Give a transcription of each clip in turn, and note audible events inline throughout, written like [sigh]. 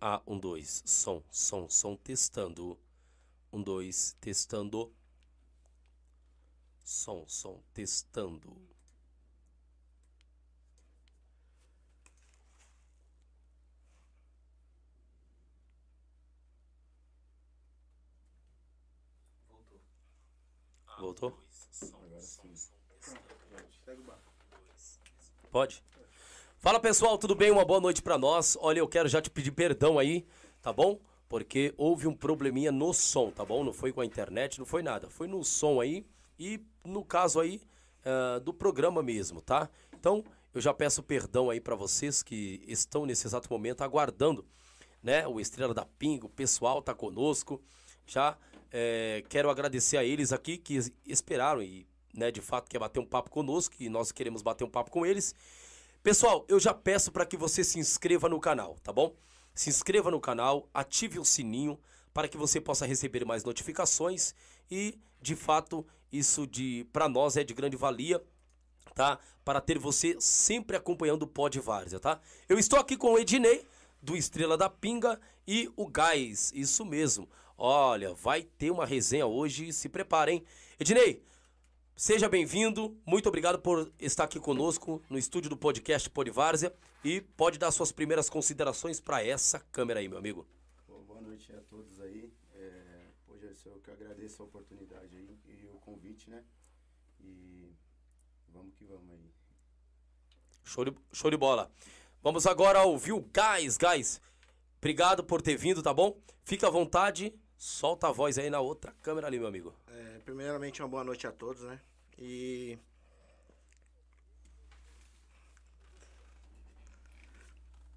Ah, um, dois. Som, som, som, testando. Um, dois, testando. Som, som, testando. Voltou? Pode? Fala pessoal, tudo bem? Uma boa noite pra nós. Olha, eu quero já te pedir perdão aí, tá bom? Porque houve um probleminha no som, tá bom? Não foi com a internet, não foi nada. Foi no som aí e no caso aí uh, do programa mesmo, tá? Então, eu já peço perdão aí pra vocês que estão nesse exato momento aguardando, né? O Estrela da Pinga, o pessoal tá conosco. Já é, quero agradecer a eles aqui que esperaram e, né, de fato, quer bater um papo conosco e nós queremos bater um papo com eles. Pessoal, eu já peço para que você se inscreva no canal, tá bom? Se inscreva no canal, ative o sininho para que você possa receber mais notificações e, de fato, isso de para nós é de grande valia, tá? Para ter você sempre acompanhando o Pod Várzea, tá? Eu estou aqui com o Ednei do Estrela da Pinga e o Gás, isso mesmo. Olha, vai ter uma resenha hoje, se preparem. Ednei, seja bem-vindo, muito obrigado por estar aqui conosco no estúdio do podcast Polivárzia e pode dar suas primeiras considerações para essa câmera aí, meu amigo. Bom, boa noite a todos aí. É, hoje eu que agradeço a oportunidade aí e o convite, né? E vamos que vamos aí. Show de, show de bola. Vamos agora ouvir o Gás. Gás, obrigado por ter vindo, tá bom? Fica à vontade Solta a voz aí na outra câmera ali, meu amigo. É, primeiramente, uma boa noite a todos, né? E.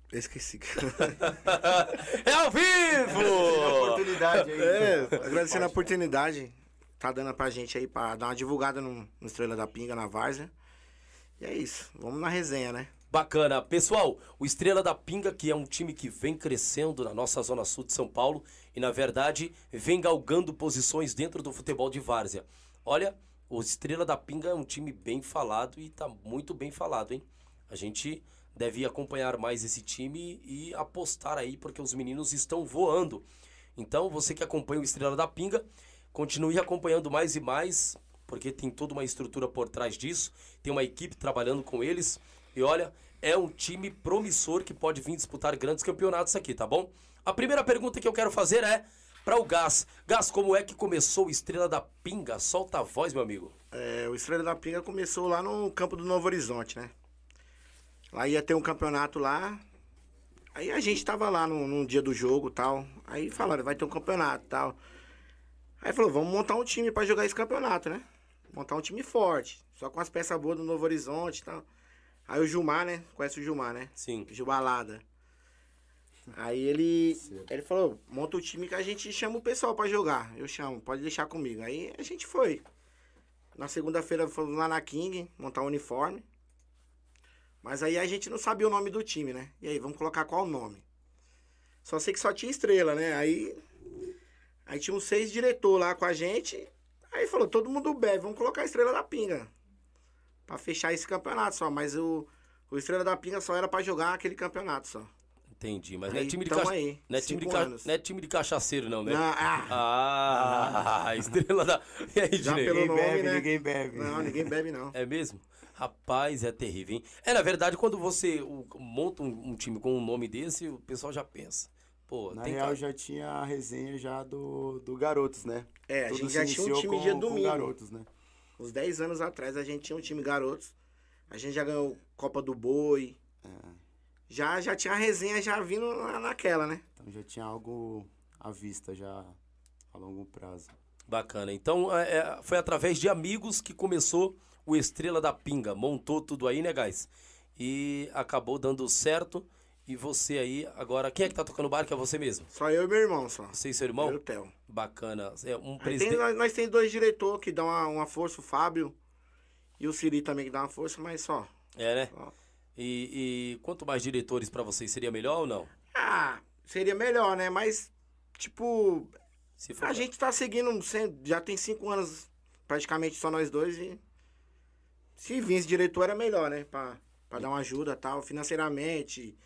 Eu esqueci. [laughs] é ao vivo! a oportunidade aí. É, agradecendo a oportunidade. Tá dando pra gente aí pra dar uma divulgada no, no Estrela da Pinga, na Várzea. E é isso. Vamos na resenha, né? Bacana. Pessoal, o Estrela da Pinga, que é um time que vem crescendo na nossa zona sul de São Paulo e, na verdade, vem galgando posições dentro do futebol de várzea. Olha, o Estrela da Pinga é um time bem falado e tá muito bem falado, hein? A gente deve acompanhar mais esse time e apostar aí, porque os meninos estão voando. Então, você que acompanha o Estrela da Pinga, continue acompanhando mais e mais, porque tem toda uma estrutura por trás disso, tem uma equipe trabalhando com eles e olha, é um time promissor que pode vir disputar grandes campeonatos aqui, tá bom? A primeira pergunta que eu quero fazer é para o Gás. Gás, como é que começou o Estrela da Pinga? Solta a voz, meu amigo. É, o Estrela da Pinga começou lá no campo do Novo Horizonte, né? Lá ia ter um campeonato lá. Aí a gente tava lá no, no dia do jogo tal. Aí falaram, vai ter um campeonato tal. Aí falou, vamos montar um time para jogar esse campeonato, né? Montar um time forte. Só com as peças boas do Novo Horizonte e tal. Aí o Gilmar, né? Conhece o Gilmar, né? Sim. Gilbalada. Aí ele, ele falou, monta o time que a gente chama o pessoal pra jogar. Eu chamo, pode deixar comigo. Aí a gente foi. Na segunda-feira fomos lá na King, montar o um uniforme. Mas aí a gente não sabia o nome do time, né? E aí, vamos colocar qual nome? Só sei que só tinha estrela, né? Aí. Aí tinha uns seis diretores lá com a gente. Aí falou, todo mundo bebe, vamos colocar a estrela da pinga para fechar esse campeonato só. Mas o, o Estrela da Pinga só era para jogar aquele campeonato só. Entendi, mas aí, não é time de cacha... aí, não, é time de ca... não é time de cachaceiro, não, né? Não, ah, ah, estrela da. [laughs] E aí, Já pelo ninguém nome, bebe, né? Ninguém bebe. Não, ninguém bebe, não. É mesmo? Rapaz, é terrível, hein? É, na verdade, quando você monta um, um time com um nome desse, o pessoal já pensa. Pô, Na real, já tinha a resenha já do, do Garotos, né? É, Tudo a gente já tinha um time com, dia domingo. Garotos, né? Uns 10 anos atrás a gente tinha um time garotos. A gente já ganhou Copa do Boi. É. Já, já tinha a resenha já vindo naquela, né? Então já tinha algo à vista já a longo prazo. Bacana. Então é, é foi através de amigos que começou o Estrela da Pinga. Montou tudo aí, né, guys? E acabou dando certo. E você aí, agora, quem é que tá tocando barco? É você mesmo? Só eu e meu irmão, só. Você e seu irmão? Eu e o Theo. Bacana. É um presidente... nós, nós temos dois diretores que dão uma, uma, força, o Fábio e o Siri também que dá uma força, mas só. É, né? Só. E, e quanto mais diretores para vocês, seria melhor ou não? Ah, seria melhor, né? Mas, tipo, a gente tá seguindo, já tem cinco anos praticamente só nós dois e se vinha esse diretor era melhor, né? Pra, pra dar uma ajuda tal, financeiramente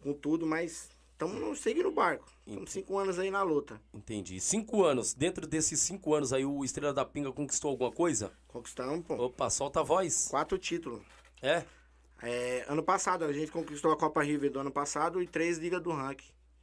com tudo, mas estamos seguindo o barco. Estamos cinco anos aí na luta. Entendi. Cinco anos. Dentro desses cinco anos aí, o Estrela da Pinga conquistou alguma coisa? Conquistamos, pô. Opa, solta a voz. Quatro títulos. É? É, ano passado, a gente conquistou a Copa River do ano passado e três Ligas do Rank.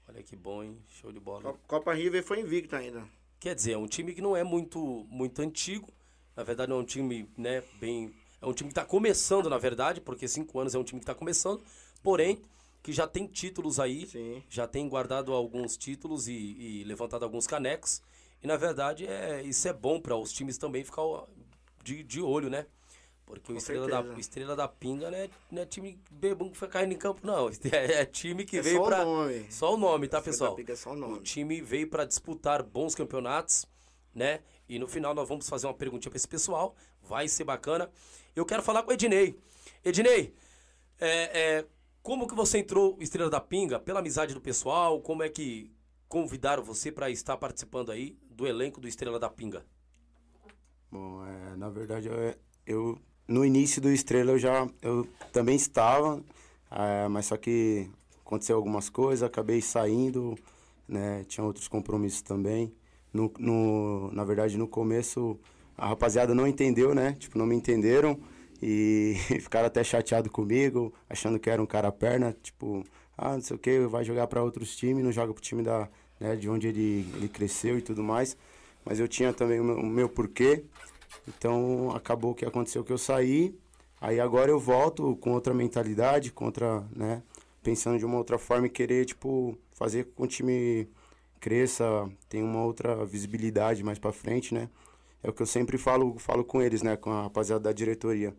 Olha que bom, hein? Show de bola. Copa River foi invicto ainda. Quer dizer, é um time que não é muito, muito antigo. Na verdade, não é um time, né, bem. É um time que está começando, na verdade, porque cinco anos é um time que está começando. Porém, que já tem títulos aí, Sim. já tem guardado alguns títulos e, e levantado alguns canecos. E na verdade é, isso é bom para os times também ficar de, de olho, né? Porque o Estrela, da, Estrela da Pinga não é, não é time bebum que foi caindo em campo, não. [laughs] É, é time que é veio para. Só o nome. Só o nome, tá, pessoal? É só o, nome. o time veio para disputar bons campeonatos, né? E no final nós vamos fazer uma perguntinha para esse pessoal. Vai ser bacana. Eu quero falar com o Ednei. Ednei, é, é, como que você entrou Estrela da Pinga? Pela amizade do pessoal? Como é que convidaram você para estar participando aí do elenco do Estrela da Pinga? Bom, é, na verdade, eu, eu, no início do Estrela eu já eu também estava, é, mas só que aconteceu algumas coisas, acabei saindo, né? Tinha outros compromissos também. No, no, na verdade, no começo a rapaziada não entendeu, né? Tipo, não me entenderam e [laughs] ficaram até chateados comigo, achando que era um cara perna, tipo, ah, não sei o que, vai jogar para outros times, não joga pro time da, né, de onde ele, ele cresceu e tudo mais. Mas eu tinha também o meu, o meu porquê, então acabou que aconteceu que eu saí, aí agora eu volto com outra mentalidade, contra, né, pensando de uma outra forma e querer, tipo, fazer com que o time cresça, tenha uma outra visibilidade mais para frente, né? É o que eu sempre falo, falo com eles, né, com a rapaziada da diretoria.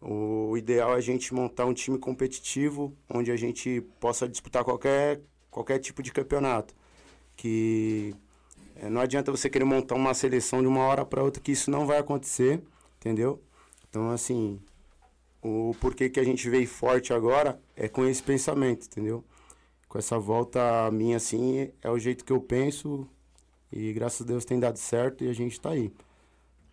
O ideal é a gente montar um time competitivo, onde a gente possa disputar qualquer, qualquer tipo de campeonato. Que é, não adianta você querer montar uma seleção de uma hora para outra, que isso não vai acontecer, entendeu? Então, assim, o porquê que a gente veio forte agora é com esse pensamento, entendeu? Com essa volta minha, assim, é o jeito que eu penso e graças a Deus tem dado certo e a gente está aí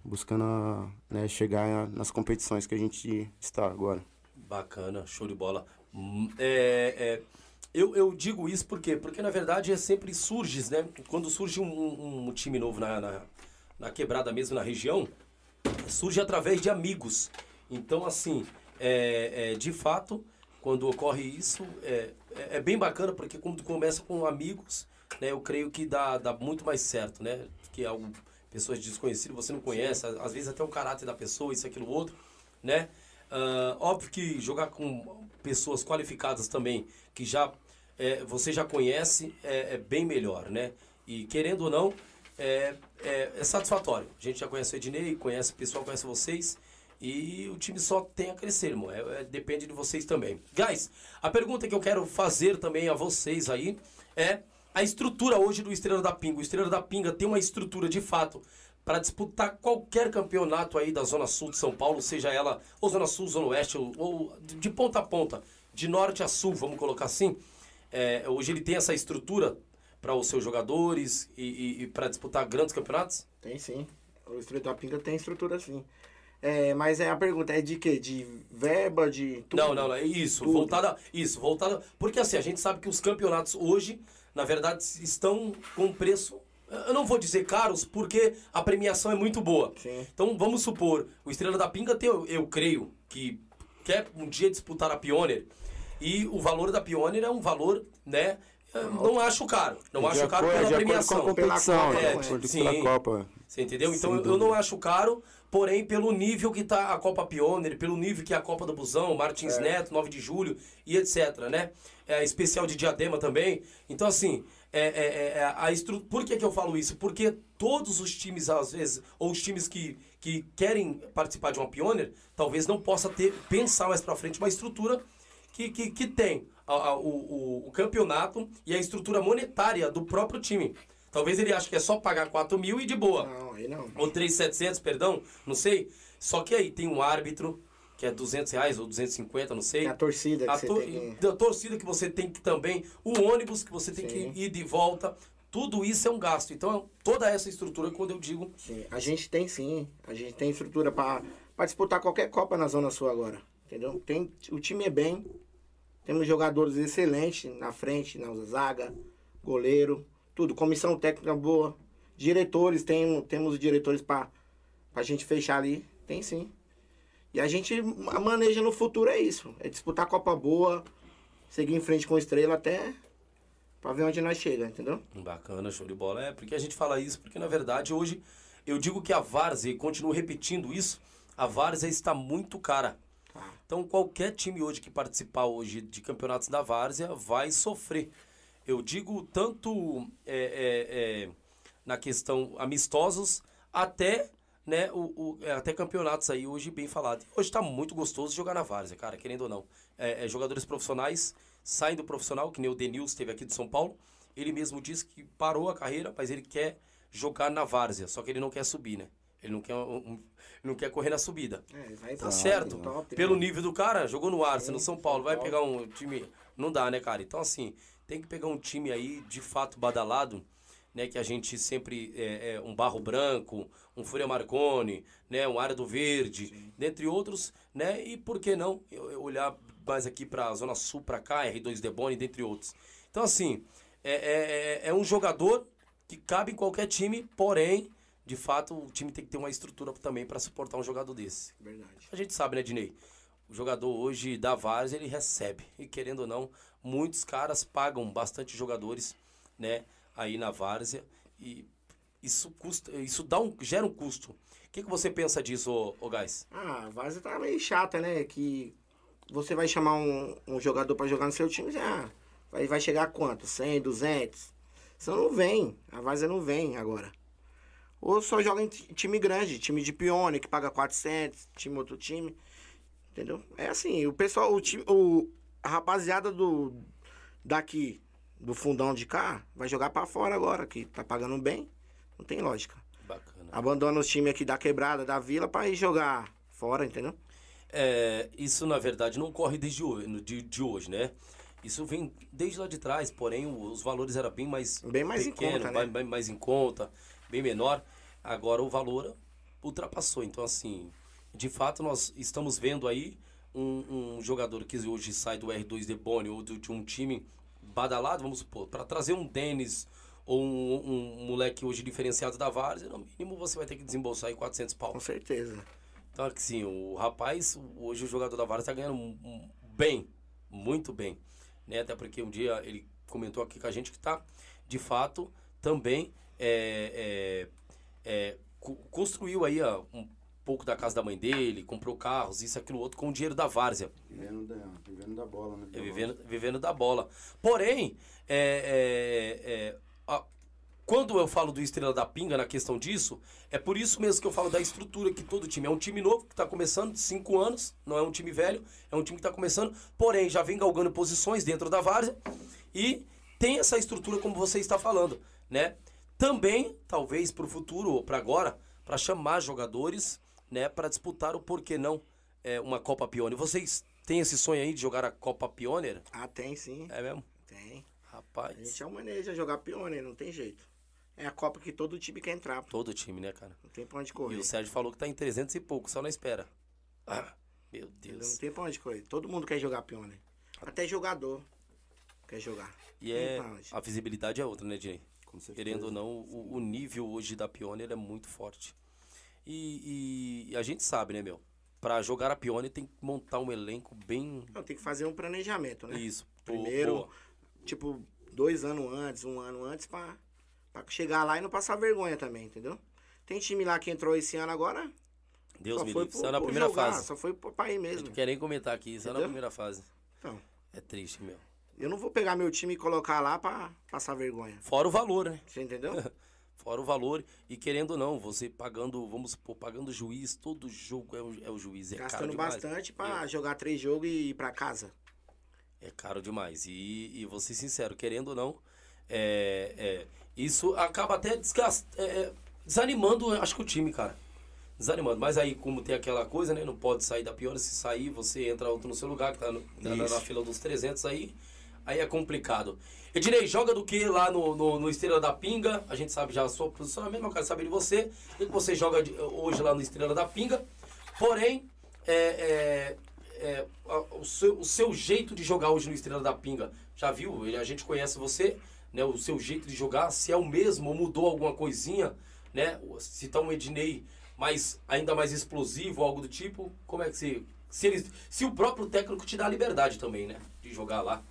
buscando né, chegar nas competições que a gente está agora. Bacana, show de bola. Hum, é, é, eu, eu digo isso por quê? Porque na verdade é sempre surge, né? Quando surge um, um, um time novo na, na, na, quebrada mesmo, na região, surge através de amigos. Então, assim, é, é de fato, quando ocorre isso, é, é, é bem bacana, porque quando começa com amigos, né, eu creio que dá, dá muito mais certo, né? Que é algo pessoas desconhecidas, você não conhece, às vezes até o caráter da pessoa, isso, aquilo, outro, né? Uh, óbvio que jogar com pessoas qualificadas também, que já é, você já conhece, é, é, bem melhor, né? E querendo ou não, é, é, é, satisfatório. A gente já conhece o Ednei, conhece o pessoal, conhece vocês. E o time só tem a crescer, irmão. É, é, depende de vocês também. Guys, a pergunta que eu quero fazer também a vocês aí é a estrutura hoje do Estrela da Pinga. O Estrela da Pinga tem uma estrutura de fato para disputar qualquer campeonato aí da Zona Sul de São Paulo, seja ela ou Zona Sul, Zona Oeste, ou, ou de ponta a ponta, de norte a sul, vamos colocar assim. É, hoje ele tem essa estrutura para os seus jogadores e, e, e para disputar grandes campeonatos? Tem sim. O Estrela da Pinga tem estrutura sim. É, mas é a pergunta é de quê? De verba, de tudo? Não, não, não. É isso, tudo. voltada. Isso, voltada. Porque assim, a gente sabe que os campeonatos hoje na verdade, estão com preço. Eu não vou dizer caros, porque a premiação é muito boa. Sim. Então, vamos supor, o Estrela da Pinga tem, eu creio, que quer um dia disputar a Pioneer. E o valor da Pioneer é um valor, né? Não acho caro. Não acho caro pela premiação. Com a competição, é, sim, pela Copa. Você entendeu? Então eu não acho caro, porém pelo nível que tá a Copa Pioneer, pelo nível que é a Copa do Busão, Martins é. Neto, 9 de julho e etc, né? É, especial de Diadema também. Então assim, é, é, é a estrutura... Por que, que eu falo isso? Porque todos os times, às vezes, ou os times que, que querem participar de uma Pioneer, talvez não possa ter, pensar mais pra frente uma estrutura que, que, que tem a, a, o, o campeonato e a estrutura monetária do próprio time. Talvez ele ache que é só pagar 4 mil e de boa. Não, aí não. Ou 3,700, perdão, não sei. Só que aí tem um árbitro, que é 200 reais ou 250, não sei. Tem a torcida que a você to tem que... A torcida que você tem que também, o ônibus que você tem Sim. que ir de volta. Tudo isso é um gasto. Então, toda essa estrutura, quando eu digo... Sim, a gente tem sim. A gente tem estrutura para disputar qualquer Copa na Zona Sul agora. Entendeu? Tem, o time é bem, Temos jogadores excelentes na frente, na zaga, goleiro, tudo. Comissão técnica boa. Diretores, tem, temos diretores para a gente fechar ali. Tem sim. E a gente maneja no futuro é isso. É disputar a Copa boa, seguir em frente com estrela até pra ver onde nós chega, entendeu? Bacana, show de bola. É, porque a gente fala isso, porque na verdade hoje eu digo que a Várzea, e continuo repetindo isso, a Várzea está muito cara. Tá. Então qualquer time hoje que participar hoje de campeonatos da Várzea vai sofrer. Eu digo tanto é, é, é, na questão amistosos até né, o, o- é, até campeonatos aí hoje bem falado. Hoje tá muito gostoso jogar na Várzea, cara, querendo ou não. É, é, jogadores profissionais saem do profissional, que nem o Denils teve aqui de São Paulo. Ele mesmo disse que parou a carreira, mas ele quer jogar na Várzea, só que ele não quer subir, né? Ele não quer, um- não quer correr na subida. É, vai Tá certo. top, Pelo né? nível do cara, jogou no Arsenal, no São Paulo, vai pegar um time. Não dá, né, cara? Então, assim, tem que pegar um time aí de fato badalado, né? Que a gente sempre. É, é, um Barro Branco, um Fúria Marconi, né? Um Área do Verde, dentre outros, né? E por que não eu, eu olhar mais aqui pra Zona Sul, pra cá, R2 Debone, dentre outros. Então, assim, é, é, é- é um jogador que cabe em qualquer time, porém. De fato, o time tem que ter uma estrutura também para suportar um jogador desse. Verdade. A gente sabe, né, Dinei? O jogador hoje da Várzea, ele recebe. E querendo ou não, muitos caras pagam bastante jogadores, né, aí na Várzea. E isso custa, isso dá um, gera um custo. O que, que você pensa disso, ô Gás? Ah, a Várzea tá meio chata, né? Que você vai chamar um, um jogador pra jogar no seu time, ah, vai, vai chegar quanto? 100, 200? Senão não vem. A Várzea não vem agora. Ou só joga em ti- time grande, time de pione, que paga 400, time outro time. Entendeu? É assim, o pessoal, o time, o, a rapaziada do daqui, do fundão de cá, vai jogar pra fora agora, que tá pagando bem. Não tem lógica. Bacana. Abandona os times aqui da quebrada, da vila, pra ir jogar fora, entendeu? É, isso, na verdade, não corre desde hoje, de, de hoje, né? Isso vem desde lá de trás, porém os valores eram bem mais Bem mais em conta, né? bem, bem mais em conta, bem menor. Agora o valor ultrapassou. Então, assim, de fato, nós estamos vendo aí um, um jogador que hoje sai do R2 de Boni ou de um time badalado, vamos supor, para trazer um Denis ou um, um moleque hoje diferenciado da Várzea, no mínimo você vai ter que desembolsar aí 400 pau. Com certeza. Então, assim, o rapaz, hoje o jogador da Vara está ganhando um- bem, muito bem. Né? Até porque um dia ele comentou aqui com a gente que tá, de fato, também é, é, é, co- construiu aí ó, um pouco da casa da mãe dele, comprou carros, isso, aquilo, outro, com o dinheiro da Várzea. Vivendo da, vivendo da bola, né? É, vivendo, vivendo da bola. Porém, é, é, é, a- quando eu falo do Estrela da Pinga na questão disso, é por isso mesmo que eu falo da estrutura que todo time. É um time novo que está começando, cinco anos, não é um time velho, é um time que está começando, porém já vem galgando posições dentro da várzea e tem essa estrutura como você está falando, né? Também, talvez para o futuro ou para agora, para chamar jogadores, né, para disputar o porquê não é, uma Copa Pioneer. Vocês têm esse sonho aí de jogar a Copa Pioneer? Ah, tem sim. É mesmo? Tem. A Rapaz, gente é um manejo a jogar pione, não tem jeito. É a Copa que todo time quer entrar, pô. todo time, né, cara? Não tem pra onde E correr. o Sérgio falou que tá em 300 e pouco, só na espera. Ah, meu Entendeu? Não Deus. tem pra onde correr. Todo mundo quer jogar pione. Até jogador quer jogar. E é, a visibilidade é outra, né, Jay? Querendo ou não, o, o nível hoje da Pioneer é muito forte. E, e- e a gente sabe, né, meu? Pra jogar a Pioneer tem que montar um elenco bem... Não, tem que fazer um planejamento, né? Isso. Pô, Primeiro, boa. tipo, dois anos antes, um ano antes, pra, pra chegar lá e não passar vergonha também, entendeu? Tem time lá que entrou esse ano agora, Deus só me livre. Saiu na primeira jogar, fase. só foi pra ir mesmo. não quer nem comentar aqui, só na Entendeu? primeira fase. Então, É triste, meu. eu não vou pegar meu time e colocar lá pra passar vergonha. Fora o valor, né? Você entendeu? [laughs] Fora o valor. E querendo ou não, você pagando, vamos supor, pagando juiz, todo jogo é o, é o juiz. É Gastando bastante pra jogar três jogos e ir pra casa. É caro demais. E, e vou ser sincero, querendo ou não, é, é, isso acaba até desgast, é, é, desanimando, acho que o time, cara. Desanimando. Mas aí, como tem aquela coisa, né? Não pode sair da pior. Se sair, você entra outro no seu lugar, que tá no- na, na- na fila dos 300 aí. Aí é complicado. Ednei, joga do que lá no, no, no Estrela da Pinga? A gente sabe já a sua posicionamento, eu quero saber de você. O que você joga de- hoje lá no Estrela da Pinga? Porém, é, é, é, o, seu, o seu jeito de jogar hoje no Estrela da Pinga. Já viu? A gente conhece você, né? O seu jeito de jogar, se é o mesmo ou mudou alguma coisinha, né? Se tá um Ednei mais, ainda mais explosivo, algo do tipo, como é que se. Se, eles, se o próprio técnico te dá a liberdade também, né? De jogar lá.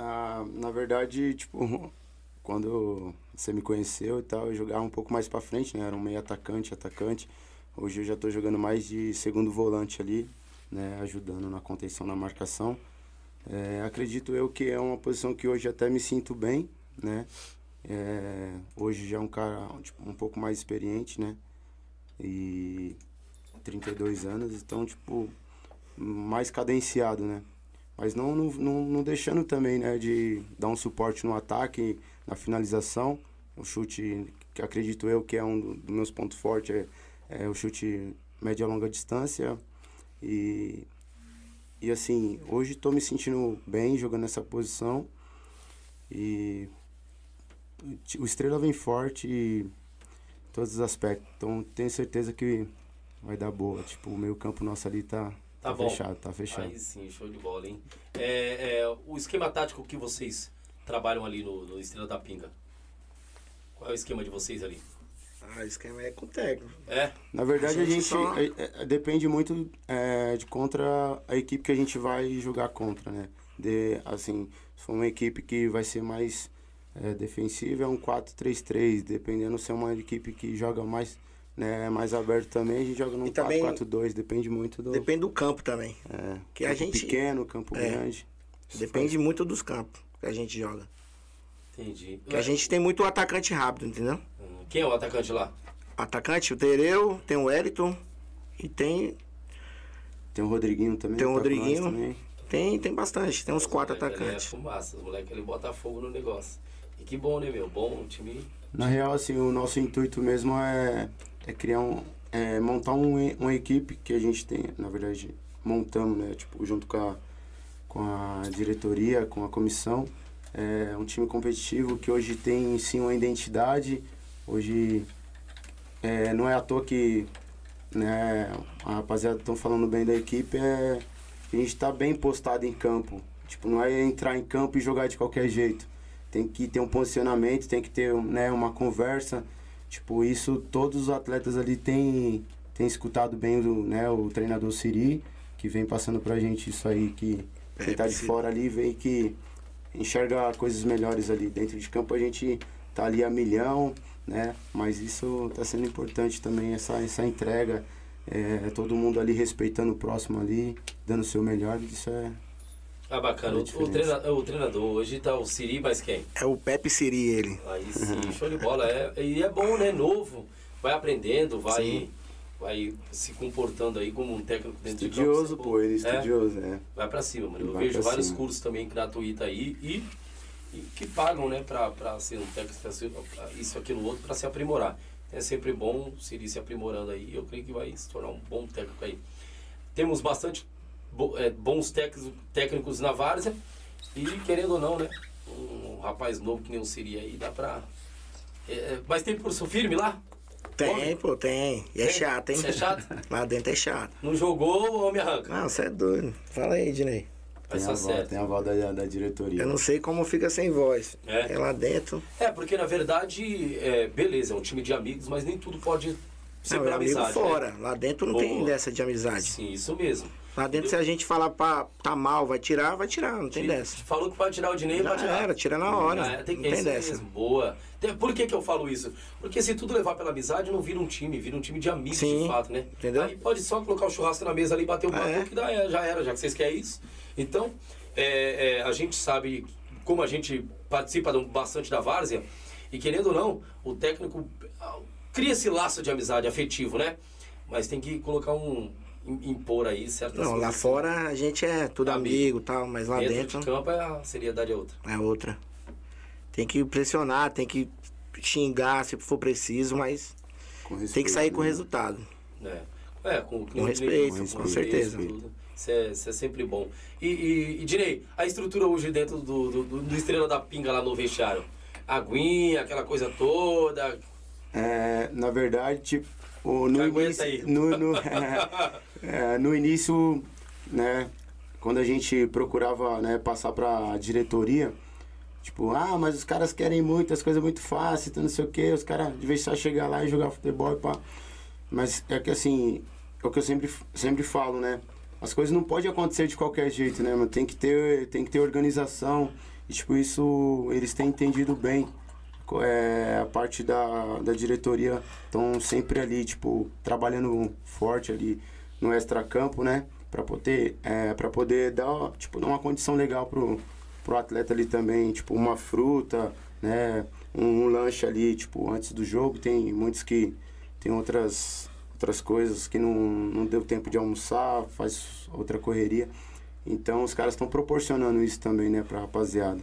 Ah, na verdade, tipo, [laughs] quando você me conheceu e tal, eu jogava um pouco mais pra frente, né? Era um meio atacante, atacante. Hoje eu já tô jogando mais de segundo volante ali, né? Ajudando na contenção, na marcação. É, acredito eu que é uma posição que hoje até me sinto bem, né? É, hoje já é um cara tipo, um pouco mais experiente, né? E 32 anos, então, tipo, mais cadenciado, né? Mas não, não, não, deixando também, né, de dar um suporte no ataque, na finalização. O chute, que acredito eu que é um do- dos meus pontos fortes, é, é o chute média e longa distância. E, e assim, hoje estou me sentindo bem jogando nessa posição. E o Estrela vem forte em todos os aspectos. Então tenho certeza que vai dar boa. Tipo, o meio campo nosso ali tá, Tá tá bom. fechado, tá fechado. Aí sim, show de bola, hein? É, é, o esquema tático que vocês trabalham ali no, no Estrela da Pinga. Qual é o esquema de vocês ali? Ah, o esquema é com o técnico. É? Na verdade, A a gente gente, só- é- é- depende muito é, de contra a equipe que a gente vai jogar contra, né? De, assim, se for uma equipe que vai ser mais é, defensiva, é um 4-3-3, dependendo se é uma equipe que joga mais, né, mais aberto também, a gente joga num E também- 4-4-2, depende muito do Depende do campo também. é, que a campo gente- pequeno, campo É. grande. Depende muito dos campos que a gente joga. Entendi. Que a gente tem muito atacante rápido, entendeu? Hum, Quem é o atacante lá? Atacante, o Tereu, tem o Wellington e tem. Tem o Rodriguinho também. Tem o tá Rodriguinho. também. Tem, tem bastante. Tem uns quatro Os ali É atacantes. fumaça, os moleques ali botam fogo no negócio. E que bom, né, meu? Bom, um time. Na real, assim, o nosso intuito mesmo é, é criar um. É montar um, uma equipe que a gente tem, na verdade, montamos, né? Tipo, junto com a, com a diretoria, com a comissão. É um time competitivo que hoje tem sim uma identidade. Hoje é, não é à toa que né, a rapaziada estão falando bem da equipe, é a gente está bem postado em campo. Tipo, não é entrar em campo e jogar de qualquer jeito. Tem que ter um posicionamento, tem que ter né, uma conversa. Tipo, isso todos os atletas ali têm, têm escutado bem o, né, o treinador Siri, que vem passando pra gente isso aí, que quem tá de fora ali vem que enxerga coisas melhores ali. Dentro de campo a gente tá ali a milhão, né? Mas isso tá sendo importante também, essa, essa entrega. É, todo mundo ali respeitando o próximo ali, dando o seu melhor, isso é. Ah, bacana. O, o, treina- o treinador hoje tá o Siri, mas quem? É o Pepe Siri, ele. Aí [laughs] sim, show de bola. É, e é bom, né? Novo. Vai aprendendo, vai, Sim. vai se comportando aí como um técnico dentro Estudioso, de campo. pô, ele é É, estudioso, né? vai pra cima, mano. Eu Vai vejo vários cima. cursos também gratuitos aí e, e que pagam, né, pra, pra ser um técnico, pra ser isso, aquilo, outro, pra se aprimorar. É sempre bom o Siri se aprimorando aí. Eu creio que vai se tornar um bom técnico aí. Temos bastante é, bons técnicos, técnicos na várzea e, querendo ou não, né, um rapaz novo que nem o Siri aí, dá pra... é, é, mas tem curso firme lá? Tem, Homem? pô, tem. E é Tem? chato, hein? Isso é chato? [laughs] Lá dentro é chato. Não jogou, o homem arranca. Não, você é doido. Fala aí, Dinei. Tem a, certo. tem a avó da, da diretoria. Eu não sei como fica sem voz. É? É, lá dentro. É, porque na verdade, é, beleza, é um time de amigos, mas nem tudo pode ser Não, é pela amigo amizade. fora. Né? Lá dentro não tem Boa. dessa de amizade. Sim, isso mesmo. Lá dentro, se a gente falar pra tá mal, vai tirar, vai tirar. Não tem Te- dessa. Falou que pode tirar o dinheiro, Já vai tirar. era, tira na hora. É, tem, não tem dessa. mesmo, boa. Por que, que eu falo isso? Porque se tudo levar pela amizade, não vira um time, vira um time de amigos Sim, de fato, né? entendeu? Aí pode só colocar o churrasco na mesa ali, bater o papo, É. que dá, é, já era, já que vocês querem isso. Então, é, é, a gente sabe como a gente participa bastante da várzea, e querendo ou não, o técnico ah, cria esse laço de amizade afetivo, né? Mas tem que colocar um. Im- impor aí certas Não, lá coisas. fora a gente é tudo Amigo. e tal, mas lá Dentro dentro de campo é a seriedade é outra. é outra. Tem que pressionar, tem que xingar se for preciso, mas Com tem que respeito, sair com né? resultado. É, é com, Com respeito, com com respeito, certeza. tudo. Isso é, isso é sempre bom. E, e, e Dinei, a estrutura hoje dentro do, do, do- do Estrela da Pinga lá no vestiário? Aguinha, aquela coisa toda. É, na verdade, tipo, o- no, início, no, no, é, no início, né, quando a gente procurava né, passar para a diretoria, tipo, ah, mas os caras querem muito, as coisas muito fáceis, então não sei o quê, os caras devem só chegar lá e jogar futebol e pá. Mas é que assim, é o que eu sempre, sempre falo, né? As coisas não podem acontecer de qualquer jeito, né, mano? Tem que ter, tem que ter organização. E, tipo, isso eles têm entendido bem. É, a parte da, da diretoria estão sempre ali, tipo, trabalhando forte ali no extracampo, né? Pra poder, é, pra poder dar, tipo, dar uma condição legal pro, pro atleta ali também, tipo, uma fruta, né? Um, um lanche ali, tipo, antes do jogo. Tem muitos que tem outras, outras coisas que não, não deu tempo de almoçar, faz outra correria. Então os caras estão proporcionando isso também, né, pra rapaziada.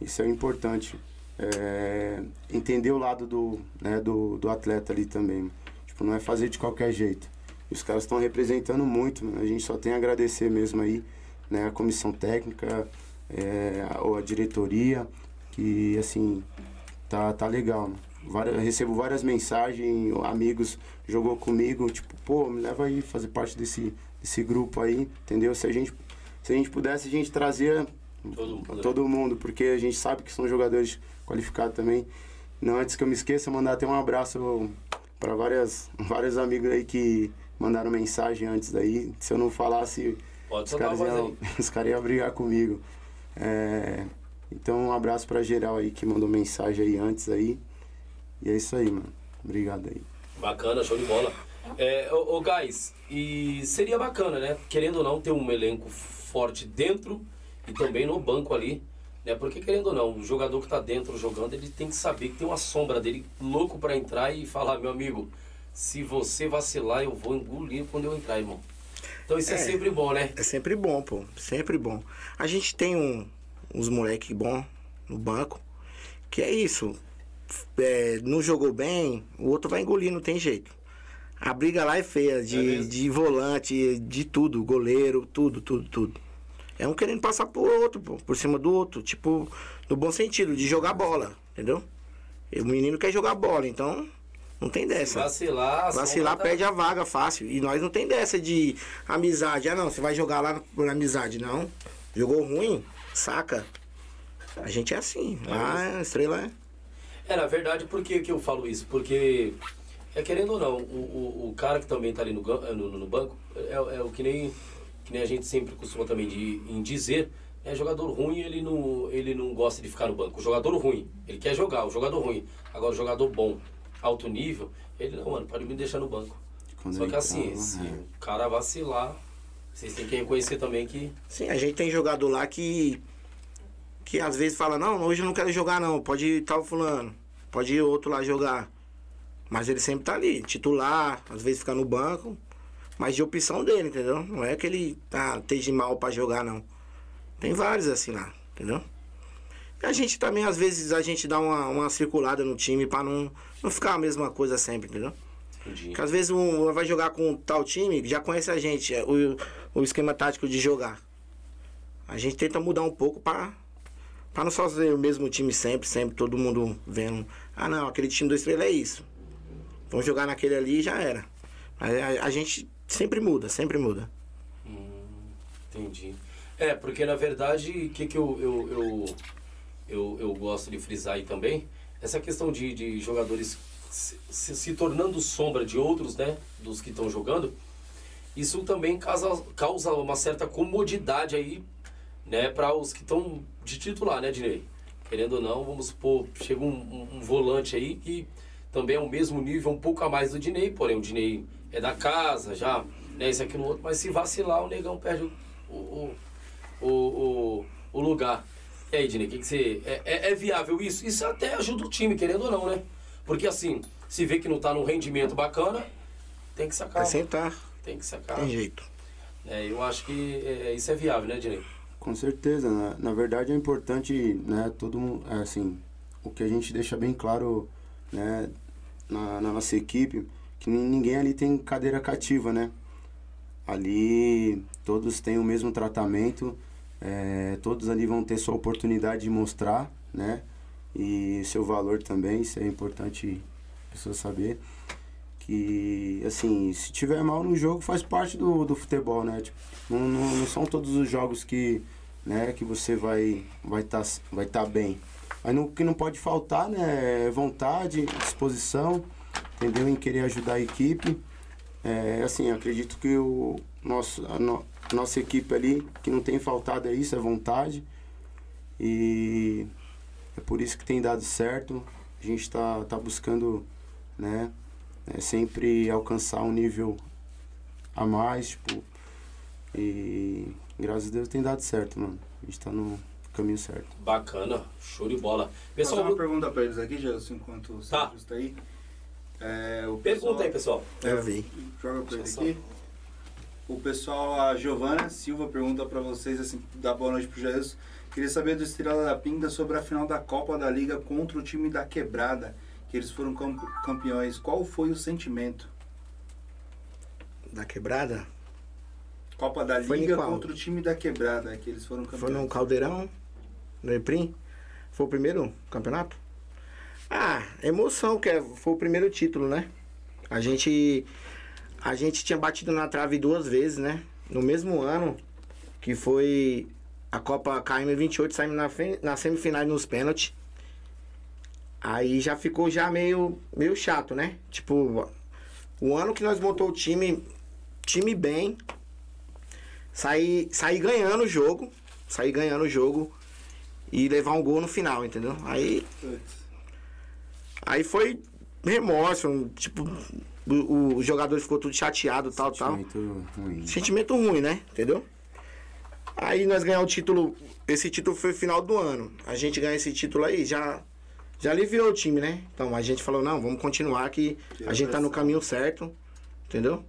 Isso é importante. É, entender o lado do, né, do, do atleta ali também. Tipo, não é fazer de qualquer jeito. Os caras estão representando muito, a gente só tem a agradecer mesmo aí, né, a comissão técnica, é, a, a diretoria, que assim, tá, tá legal. Várias, recebo várias mensagens, amigos jogou comigo, tipo, pô, me leva aí fazer parte desse, desse grupo aí, entendeu? Se a gente, se a gente pudesse, a gente trazia todo, mundo, todo mundo, porque a gente sabe que são jogadores qualificados também. Não, antes que eu me esqueça, mandar até um abraço para várias, vários amigos aí que mandaram mensagem antes daí. Se eu não falasse, Pode os caras, iam, [laughs] os iam brigar comigo. É, então, um abraço para geral aí que mandou mensagem aí antes aí. E é isso aí, mano. Obrigado aí. Bacana, show de bola. É, ô, ô guys, e seria bacana, né? Querendo ou não, ter um elenco forte dentro e também no banco ali. Né? Porque, querendo ou não, o jogador que tá dentro jogando, ele tem que saber que tem uma sombra dele louco para entrar e falar, meu amigo, se você vacilar, eu vou engolir quando eu entrar, irmão. Então isso é, é sempre bom, né? É sempre bom, pô. Sempre bom. A gente tem um, uns moleque bom no banco, que é isso. É, não jogou bem, o outro vai engolir, não tem jeito. A briga lá é feia, de, é de volante, de tudo, goleiro, tudo, tudo, tudo. É um querendo passar por outro, pô, por cima do outro, tipo, no bom sentido, de jogar bola, entendeu? E o menino quer jogar bola, então não tem dessa. Vacilar, vacilar perde a vaga fácil. E nós não tem dessa de amizade. Ah, não, você vai jogar lá por amizade, não. Jogou ruim, saca? A gente é assim. Lá a estrela é. É, na verdade, por que, que eu falo isso? Porque, é querendo ou não, o, o, o cara que também está ali no, no, no banco, é, é, o que nem, que nem a gente sempre costuma também de, em dizer, é jogador ruim, ele não, ele não gosta de ficar no banco. O jogador ruim, ele quer jogar, o jogador ruim. Agora, o jogador bom, alto nível, ele não, mano, pode me deixar no banco. Quando Só que assim, tá, se é. o cara vacilar, vocês têm que reconhecer também que. Sim, a gente tem jogador lá que que às vezes fala, não, hoje eu não quero jogar não, pode ir tal fulano, pode ir outro lá jogar. Mas ele sempre tá ali, titular, às vezes fica no banco, mas de opção dele, entendeu? Não é que ele tá, esteja mal para jogar, não. Tem vários assim lá, entendeu? E a gente também, às vezes, a gente dá uma, uma circulada no time para não, não ficar a mesma coisa sempre, entendeu? Entendi. Porque às vezes um vai jogar com tal time, já conhece a gente, é, o, o esquema tático de jogar. A gente tenta mudar um pouco para Pra não só ser o mesmo time sempre, sempre, todo mundo vendo. Ah não, aquele time do Estrela é isso. Vamos jogar naquele ali e já era. A, a, a, gente sempre muda, sempre muda. Hum, entendi. É, porque na verdade, o que, que eu, eu, eu, eu, eu, gosto de frisar aí também, essa questão de, de jogadores se, se, se tornando sombra de outros, né? Dos que estão jogando, isso também causa, causa uma certa comodidade aí né, para os que estão de titular, né, Dinei? Querendo ou não, vamos supor, chega um, um, um, volante aí que também é o mesmo nível, um pouco a mais do Dinei, porém o Dinei é da casa já, né, isso aqui no outro, mas se vacilar o negão perde o, o, o, o, o lugar. E aí, Dinei, o que, que você. É, é, é, viável isso? Isso até ajuda o time, querendo ou não, né? Porque assim, se vê que não tá num rendimento bacana, tem que sacar. Vai sentar. Tem que sacar. Tem jeito. É, eu acho que é, isso é viável, né, Dinei? Com certeza, né? na verdade é importante, né, todo mundo, é, assim, o que a gente deixa bem claro, né, na, na nossa equipe, que ninguém ali tem cadeira cativa, né? Ali todos têm o mesmo tratamento, é, todos ali vão ter sua oportunidade de mostrar, né? E seu valor também, isso é importante a pessoa saber. que, assim, se tiver mal no jogo, faz parte do, do futebol, né? Tipo, não, não, não são todos os jogos que, né, que você vai vai estar tá, vai tá bem. Mas o que não pode faltar, né, é vontade, disposição, entendeu? Em querer ajudar a equipe. É, assim, acredito que o nosso, a, a nossa equipe ali, que não tem faltado é isso, é vontade. E é por isso que tem dado certo. A gente está tá buscando, né, é, sempre alcançar um nível a mais, tipo, e graças a Deus tem dado certo, mano. A gente tá no caminho certo. Bacana, show de bola. Pessoal, uma pergunta pra eles aqui, Jesus, enquanto o tá. está aí. É, o pessoal, Pergunta aí, pessoal. É, eu vi. Joga pra ele aqui. O pessoal, a Giovana Silva pergunta para vocês, assim, dá boa noite pro Jesus. Queria saber do Estrela da Pinga sobre a final da Copa da Liga contra o time da Quebrada, que eles foram campeões. Qual foi o sentimento? Da Quebrada? Copa da foi Liga contra o time da Quebrada, que eles foram campeões. Foi no Caldeirão, no Eprim? Foi o primeiro campeonato? Ah, emoção, que é, foi o primeiro título, né? A gente a gente tinha batido na trave duas vezes, né? No mesmo ano, que foi a Copa KM28, saímos na, na semifinal nos pênaltis. Aí já ficou já meio, meio chato, né? Tipo, o ano que nós montou o time, time bem, sair sair ganhando o jogo, sair ganhando o jogo e levar um gol no final, entendeu? Aí aí foi remorso, tipo, o, o jogador ficou tudo chateado, tal, Sentimento tal. Ruim. Sentimento ruim, né? Entendeu? Aí nós ganhamos o título, esse título foi final do ano. A gente ganha esse título aí, já já aliviou o time, né? Então a gente falou, não, vamos continuar que a gente tá no caminho certo, entendeu?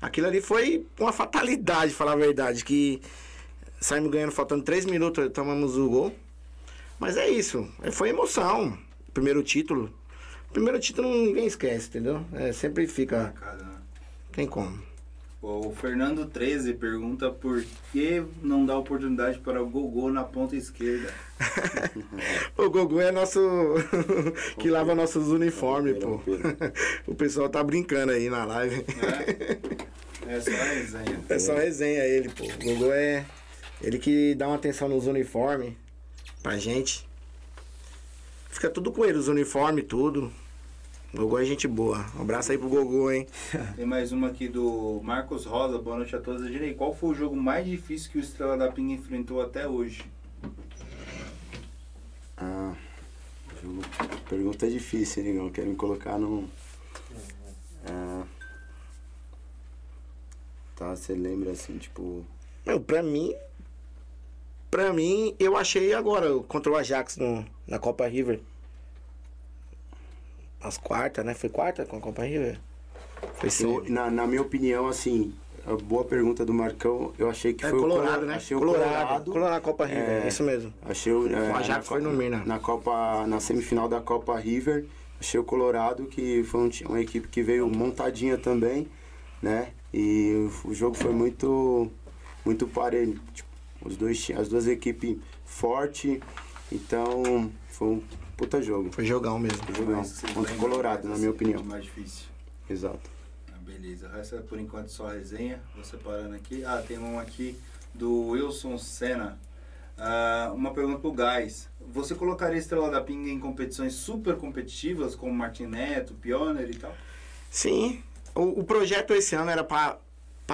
Aquilo ali foi uma fatalidade, falar a verdade, que saímos ganhando faltando três minutos, tomamos o gol. Mas é isso, foi emoção. Primeiro título. Primeiro título ninguém esquece, entendeu? É, sempre fica. Né? Tem como. O Fernando 13 pergunta por que não dá oportunidade para o Gogô na ponta esquerda. [laughs] o Gogô é nosso. [laughs] que lava nossos uniformes, pô. [laughs] o pessoal tá brincando aí na live. É, é só resenha. É só resenha ele, pô. O Gogô é. Ele que dá uma atenção nos uniformes pra gente. Fica tudo com ele, os uniformes, tudo. Gogô é gente boa. Um abraço aí pro Gogô, hein? [laughs] Tem mais uma aqui do Marcos Rosa. Boa noite a todos. Direi, qual foi o jogo mais difícil que o Estrela da Pinga enfrentou até hoje? Ah, jogo... pergunta difícil, hein, Negão? Quero me colocar no. Ah, tá, você lembra assim, tipo. Meu, pra mim. Pra mim, eu achei agora contra o Ajax no, na Copa River as quartas, né? Foi quarta com a Copa River? Foi sim. Na, na minha opinião, assim, a boa pergunta do Marcão, eu achei que é, foi Colorado, o Colorado, né? Achei Colorado, o Colorado. Colorado Copa River, é, isso mesmo. Achei o. É, o Ajax foi no Mirna. Na Copa, na semifinal da Copa River, achei o Colorado que foi um, uma equipe que veio montadinha também, né? E o, o jogo foi muito muito parelho. Tipo, os dois, as duas equipes forte, então foi um puta jogo. Foi jogão mesmo. Foi jogão. Contra o Colorado, na minha opinião. Mais difícil. Exato. Ah, beleza. O resto é por enquanto só resenha. Vou separando aqui. Ah, tem um aqui do Wilson Senna. Uh, uma pergunta pro Gás. Você colocaria a Estrela da Pinga em competições super competitivas, como Martin Neto, Pioneer e tal? Sim. O, o projeto esse ano era para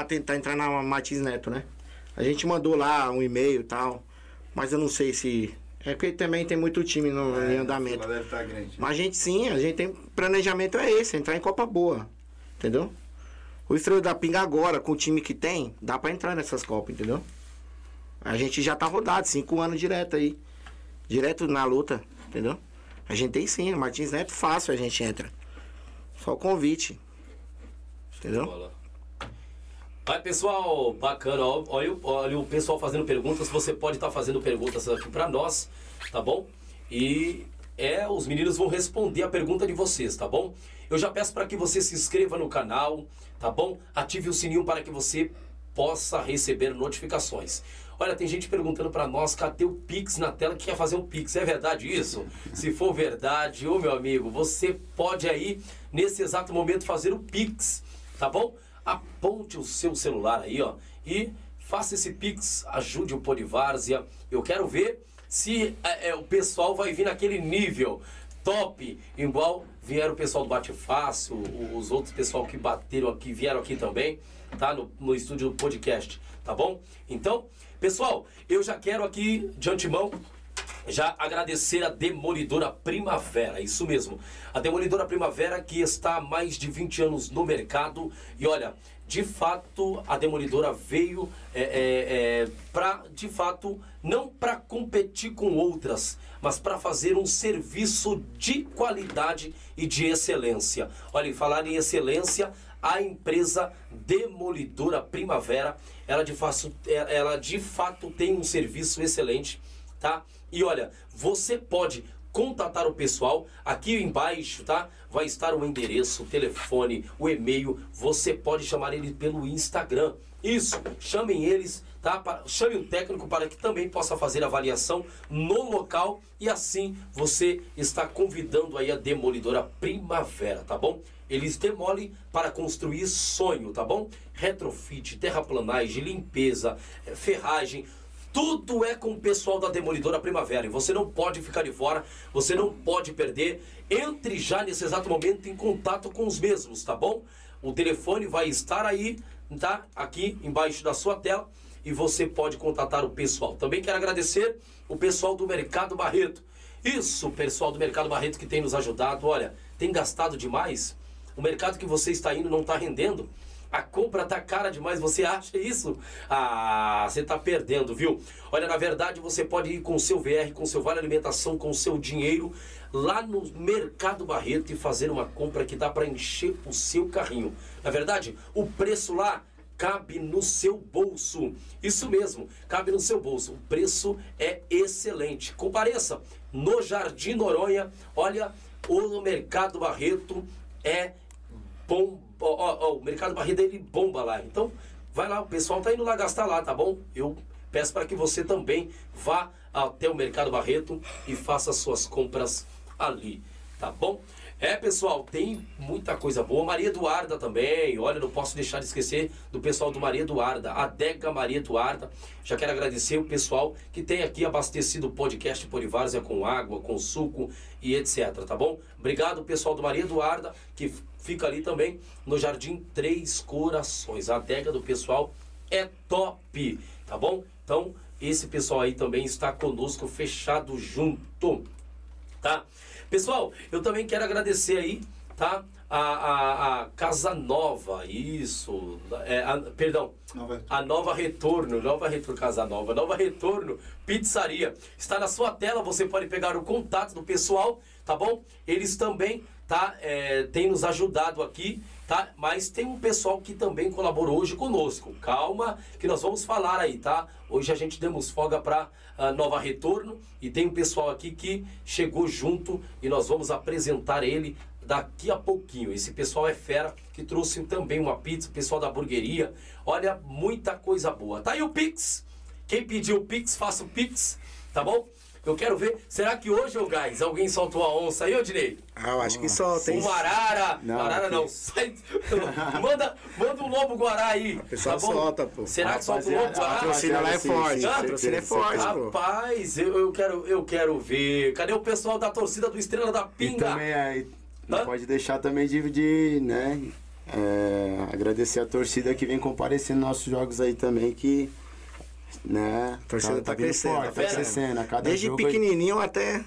tentar entrar na Martins Neto, né? A gente mandou lá um e-mail e tal. Mas eu não sei se é que também tem muito time no, é, em andamento. Deve estar tá grande. Mas a gente sim, a gente tem planejamento é esse, entrar em Copa Boa. Entendeu? O Estrela da Pinga agora, com o time que tem, dá pra entrar nessas Copas, entendeu? A gente já tá rodado, cinco anos direto aí. Direto na luta, entendeu? A gente tem sim, Martins Neto fácil a gente entra. Só o convite. Entendeu? Vai, pessoal, bacana. Olha, olha o pessoal fazendo perguntas. Você pode estar tá fazendo perguntas aqui para nós, tá bom? E é, os meninos vão responder a pergunta de vocês, tá bom? Eu já peço para que você se inscreva no canal, tá bom? Ative o sininho para que você possa receber notificações. Olha, tem gente perguntando para nós, cadê o Pix na tela que quer fazer um Pix? É verdade isso? Se for verdade, ô meu amigo, você pode aí, nesse exato momento, fazer o Pix, tá bom? Aponte o seu celular aí, ó, e faça esse Pix, ajude o Polivárzia. Eu quero ver se é, é, o pessoal vai vir naquele nível top, igual vieram o pessoal do Bate Fácil, os outros pessoal que bateram aqui, vieram aqui também, tá? No, no estúdio do podcast, tá bom? Então, pessoal, eu já quero aqui, de antemão, já agradecer a Demolidora Primavera, isso mesmo. A Demolidora Primavera que está há mais de 20 anos no mercado e olha, de fato a Demolidora veio é, é, é, para, de fato, não para competir com outras, mas para fazer um serviço de qualidade e de excelência. Olha, e falar em excelência, a empresa Demolidora Primavera, ela de, fato, ela de fato tem um serviço excelente, tá? E olha, você pode contatar o pessoal aqui embaixo, tá? Vai estar o endereço, o telefone, o e-mail. Você pode chamar ele pelo Instagram. Isso, chamem eles, tá? Chame um técnico para que também possa fazer avaliação no local e assim você está convidando aí a demolidora Primavera, tá bom? Eles demolem para construir sonho, tá bom? Retrofit, terraplanagem, limpeza, eh, ferragem, tudo é com o pessoal da Demolidora Primavera. E você não pode ficar de fora, você não pode perder. Entre já nesse exato momento em contato com os mesmos, tá bom? O telefone vai estar aí, tá? Aqui embaixo da sua tela. E você pode contatar o pessoal. Também quero agradecer o pessoal do Mercado Barreto. Isso, pessoal do Mercado Barreto que tem nos ajudado. Olha, tem gastado demais. O mercado que você está indo não está rendendo a compra tá cara demais, você acha isso? Ah, você tá perdendo, viu? Olha, na verdade você pode ir com o seu VR, com seu Vale Alimentação, com o seu dinheiro lá no Mercado Barreto e fazer uma compra que dá para encher o seu carrinho. Na verdade, o preço lá cabe no seu bolso. Isso mesmo, cabe no seu bolso. O preço é excelente. Compareça no Jardim Noronha. Olha, o Mercado Barreto é bom ó, ó, o mercado barriga dele bomba lá. Então, vai lá, o pessoal tá indo lá gastar lá, tá bom? Eu peço para que você também vá até o Mercado Barreto e faça suas compras ali, tá bom? É, pessoal, tem muita coisa boa. Maria Eduarda também. Olha, não posso deixar de esquecer do pessoal do Maria Eduarda, Adega Maria Eduarda. Já quero agradecer o pessoal que tem aqui abastecido o podcast Polivárzia com água, com suco e etc, tá bom? Obrigado, pessoal do Maria Eduarda, que fica ali também no Jardim Três Corações. A adega do pessoal é top, tá bom? Então, esse pessoal aí também está conosco, fechado junto, tá? Pessoal, eu também quero agradecer aí, tá? A, a, a Casa Nova, isso, é, a, perdão, nova. a Nova Retorno, Nova Retorno, Casa Nova, Nova Retorno, Pizzaria. Está na sua tela, você pode pegar o contato do pessoal, tá bom? Eles também, tá, é, têm nos ajudado aqui, tá? Mas tem um pessoal que também colaborou hoje conosco. Calma, que nós vamos falar aí, tá? Hoje a gente demos folga para Nova Retorno e tem um pessoal aqui que chegou junto e nós vamos apresentar ele daqui a pouquinho. Esse pessoal é fera que trouxe também uma pizza, o pessoal da hamburgueria. Olha, muita coisa boa. Tá aí o Pix. Quem pediu o Pix, faça o Pix, tá bom? Eu quero ver, será que hoje, ô Gás, alguém soltou a onça aí, ô Dinei? Ah, eu acho que solta, hein? Um arara. Não, arara não. Sai, manda, manda um lobo guará aí. O pessoal tá solta, pô. Será que solta o lobo guará? A patrocínio lá é forte. A patrocínio é forte, pô. Rapaz, eu, eu, quero, eu quero ver. Cadê o pessoal da torcida do Estrela da Pinga? E também aí, não pode deixar também de, de né, é, agradecer a torcida que vem comparecendo nos nossos jogos aí também, que né? A torcida tá, tá, crescendo, forte, tá, tá crescendo. A cada Desde jogo, pequenininho até...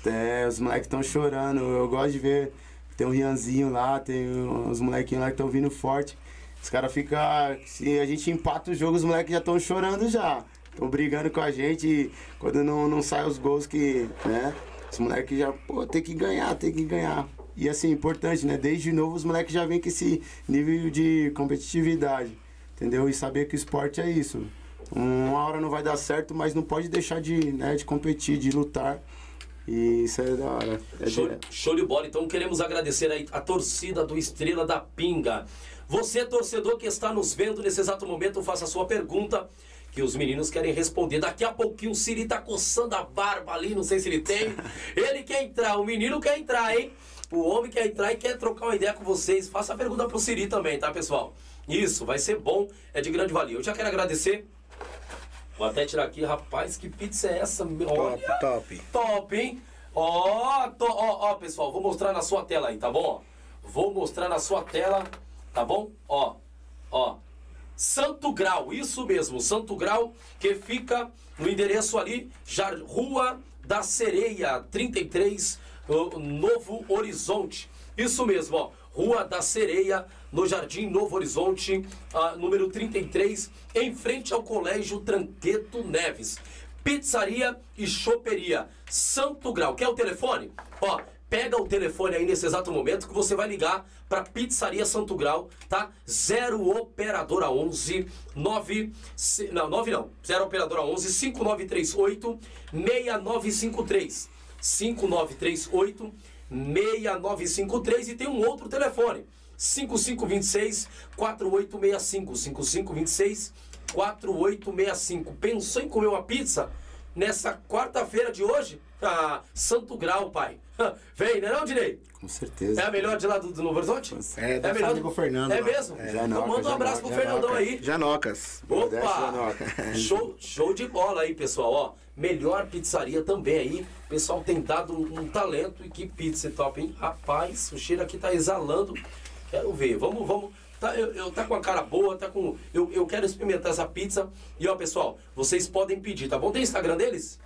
Até os moleques estão chorando. Eu gosto de ver. Tem um Rianzinho lá, tem uns molequinhos lá que estão vindo forte. Os caras ficam. Se a gente empata o jogo, os moleques já estão chorando já. Estão brigando com a gente. Quando não, não sai os gols que. né? Os moleques já, pô, tem que ganhar, tem que ganhar. E assim, importante, né? Desde novo os moleques já vêm com esse nível de competitividade. Entendeu? E saber que o esporte é isso. Uma hora não vai dar certo, mas não pode deixar de, né, de competir, de lutar. E isso é da hora. É show, de... show de bola. Então queremos agradecer aí a torcida do Estrela da Pinga. Você, torcedor que está nos vendo nesse exato momento, faça a sua pergunta que os meninos querem responder. Daqui a pouquinho o Siri tá coçando a barba ali, não sei se ele tem. [laughs] Ele quer entrar, o menino quer entrar, hein? O homem quer entrar e quer trocar uma ideia com vocês. Faça a pergunta pro Siri também, tá, pessoal? Isso, vai ser bom, é de grande valia. Eu já quero agradecer. Vou até tirar aqui, rapaz, que pizza é essa? Olha, Top, top. top, hein? Ó, ó, ó, pessoal, vou mostrar na sua tela aí, tá bom? Vou mostrar na sua tela, tá bom? Ó, ó. Santo Grau, isso mesmo, Santo Grau, que fica no endereço ali, já, Rua da Sereia, 33, ô, Novo Horizonte. Isso mesmo, ó. Rua da Sereia, no Jardim Novo Horizonte, ah, número 33, em frente ao Colégio Tranqueto Neves. Pizzaria e Choperia, Santo Grau. Quer o telefone? Ó, pega o telefone aí nesse exato momento que você vai ligar para Pizzaria Santo Grau, tá? Zero operadora 11 9 se- não, 9 não. Zero operadora 11 5938 6953. 5938 6953 e tem um outro telefone. 5526 4865 5526 4865. Pensou em comer uma pizza nessa quarta-feira de hoje? Ah, Santo Grau, pai. [laughs] Vem, não é não, Dinei? Com certeza. É a melhor de lá do, do Novo Horizonte? É, dá a pra melhor fazer com o Fernando É lá. mesmo? É. Então Janoca, manda um abraço pro Janoca, Fernandão Janoca. aí. Janocas. Opa! Janoca. [laughs] Show, show de bola aí, pessoal. Ó, melhor pizzaria também aí. O pessoal tem dado um, um talento e que pizza top, hein? Rapaz, o cheiro aqui tá exalando. Quero ver. Vamos, vamos. Tá, eu, eu tá com a cara boa, tá com. Eu, eu quero experimentar essa pizza. E ó, pessoal, vocês podem pedir, tá bom? Tem Instagram deles?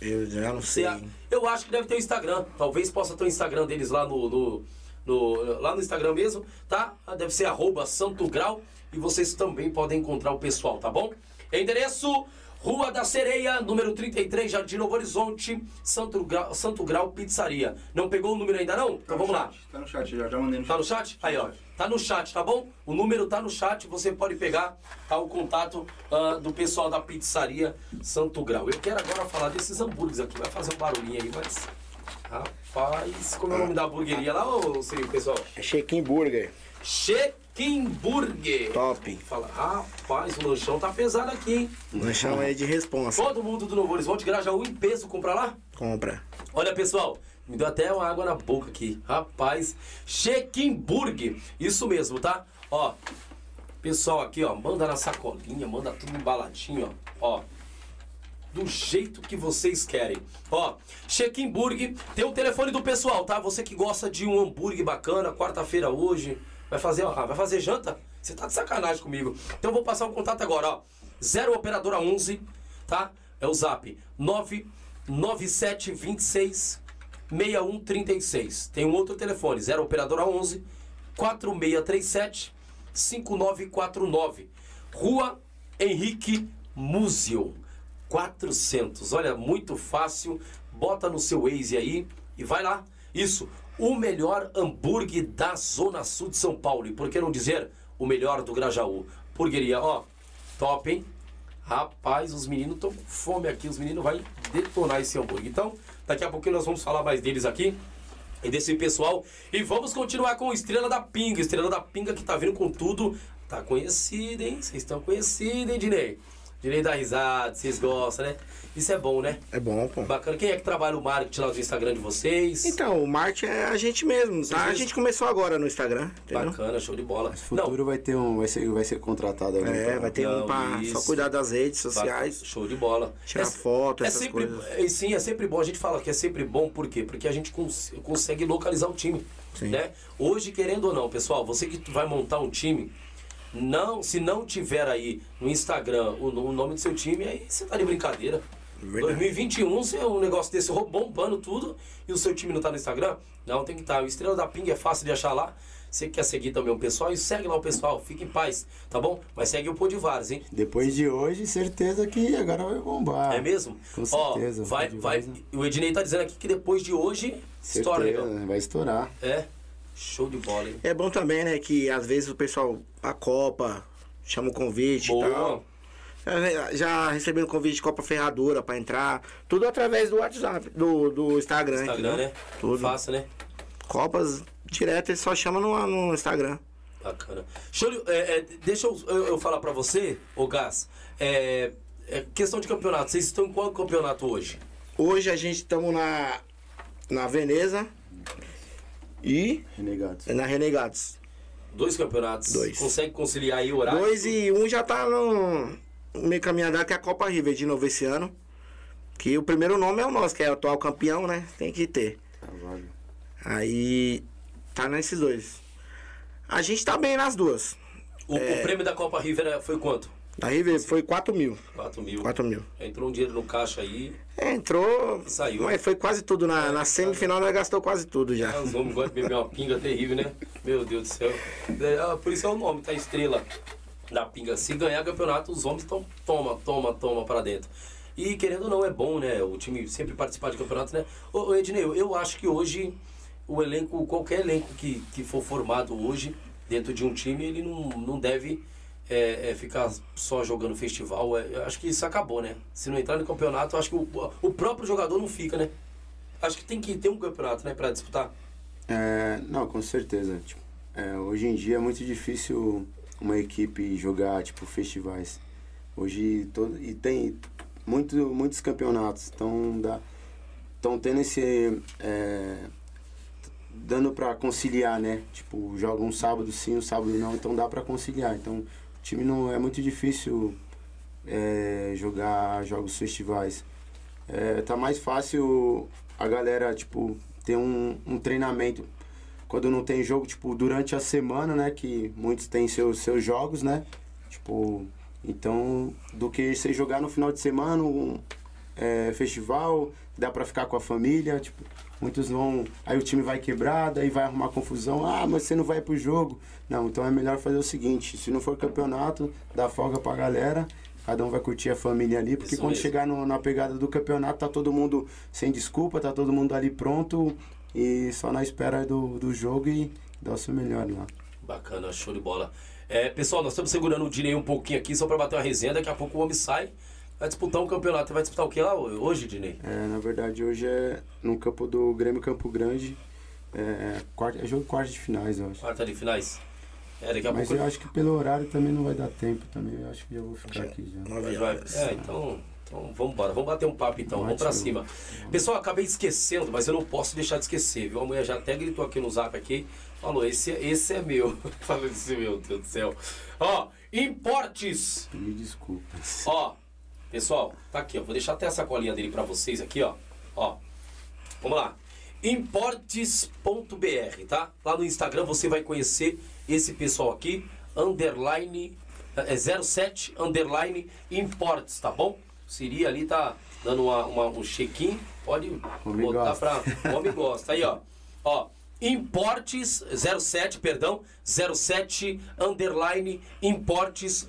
Eu já não sei. Você- Eu acho que deve ter o Instagram. Talvez possa ter o Instagram deles lá no, no- no- lá no Instagram mesmo, tá? Deve ser arroba Santo Grau. E vocês também podem encontrar o pessoal, tá bom? Endereço Rua da Sereia, número 33, Jardim Novo Horizonte, Santo Grau, Santo Grau Pizzaria. Não pegou o número ainda não? Então vamos lá. Tá no chat, já, já mandei no Tá chat. no chat? Aí, ó. Tá no chat, tá bom? O número tá no chat, você pode pegar tá, o contato ah, do pessoal da pizzaria Santo Grau. Eu quero agora falar desses hambúrgueres aqui. Vai fazer um barulhinho aí, mas. Rapaz, como é o nome da hamburgueria lá, ô Siri, pessoal? É Chequim Burger. Chequim Burger. Top. Fala, rapaz, o lanchão tá pesado aqui, hein? Lanchão aí de responsa. Todo mundo do Novo Horizonte, Grajaú em peso, compra lá? Compra. Olha, pessoal, me deu até uma água na boca aqui. Rapaz, Chequimburg. Isso mesmo, tá? Ó, pessoal aqui, ó, manda na sacolinha, manda tudo embaladinho, ó. Ó, do jeito que vocês querem. Ó, Chequimburg, tem o telefone do pessoal, tá? Você que gosta de um hambúrguer bacana, quarta-feira hoje, vai fazer, ó, vai fazer janta? Você tá de sacanagem comigo. Então eu vou passar o contato agora, ó. 0 operadora 11, tá? É o Zap 99726 6136. Tem um outro telefone, 0 operadora 11 4637 5949. Rua Henrique Museu 400. Olha, muito fácil. Bota no seu Waze aí e vai lá. Isso, o melhor hambúrguer da Zona Sul de São Paulo. E por que não dizer o melhor do Grajaú? Hamburgueria, ó, top, hein? Rapaz, os meninos estão com fome aqui. Os meninos vão detonar esse hambúrguer. Então, daqui a pouquinho nós vamos falar mais deles aqui. E desse pessoal. E vamos continuar com Estrela da Pinga. Estrela da Pinga que tá vindo com tudo. Tá conhecido, hein? Vocês estão conhecidos, hein, Dinei? Dinei dá risada, vocês gostam, né? Isso é bom, né? É bom, pô. Bacana. Quem é que trabalha o marketing lá do Instagram de vocês? Então, o marketing é a gente mesmo, tá? A gente começou agora no Instagram, entendeu? Bacana, show de bola. No futuro vai ter um. Vai ser, vai ser contratado alguém. É, pra- vai ter Não, um pra isso. só cuidar das redes Bacana, sociais. Show de bola. Tirar foto, é essas sempre, coisas. é, sim, é sempre bom. A gente fala que é sempre bom, por quê? Porque a gente cons- consegue localizar o time. Sim. Né? Hoje, querendo ou não, pessoal, você que vai montar um time, não, se não tiver aí no Instagram o, o nome do seu time, aí você tá de brincadeira. Verdade. 2021, se é um negócio desse ro- bombando tudo e o seu time não tá no Instagram, não, tem que estar. O Estrela da Ping é fácil de achar lá. Você quer seguir também o pessoal, e segue lá o pessoal, fique em paz, tá bom? Mas segue o Podivares, hein? Depois de hoje, certeza que agora vai bombar. É mesmo? Com Ó, certeza. vai, Podivares, vai, né? o Ednei tá dizendo aqui que depois de hoje, estoura, Certeza, negão. vai estourar. É, show de bola, hein? É bom também, né, que às vezes o pessoal, a Copa, chama o convite Boa. e tal. Já- recebendo convite de Copa Ferradura pra entrar. Tudo através do WhatsApp, do, do Instagram. Instagram, entendeu? né? Tudo. Fácil, né? Copas direto, eles só chamam no, no Instagram. Bacana. De- é, é, deixa eu, eu, eu falar pra você, ô Gás. É, É, questão de campeonato, vocês estão em qual campeonato hoje? Hoje a gente estamos na, na Veneza e Renegados. na Renegados. Dois campeonatos. Dois. Consegue conciliar aí o horário? Dois e um já tá no meio caminhada que é a Copa River de novo esse ano. Que o primeiro nome é o nosso, que é o atual campeão, né? Tem que ter. Trabalho. Aí tá nesses dois. A gente tá bem nas duas. O, o prêmio da Copa River é- foi quanto? Da River foi 4 mil. 4 mil. 4 mil. Entrou um dinheiro no caixa aí. É, entrou. Saiu. Mas foi quase tudo. Na, na semifinal nós gastou quase tudo já. Ah, os homens gostam de beber uma pinga terrível, né? Meu Deus do céu. É, ah, por isso é o nome, tá? Estrela da pinga. Se ganhar campeonato, os homens estão toma, toma, toma pra dentro. E querendo ou não, é bom, né? O time sempre participar de campeonato, né? Ô, ô Ednei, eu, acho que hoje o elenco, qualquer elenco que, que for formado hoje dentro de um time, ele não, não deve é, é, ficar só jogando festival. É, acho que isso acabou, né? Se não entrar no campeonato, acho que o, o próprio jogador não fica, né? Acho que tem que ter um campeonato, né, pra disputar. É, não, com certeza. Tipo, é, hoje em dia é muito difícil uma equipe jogar tipo festivais. Hoje todo e tem muito, muitos campeonatos, então dá estão tendo esse é, dando para conciliar, né? Tipo, joga um sábado sim, um sábado não, então dá para conciliar. Então, o time não é muito difícil é, jogar jogos festivais. É, tá mais fácil a galera, tipo, ter um, um treinamento quando não tem jogo, tipo, durante a semana, né? Que muitos têm seus, seus jogos, né? Tipo, então, do que você jogar no final de semana, um é, festival, dá pra ficar com a família, tipo, muitos vão. Aí o time vai quebrar, daí vai arrumar confusão, ah, mas você não vai pro jogo. Não, então é melhor fazer o seguinte, se não for campeonato, dá folga pra galera, cada um vai curtir a família ali, porque Isso quando mesmo. chegar no- na pegada do campeonato, tá todo mundo sem desculpa, tá todo mundo ali pronto e só na espera do, do jogo e dar o seu melhor lá. Bacana, show de bola. É, pessoal, nós estamos segurando o Dinei um pouquinho aqui só para bater uma resenha. Daqui a pouco o homem sai, vai disputar um campeonato. Vai disputar o que lá hoje, Dinei? É, na verdade, hoje é no campo do Grêmio Campo Grande. É, quarta, é jogo quarto de finais, eu acho. Quarta de finais. É, daqui a Mas pouco. eu acho que pelo horário também não vai dar tempo também. Eu acho que já vou ficar aqui já. Vai, Nove vai. horas. É, então, então vamos embora. Vamos bater um papo então. Vamos pra Ótimo. cima. Pessoal, acabei esquecendo, mas eu não posso deixar de esquecer, viu? A mulher já até gritou aqui no zap aqui. Falou, esse, é- esse é meu. [laughs] Falou esse meu Deus do céu. Ó, Importes. Me desculpa. Ó, pessoal, tá aqui, ó. Vou deixar até a sacolinha dele pra vocês aqui, ó. Ó. Vamos lá. Importes.br, tá? Lá no Instagram você vai conhecer esse pessoal aqui, underline é 07 underline imports, tá bom? Siri ali tá dando uma, uma- um check-in, pode Homem botar. O homem gosta. Aí, ó. Ó. Importes 07, perdão, 07 underline importes.br,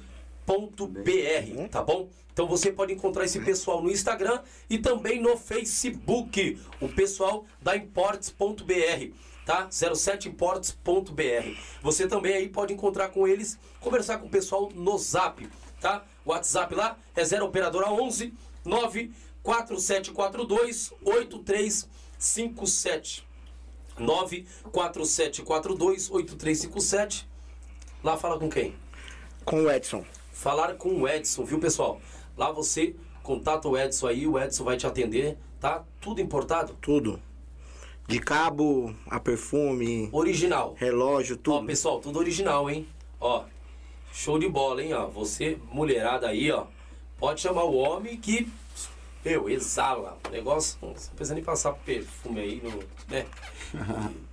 tá bom? Então você pode encontrar esse pessoal no Instagram e também no Facebook, o pessoal da importes.br, tá? 07importes.br. Você também aí pode encontrar com eles, conversar com o pessoal no Zap, tá? WhatsApp lá é 0 operadora 11 94742 8357. 947428357. Lá fala com quem? Com o Edson. Falar com o Edson, viu, pessoal? Lá você contata o Edson aí, o Edson vai te atender, tá? Tudo importado, Tudo. De cabo a perfume, original. relógio, Ó, tudo. pessoal, tudo original, hein? Ó, show de bola, hein? Ó, você, mulherada aí, ó, pode chamar o homem que, meu, exala. O negócio, não precisa nem passar perfume aí, no, né? [laughs]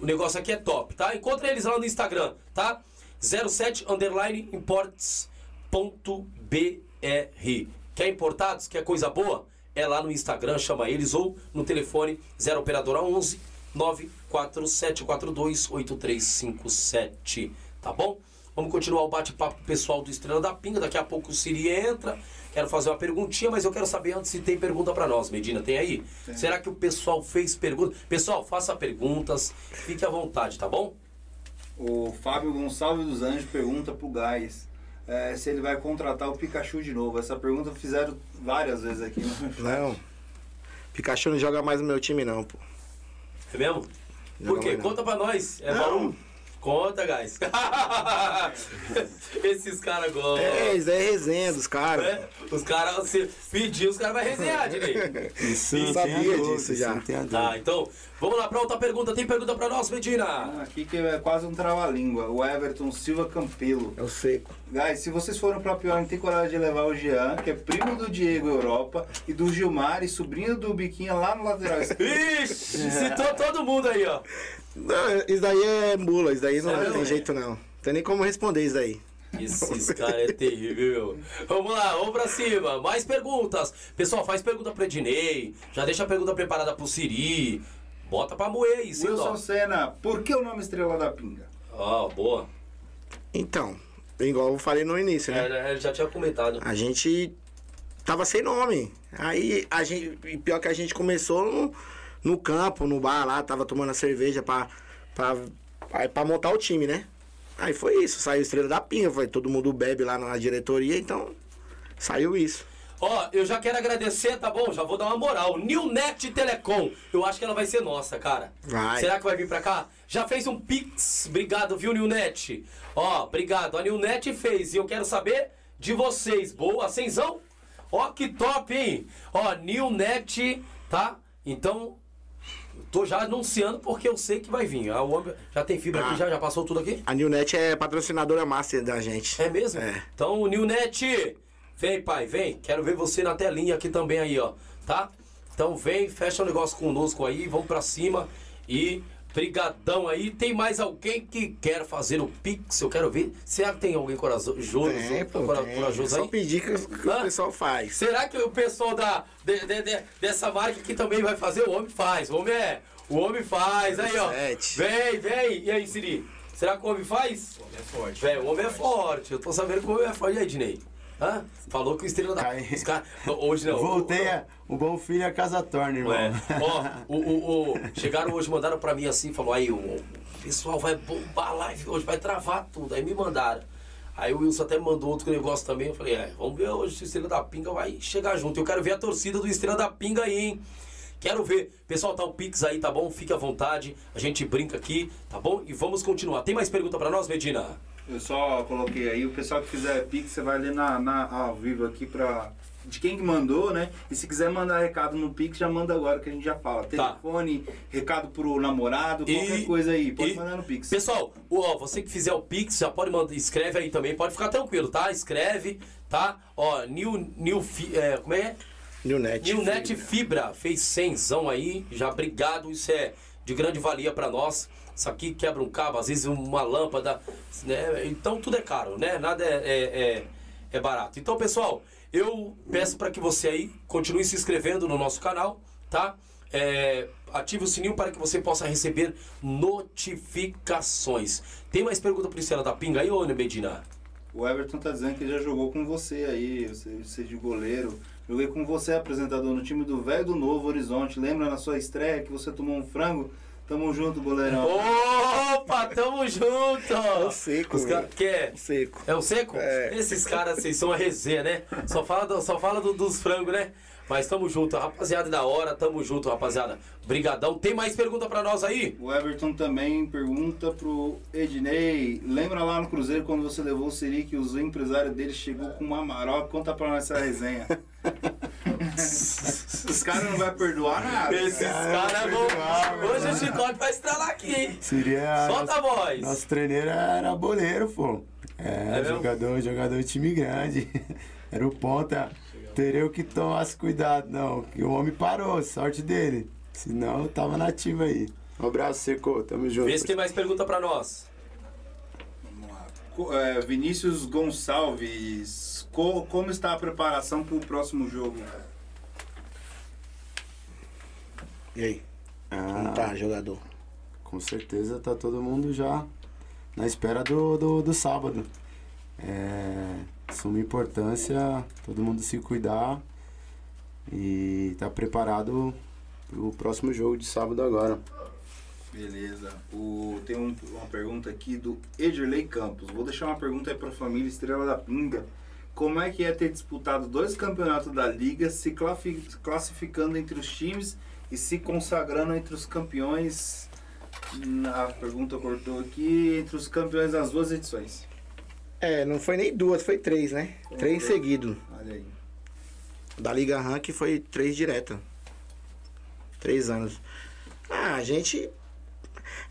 O negócio aqui é top, tá? Encontra eles lá no Instagram, tá? 07 underline imports.br. Quer importados? Quer coisa boa? É lá no Instagram, chama eles ou no telefone 0 operadora 11 94742 8357, tá bom? Vamos continuar o bate-papo pessoal do Estrela da Pinga. Daqui a pouco o Siri entra. Quero fazer uma perguntinha, mas eu quero saber antes se tem pergunta pra nós. Medina, tem aí? Será que o pessoal fez perguntas? Pessoal, faça perguntas. Fique à vontade, tá bom? O Fábio Gonçalves dos Anjos pergunta pro Gás é, se ele vai contratar o Pikachu de novo. Essa pergunta fizeram várias vezes aqui. No... Não. Pikachu não joga mais no meu time, não, pô. É mesmo? Joga Por quê? Conta pra nós. É Não. bom? Conta, guys. [laughs] Esses caras gostam. É, isso é resenha dos caras. né? Os caras, você pedir, os caras vão resenhar, Dinei. Isso Eu sabia disso isso já. Tá, então, vamos lá pra outra pergunta. Tem pergunta pra nós, Medina? Aqui que é quase um trava-língua. O Everton Silva Campelo. É o seco. Guys, se vocês foram pra pior, tem coragem de levar o Jean, que é primo do Diego Europa, e do Gilmar, e sobrinho do Biquinha lá no lateral [laughs] esquerdo. Ixi, citou todo mundo aí, ó. Não, isso daí é mula, isso daí não Sério, tem velho? jeito não. Não tem nem como responder isso daí. Esses caras é terrível. Vamos lá, vamos pra cima. Mais perguntas. Pessoal, faz pergunta pro Ednei. Já deixa a pergunta preparada pro Siri. Bota pra moer aí, sem Wilson dó. Senna, por que o nome Estrela da Pinga? Ah, boa. Então, igual eu falei no início, né? É, ele já tinha comentado. A gente tava sem nome. Aí a gente. e Pior que a gente começou no, no campo, no bar lá, tava tomando a cerveja pra, pra, aí pra montar o time, né? Aí foi isso, saiu Estrela da Pinga, foi, todo mundo bebe lá na diretoria, então saiu isso. Ó, eu já quero agradecer, tá bom? Já vou dar uma moral. Newnet Telecom. Eu acho que ela vai ser nossa, cara. Vai. Será que vai vir pra cá? Já fez um Pix. Obrigado, viu, Newnet? Ó, obrigado. A Newnet fez. E eu quero saber de vocês. Boa, Cenzão? Ó, que top, hein? Ó, Newnet, tá? Então, tô já anunciando porque eu sei que vai vir. O homem já tem fibra aqui, Ah. já, já passou tudo aqui? A Newnet é patrocinadora master da gente. É mesmo? É. Então, Nilnet, vem, pai, vem. Quero ver você na telinha aqui também aí, ó. Tá? Então vem, fecha o negócio conosco aí, vamos pra cima e brigadão aí. Tem mais alguém que quer fazer o Pix? Eu quero ver. Será que tem alguém corajoso, Tem, pô, cora- tem. corajoso É Só aí? pedir que, que o pessoal faz. Será que o pessoal da, de- de- de- dessa marca aqui também vai fazer? O homem faz. O homem é. O homem faz. Aí, ó. Vem, vem. E aí, Siri? Será que o homem faz? O homem é forte. Vem, o homem é forte. Eu tô sabendo que o homem é forte. E aí, Dinei? Hã? Falou que o estrela da. Cai. Os caras. Hoje não. Voltei, a, o bom filho a casa torna, irmão. É. Ó, [laughs] o, o, o- chegaram hoje, mandaram pra mim assim, falou, aí, o, o pessoal vai bombar a live hoje, vai travar tudo. Aí me mandaram. Aí o Wilson até mandou outro negócio também. Eu falei, é, vamos ver hoje se o Estrela da Pinga vai chegar junto. Eu quero ver a torcida do Estrela da Pinga aí, hein? Quero ver. Pessoal, tá o Pix aí, tá bom? Fique à vontade. A gente brinca aqui, tá bom? E vamos continuar. Tem mais pergunta pra nós, Medina? Eu só coloquei aí, o pessoal que fizer Pix, você vai ler na, na, ao vivo aqui pra. De quem que mandou, né? E se quiser mandar recado no Pix, já manda agora que a gente já fala. Tá. Telefone, recado pro namorado, qualquer E- coisa aí. Pode e- mandar no Pix. Pessoal, ó, você que fizer o Pix, já pode mandar, escreve aí também, pode ficar tranquilo, tá? Escreve, tá? Ó, New, new, Fi- é, como é? Newnet. Newnet Fibra fez 100 aí, já obrigado, isso é de grande valia pra nós. Isso aqui quebra um cabo, às vezes uma lâmpada, né? Então tudo é caro, né? Nada é, é, é- é barato. Então, pessoal, eu peço para que você aí continue se inscrevendo no nosso canal, tá? É, ative o sininho para que você possa receber notificações. Tem mais pergunta pro Estrela da Pinga aí, ô Medina? O Everton tá dizendo que já jogou com você aí, você, você de goleiro. Joguei com você, apresentador, no time do velho do Novo Horizonte. Lembra na sua estreia que você tomou um frango? Tamo junto, goleirão. Opa, tamo junto! É o seco, Os ca- velho. que é? Seco. É o seco? É. Esses caras, vocês são a resenha, né? Só fala, do- só fala do- dos frangos, né? Mas tamo junto, rapaziada da hora, tamo junto, rapaziada. Brigadão. Tem mais pergunta pra nós aí? O Everton também pergunta pro Ednei. Lembra lá no Cruzeiro quando você levou o Siri que os empresários dele chegou com uma maroca? Conta pra nós essa resenha. [laughs] Os caras não vão perdoar nada. Esses caras vão. Hoje o chicote vai estralar aqui, hein? Seria. Solta a voz. Nosso treino era boleiro, pô. É, É mesmo? jogador, jogador de time grande. [laughs] Era o ponta. Teria que tomasse cuidado, não. Que o homem parou, sorte dele. Senão eu tava nativo aí. Um abraço, Seco. Tamo junto. Vê se tem mais pergunta pra nós. Vamos lá. É, Vinícius Gonçalves. Co- como está a preparação para o próximo jogo? E aí? Como Ah, tá, jogador? Com certeza tá todo mundo já na espera do, do, do sábado. É, suma importância todo mundo se cuidar e tá preparado pro próximo jogo de sábado agora. Beleza. O, tem um- uma pergunta aqui do Edirley Campos. Vou deixar uma pergunta aí para a família Estrela da Pinga. Como é que é ter disputado dois campeonatos da Liga, se classificando entre os times e se consagrando entre os campeões A pergunta cortou aqui entre os campeões das duas edições. É, não foi nem duas, foi três, né? três seguidos. Olha aí. Da Liga Rank foi três direta. Três anos. Ah, a gente.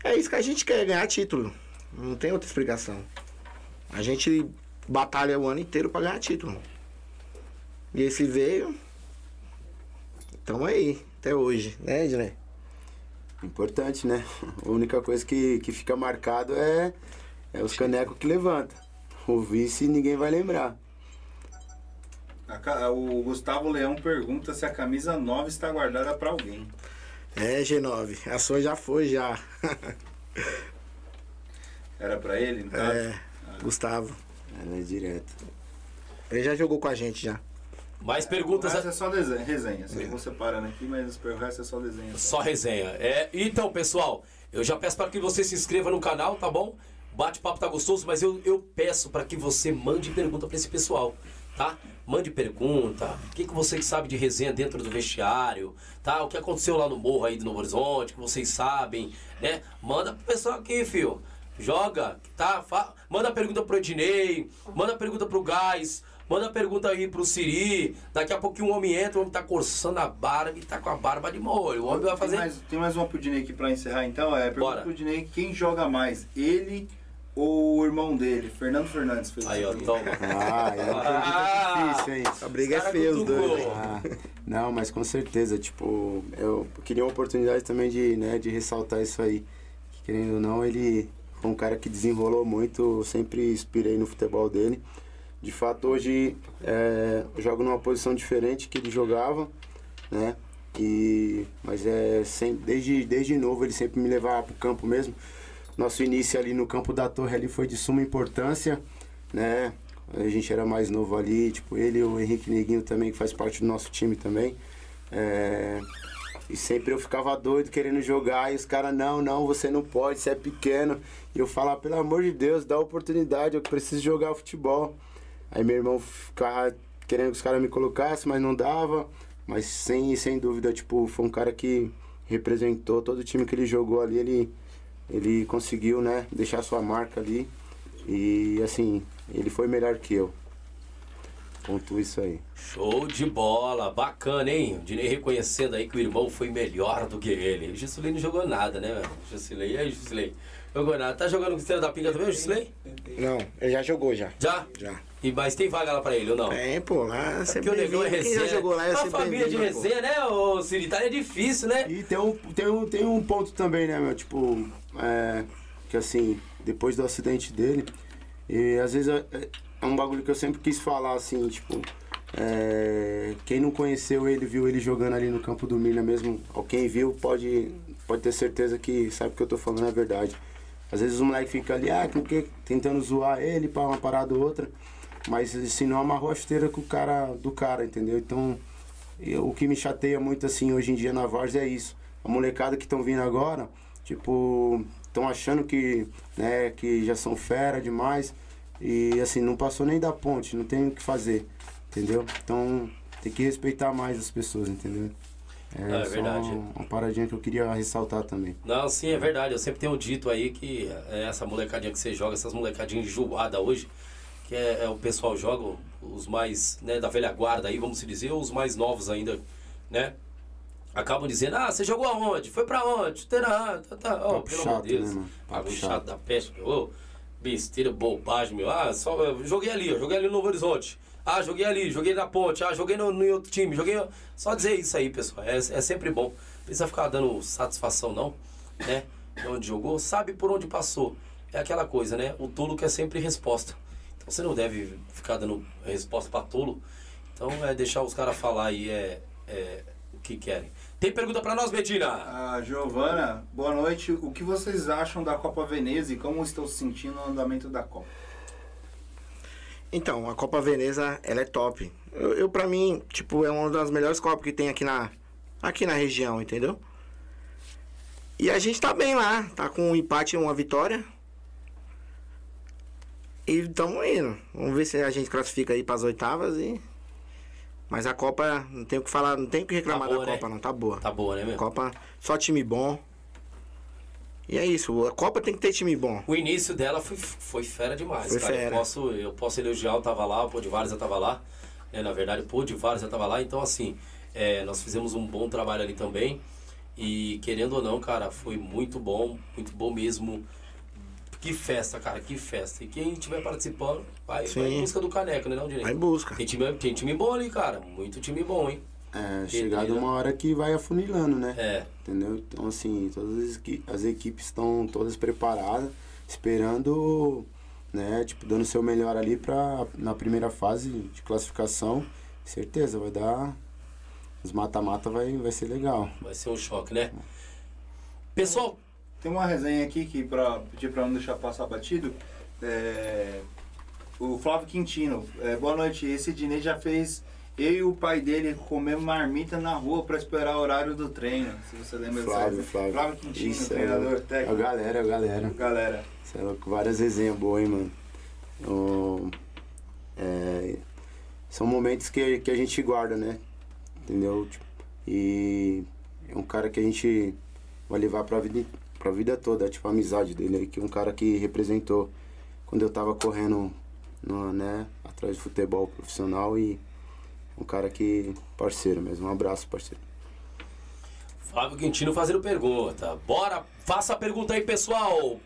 É isso que a gente quer, ganhar título. Não tem outra explicação. A gente batalha o ano inteiro pra ganhar título. E esse veio. Tamo aí, até hoje, né, Ednei? Importante, né? [laughs] A única coisa que, que fica marcado é, é os canecos que levanta. O vice ninguém vai lembrar. A o Gustavo Leão pergunta se a camisa 9 está guardada pra alguém. É, G9. A sua já foi, já. [laughs] Era pra ele, caso? é, Gustavo. Ela é direto. Ele já jogou com a gente já. Mais O perguntas. resto é só desenho, resenha. Sei que você parando aqui, mas o resto é só desenho. Só resenha. É, então, pessoal, eu já peço para que você se inscreva no canal, tá bom? Bate-papo tá gostoso, mas eu, eu peço para que você mande pergunta para esse pessoal, tá? Mande pergunta. O que, que você sabe de resenha dentro do vestiário, tá? O que aconteceu lá no morro aí do Novo Horizonte, que vocês sabem, né? Manda pro pessoal aqui, fio. Joga, tá? Fa- manda pergunta pro Ednei, manda pergunta pro Gás, manda pergunta aí pro Siri. Daqui a pouquinho o homem entra, o homem tá coçando a barba e tá com a barba de molho. O homem vai Tem fazer. mais, tem mais uma pro Dinei aqui pra encerrar então. É, pergunta Bora. pro Dinei quem joga mais, ele o irmão dele? Fernando Fernandes fez Aí, ó, toma. Ah, é Ah! difícil, hein? A briga é feia, os dois. Ah, não, mas com certeza, tipo, eu queria uma oportunidade também de, né, de ressaltar isso aí. Que, querendo ou não, ele foi um cara que desenrolou muito, eu sempre inspirei no futebol dele. De fato, hoje é, eu jogo numa posição diferente que ele jogava, né? E, mas é sempre, desde, desde novo ele sempre me levava pro campo mesmo. Nosso início ali no campo da torre ali foi de suma importância, né? A gente era mais novo ali, tipo, ele e o Henrique Neguinho também, que faz parte do nosso time também. É, E sempre eu ficava doido querendo jogar e os caras, não, não, você não pode, você é pequeno. E eu falava, pelo amor de Deus, dá oportunidade, eu preciso jogar futebol. Aí meu irmão ficava querendo que os caras me colocassem, mas não dava. Mas sem, sem dúvida, tipo, foi um cara que representou todo o time que ele jogou ali, ele, ele conseguiu, né, deixar sua marca ali. E assim, ele foi melhor que eu. Ponto isso aí. Show de bola, bacana, hein? O Dinei reconhecendo aí que o irmão foi melhor do que ele. O Gisulei não jogou nada, né, meu? Gisulei, e aí, Gisulei? Jogou nada. Tá jogando com Estrela da Pinga também, o Gisulei? Não, ele já jogou já. Já? Já. E, mas tem vaga lá pra ele ou não? É, pô, lá Porque sempre o negão é. Quem resenha. já jogou lá é Uma família de resenha, né, ô Siritário? É difícil, né? E tem um, tem um, tem um ponto também, né, meu? Tipo, é, que assim, depois do acidente dele, e às vezes é, é um bagulho que eu sempre quis falar, assim, tipo, é, quem não conheceu ele, viu ele jogando ali no campo do Mina mesmo, ou quem viu pode, pode ter certeza que sabe que eu tô falando a verdade. Às vezes o moleque fica ali, ah, com que, tentando zoar ele para uma parada ou outra, mas assim, não amarrou a chuteira com o cara, do cara, entendeu? Então, eu- o que me chateia muito assim hoje em dia na Várzea é isso. A molecada que estão vindo agora, tipo, estão achando que, né, que já são fera demais e assim, não passou nem da ponte, não tem o que fazer, entendeu? Então, tem que respeitar mais as pessoas, entendeu? É só verdade. uma paradinha que eu queria ressaltar também. Não, sim, é verdade. Eu sempre tenho dito aí que é essa molecadinha que você joga, essas molecadinhas enjoadas hoje, que é, é o pessoal joga, os mais, né, da velha guarda aí, vamos se dizer, ou os mais novos ainda, né? Acabam dizendo, ah, você jogou aonde? Foi pra onde? Terá, tá, tá. Oh, pelo amor de Deus. né? Papo chato chato. da peste, meu. Ô, besteira, bobagem, meu. Ah, só, joguei ali, joguei ali no Novo Horizonte. Ah, joguei ali, joguei na ponte. Ah, joguei no, no outro time. Joguei. Só dizer isso aí, pessoal. É, é sempre bom. Não precisa ficar dando satisfação, não. Né? De onde jogou, sabe por onde passou. É aquela coisa, né? O tolo quer sempre resposta. Então você não deve ficar dando resposta pra tolo. Então é deixar os caras falar aí é, é, o que querem. Tem pergunta pra nós, Medina? A Giovana, boa noite. O que vocês acham da Copa Veneza e como estão se sentindo no andamento da Copa? Então, a Copa Veneza, ela é top. Eu, eu pra mim, tipo, é uma das melhores Copas que tem aqui na, aqui na região, entendeu? E a gente tá bem lá, tá com um empate e uma vitória. E tamo indo. Vamos ver se a gente classifica aí pras oitavas e... Mas a Copa, não tem o que falar, não tem o que reclamar Tá boa, da né? Copa, não. Tá boa. Tá boa, né, meu? Copa, só time bom. E é isso, a Copa tem que ter time bom. O início dela foi, foi fera demais, Foi cara. fera. Eu posso, eu posso elogiar, eu tava lá, o Pô de Vários eu tava lá. Né? Na verdade, o Pô de Vários eu tava lá. Então, assim, é, nós fizemos um bom trabalho ali também. E querendo ou não, cara, foi muito bom, muito bom mesmo. Que festa, cara, que festa. E quem estiver participando, vai, vai em busca do caneco, né, não, Direito? Vai em busca. Tem time, tem time bom ali, cara. Muito time bom, hein? É, chegado uma hora que vai afunilando, né? É. Entendeu? Então, assim, todas as equipes estão todas preparadas, esperando, né, tipo, dando o seu melhor ali pra, na primeira fase de classificação. Certeza, vai dar. Os mata-mata vai, vai ser legal. Vai ser um choque, né? Pessoal, Tem uma resenha aqui que pra pedir pra não deixar passar batido. É, o Flávio Quintino. É, boa noite. Esse Dinei já fez eu e o pai dele comer marmita na rua pra esperar o horário do treino. Se você lembra Flávio. Flávio. Flávio Quintino, Isso, é treinador. É a técnico. galera, é a galera. Galera. Você é louco, várias resenhas boas, hein, mano. O- é, são momentos que, que a gente guarda, né? Entendeu? Tipo, e é um cara que a gente vai levar pra vida, pra vida toda, tipo, a amizade dele aí, que um cara que representou quando eu tava correndo no, né, atrás de futebol profissional e um cara que, parceiro mesmo. Um abraço, parceiro. Flávio Quintino fazendo pergunta. Bora, faça a pergunta aí, pessoal.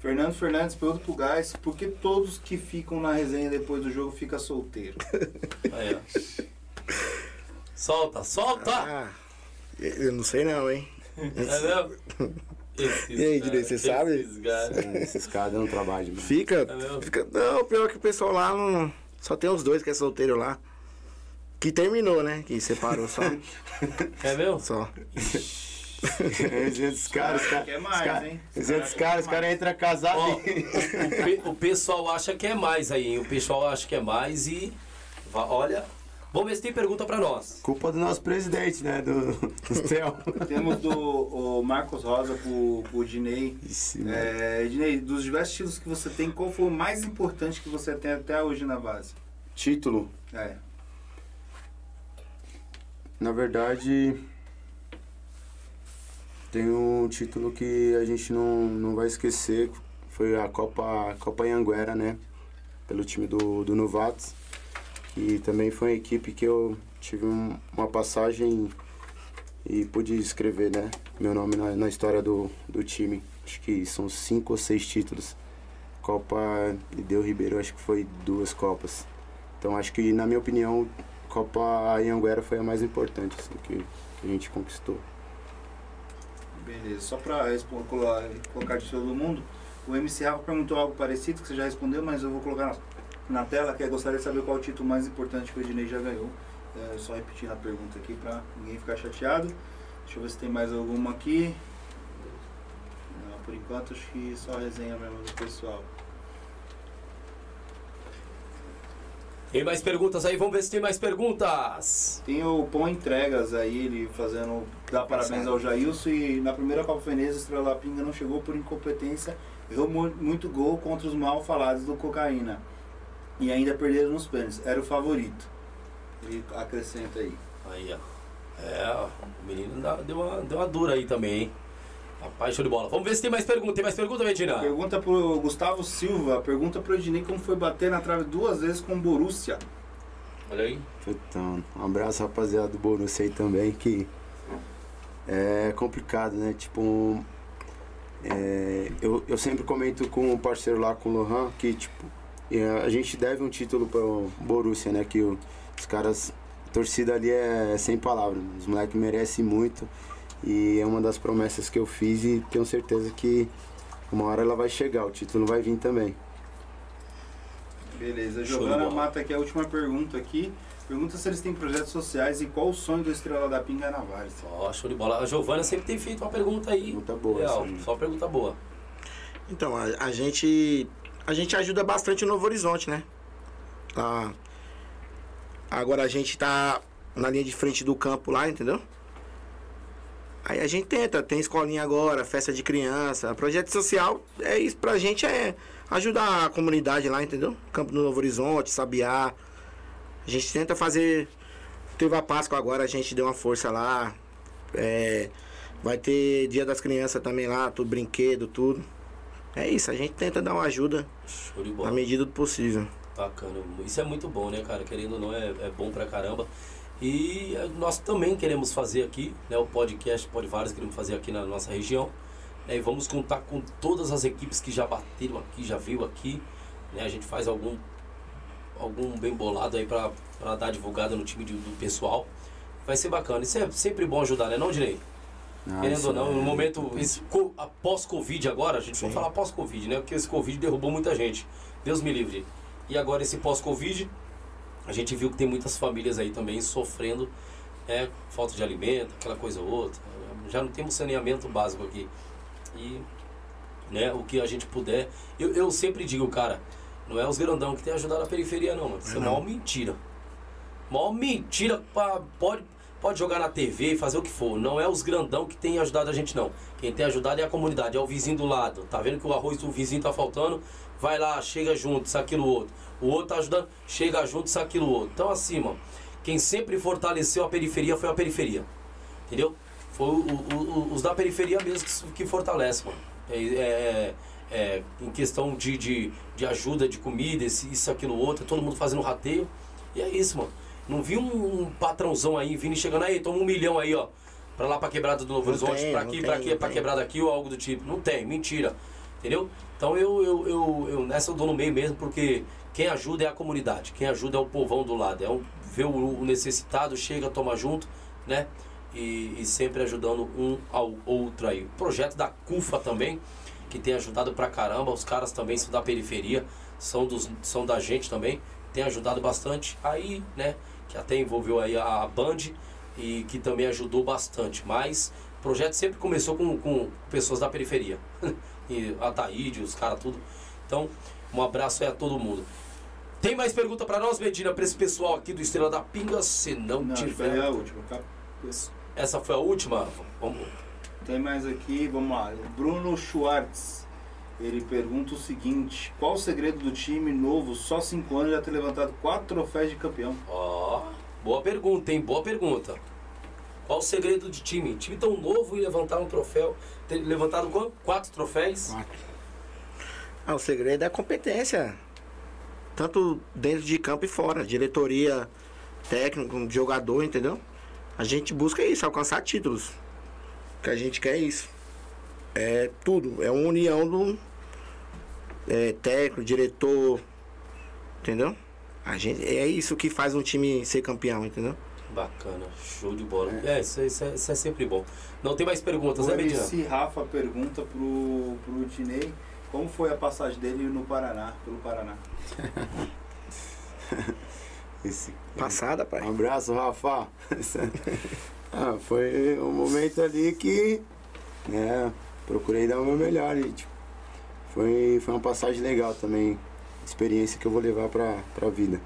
Fernando Fernandes pergunta pro Gás por que todos que ficam na resenha depois do jogo ficam solteiros? [laughs] Aí, ó. Solta, solta! Ah, eu não sei não, hein? É mesmo? [laughs] Esses E aí, Direi, você sabe? Esses caras. É, Esses caras dão trabalho, mano. Fica, É fica. Não, pior que o pessoal lá não. Só tem os dois que é solteiro lá. Que terminou, né? Que separou só. É mesmo? só. Dos caras, os caras. Quer mais, os caras- os caras entram casados o, o pe- o pessoal acha que é mais aí, hein? O pessoal acha que é mais e. Olha. Vamos ver se tem pergunta pra nós. Culpa do nosso presidente, né? Do, [laughs] do céu. Temos do o Marcos Rosa pro, pro Dinei. É, Dinei, dos diversos títulos que você tem, qual foi o mais importante que você tem até hoje na base? Título. É. Na verdade, tem um título que a gente não, não vai esquecer. Foi a Copa, Copa Anhanguera, né? Pelo time do, do Novatos. Que também foi uma equipe que eu tive um- uma passagem e pude escrever, né? Meu nome na, na história do, do time. Acho que são cinco ou seis títulos. Copa Ideu Ribeiro, acho que foi duas Copas. Então acho que, na minha opinião, Copa Anhanguera foi a mais importante assim, que, que a gente conquistou. Beleza. Só colo- colocar de todo mundo, o MC Rafa perguntou algo parecido, que você já respondeu, mas eu vou colocar na, na tela, que gostaria de saber qual o título mais importante que o Ednei já ganhou. É, só repetindo a pergunta aqui pra ninguém ficar chateado. Deixa eu ver se tem mais alguma aqui. Não, por enquanto acho que só resenha mesmo do pessoal. Tem mais perguntas aí? Vamos ver se tem mais perguntas. Tem o Pão Entregas aí, ele fazendo. Dá parabéns ao Jailson e na primeira Copa Veneza, Estrela Pinga não chegou por incompetência, errou mu- muito gol contra os mal falados do Cocaína. E ainda perderam nos pênaltis. Era o favorito. Ele acrescenta aí. Aí, ó. É, ó, o menino deu uma, deu uma dura aí também, hein? Rapaz, show de bola. Vamos ver se tem mais pergunta. Tem mais pergunta, Medina? Pergunta pro Gustavo Silva, pergunta pro Ednei como foi bater na trave duas vezes com o Borussia. Olha aí. Então, um abraço rapaziada do Borussia aí também, que é complicado, né? Tipo, é, eu, eu sempre comento com um parceiro lá, com o Lohan, que tipo, é, a gente deve um título pro Borussia, né? Que o- os caras, a torcida ali é sem palavras, os moleques merecem muito. E é uma das promessas que eu fiz e tenho certeza que uma hora ela vai chegar, o título vai vir também. Beleza. Giovana mata aqui a última pergunta aqui. Pergunta se eles têm projetos sociais e qual o sonho do Estrela da Pinga na Várzea. Ó, show de bola. A Giovana sempre tem feito uma pergunta aí. Pergunta boa Real, só pergunta boa. Então, a, a gente. A gente ajuda bastante o Novo Horizonte, né? Tá. Agora a gente tá na linha de frente do campo lá, entendeu? Aí a gente tenta, tem escolinha agora, festa de criança. Projeto social é isso pra gente é ajudar a comunidade lá, entendeu? Campo do Novo Horizonte, Sabiá. A gente tenta fazer. Teve a Páscoa agora, a gente deu uma força lá. É, Vai ter dia das crianças também lá, tudo brinquedo, tudo. É isso, a gente tenta dar uma ajuda na medida do possível. Bacana. Isso é muito bom, né, cara? Querendo ou não, é, é bom pra caramba. E eh, nós também queremos fazer aqui, né? O podcast Pode Vários queremos fazer aqui na nossa região. né, e vamos contar com todas as equipes que já bateram aqui, já veio aqui. Né? A gente faz algum, algum bem bolado aí pra, pra dar divulgada no time de- do pessoal. Vai ser bacana. Isso é sempre bom ajudar, né, não, Direi? Ah, Querendo ou não, é- no momento, esse co- após Covid agora, a gente vai falar pós-Covid, né? Porque esse Covid derrubou muita gente. Deus me livre. E agora esse pós-Covid, a gente viu que tem muitas famílias aí também sofrendo né, falta de alimento, aquela coisa ou outra. Já não temos saneamento básico aqui. E né, o que a gente puder. Eu, eu sempre digo, cara, não é os grandão que tem ajudado a periferia, não, mano. Isso é Não. maior mentira. Maior mentira. pra- pode, pode jogar na TV fazer o que for. Não é os grandão que tem ajudado a gente, não. Quem tem ajudado é a comunidade, é o vizinho do lado. Tá vendo que o arroz do vizinho tá faltando? Vai lá, chega junto, isso, aquilo, outro. O outro tá ajudando, chega junto, isso, aquilo, outro. Então, assim, mano, quem sempre fortaleceu a periferia foi a periferia. Entendeu? Foi o- o- o- os da periferia mesmo que, que mano. É, é- é, em questão de, de, de ajuda, de comida, isso, aquilo, outro, todo mundo fazendo rateio. E é isso, mano. Não vi um, um patrãozão aí vindo e chegando aí, toma um milhão aí, ó. Pra lá pra quebrada do Novo Não Horizonte, tem, pra aqui, pra aqui, pra quebrada aqui ou algo do tipo. Não tem, mentira. Entendeu? Então eu, eu, eu, eu nessa eu dou no meio mesmo, porque quem ajuda é a comunidade, quem ajuda é o povão do lado. É um, ver o, o necessitado, chega, toma junto, né? E, e sempre ajudando um ao outro aí. O projeto da CUFA também, que tem ajudado pra caramba. Os caras também são da periferia, são, dos, são da gente também, tem ajudado bastante. Aí, né, que até envolveu aí a Band e que também ajudou bastante. Mas o projeto sempre começou com, com pessoas da periferia. [laughs] e a Taíde, os caras, tudo. Então, um abraço aí a todo mundo. Tem mais pergunta pra nós, Medina, pra esse pessoal aqui do Estrela da Pinga? Se não, Não, tiver. foi a última. tá? Essa foi a última? Vamos. Tem mais aqui, vamos lá. Bruno Schwartz. Ele pergunta o seguinte: Qual o segredo do time novo, só 5 anos, já ter levantado 4 troféus de campeão? Ó, boa pergunta, hein? Boa pergunta. Qual o segredo de time? Time tão novo e levantar um troféu. Ter levantado quanto? Quatro troféus? Quatro. Ah, o segredo é a competência. Tanto dentro de campo e fora. Diretoria, técnico, jogador, entendeu? A gente busca isso, alcançar títulos. O que a gente quer é isso. É tudo. É uma união do é, técnico, diretor. Entendeu? A gente, é isso que faz um time ser campeão, entendeu? Bacana, show de bola. É, isso, é- isso é, isso é sempre bom. Não tem mais perguntas, O né? MC Rafa pergunta pro, pro Dinei como foi a passagem dele no Paraná, pelo Paraná. [laughs] Esse Passada, Um pai. abraço, Rafa. [laughs] ah, foi um momento ali que né, procurei dar o meu melhor. E, tipo, foi, foi uma passagem legal também. Experiência que eu vou levar pra, pra vida.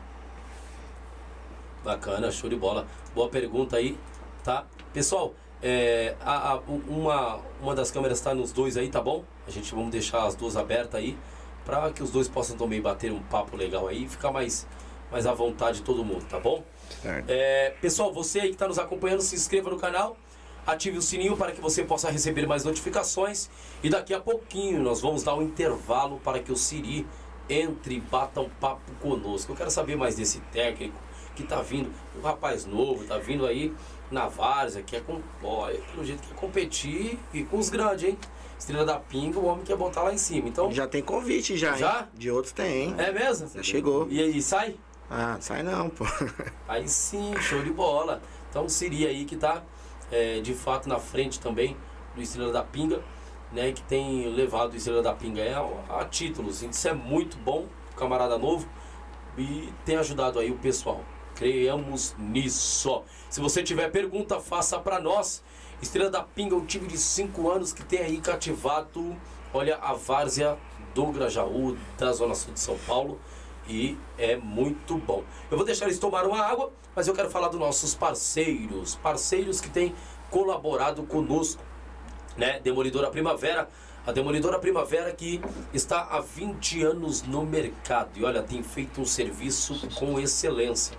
Bacana, show de bola. Boa pergunta aí, tá? Pessoal, é, a, a- uma, uma das câmeras tá nos dois aí, tá bom? A gente vamos deixar as duas abertas aí, pra que os dois possam também bater um papo legal aí e ficar mais, mais à vontade todo mundo, tá bom? Certo. É, pessoal, você aí que está nos acompanhando, se inscreva no canal, ative o sininho para que você possa receber mais notificações. E daqui a pouquinho nós vamos dar um intervalo para que o Siri entre e bata um papo conosco. Eu quero saber mais desse técnico que tá vindo, um rapaz novo, tá vindo aí na várzea, que é com. Olha, pelo jeito que quer competir e com os grandes, hein? Estrela da Pinga, o homem quer botar lá em cima. Então, Já tem convite já, hein? Já? De outros tem, hein? é mesmo? Já chegou. E aí, sai? Ah, sai não, pô. Aí sim, show de bola. Então seria aí que tá é, de fato na frente também do Estrela da Pinga, né? Que tem levado o Estrela da Pinga é, a, a títulos. Isso é muito bom, camarada novo, e tem ajudado aí o pessoal. Creamos nisso. Se você tiver pergunta, faça para nós. Estrela da Pinga, um time de 5 anos que tem aí cativado, olha, a várzea do Grajaú, da Zona Sul de São Paulo e é muito bom. Eu vou deixar eles tomar uma água, mas eu quero falar dos nossos parceiros, parceiros que têm colaborado conosco, né? Demolidora Primavera, a Demolidora Primavera que está há 20 anos no mercado e olha, tem feito um serviço com excelência.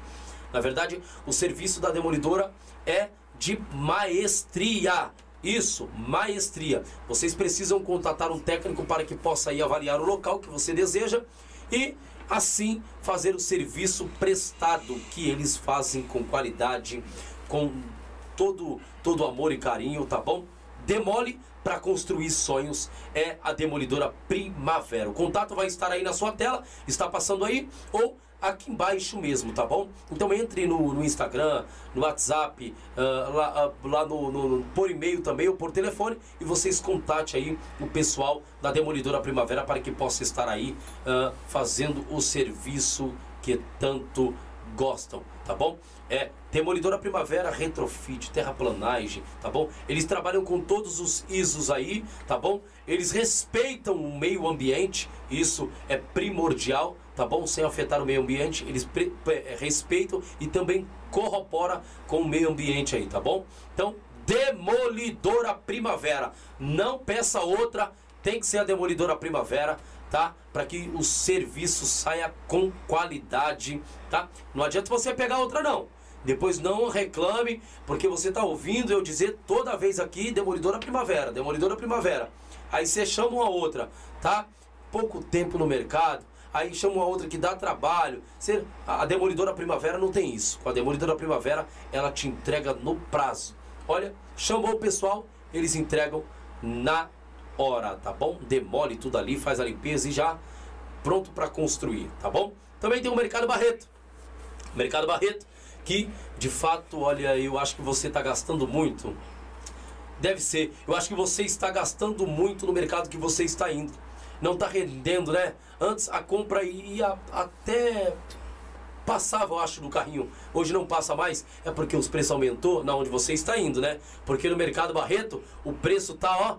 Na verdade, o serviço da Demolidora é de maestria. Isso, maestria. Vocês precisam contatar um técnico para que possa ir avaliar o local que você deseja e assim fazer o serviço prestado que eles fazem com qualidade, com todo todo amor e carinho, tá bom? Demole para construir sonhos é a Demolidora Primavera. O contato vai estar aí na sua tela, está passando aí ou aqui embaixo mesmo, tá bom? Então entre no, no Instagram, no WhatsApp, uh, lá, uh, lá no, no, por e-mail também ou por telefone e vocês contate aí o pessoal da Demolidora Primavera para que possa estar aí uh, fazendo o serviço que tanto gostam, tá bom? É Demolidora Primavera, Retrofit, Terraplanagem, tá bom? Eles trabalham com todos os ISOs aí, tá bom? Eles respeitam o meio ambiente, isso é primordial, tá bom? Sem afetar o meio ambiente, eles é, respeitam e também corrobora com o meio ambiente aí, tá bom? Então, Demolidora Primavera, não peça outra, tem que ser a Demolidora Primavera, tá? Para que o serviço saia com qualidade, tá? Não adianta você pegar outra não. Depois não reclame, porque você está ouvindo eu dizer toda vez aqui Demolidora Primavera, Demolidora Primavera. Aí você chama uma outra, tá? Pouco tempo no mercado, aí chama outra que dá trabalho. A Demolidora Primavera não tem isso. Com a Demolidora Primavera, ela te entrega no prazo. Olha, chamou o pessoal, eles entregam na hora, tá bom? Demole tudo ali, faz a limpeza e já pronto para construir, tá bom? Também tem o Mercado Barreto. Mercado Barreto que de fato, olha, eu acho que você está gastando muito. Deve ser. Eu acho que você está gastando muito no mercado que você está indo. Não está rendendo, né? Antes a compra ia até passava, eu acho, no carrinho. Hoje não passa mais. É porque os preços aumentou na onde você está indo, né? Porque no mercado Barreto o preço tá, ó,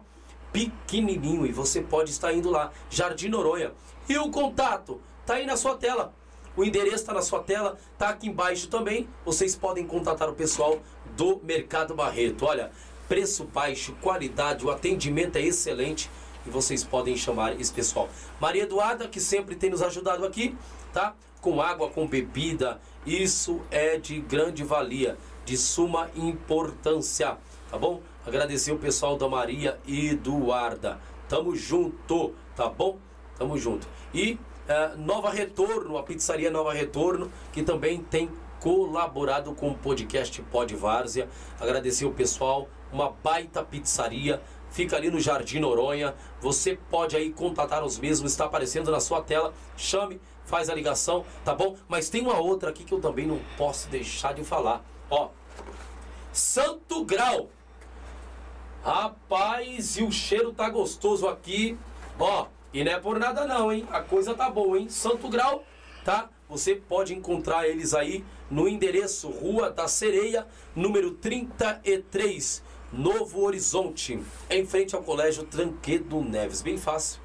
pequenininho e você pode estar indo lá. Jardim Noronha. E o contato tá aí na sua tela. O endereço está na sua tela, está aqui embaixo também. Vocês podem contatar o pessoal do Mercado Barreto. Olha, preço baixo, qualidade, o atendimento é excelente e vocês podem chamar esse pessoal. Maria Eduarda, que sempre tem nos ajudado aqui, tá? Com água, com bebida, isso é de grande valia, de suma importância, tá bom? Agradecer o pessoal da Maria Eduarda. Tamo junto, tá bom? Tamo junto. E é, Nova Retorno, a pizzaria Nova Retorno, que também tem colaborado com o podcast Pod Várzea. Agradecer o pessoal, uma baita pizzaria, fica ali no Jardim Noronha. Você pode aí contatar os mesmos, está aparecendo na sua tela. Chame, faz a ligação, tá bom? Mas tem uma outra aqui que eu também não posso deixar de falar. Ó, Santo Grau. Rapaz, e o cheiro tá gostoso aqui. Ó, e não é por nada não, hein? A coisa tá boa, hein? Santo Grau, tá? Você pode encontrar eles aí no endereço Rua da Sereia, número 33, Novo Horizonte, em frente ao Colégio Tranquedo Neves. Bem fácil,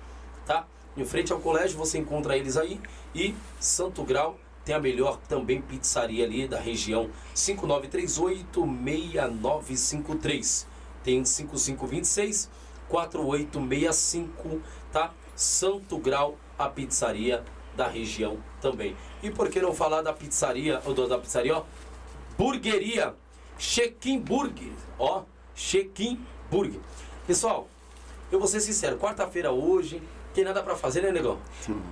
tá? Em frente ao colégio você encontra eles aí. E Santo Grau tem a melhor também pizzaria ali da região, 5938-6953. Tem 5526 4865, tá? Santo Grau, a pizzaria da região também. E por que não falar da pizzaria, ou da pizzaria, ó? Burgueria, Chequim Burger, ó, Chequim Burger. Pessoal, eu vou ser sincero, quarta-feira hoje, tem nada para fazer, né, negão?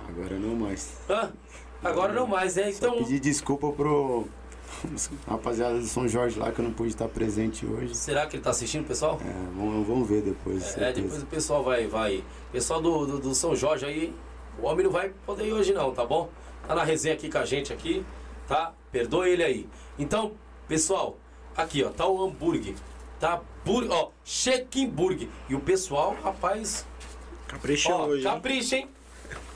Agora não mais. Hã? Agora não mais, né? Então. Só pedir desculpa pro [laughs] rapaziada do São Jorge lá que eu não pude estar presente hoje. Será que ele tá assistindo, pessoal? É, vamos, vamos ver depois. É, depois o pessoal vai. vai. Pessoal do, do, do, São Jorge aí, o homem não vai poder ir hoje não, tá bom? Tá na resenha aqui com a gente aqui, tá? Perdoa ele aí. Então, pessoal, aqui ó, tá o hambúrguer. Tá bur ó, Chequimburg. E o pessoal, rapaz. Capricha ó, hoje. Capricha, hein?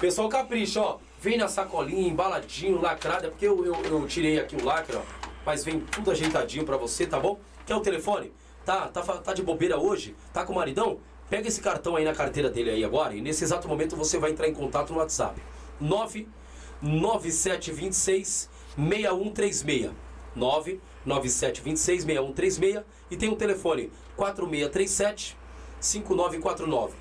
Pessoal capricha, ó. Vem na sacolinha, embaladinho, lacrado. É porque eu, eu, eu, tirei aqui o lacre, ó. Mas vem tudo ajeitadinho pra você, tá bom? Quer o telefone? Tá, tá, tá de bobeira hoje? Tá com o maridão? Pega esse cartão aí na carteira dele aí agora e nesse exato momento você vai entrar em contato no WhatsApp. 99726 6136. 99726 6136 e tem um telefone 4637 5949.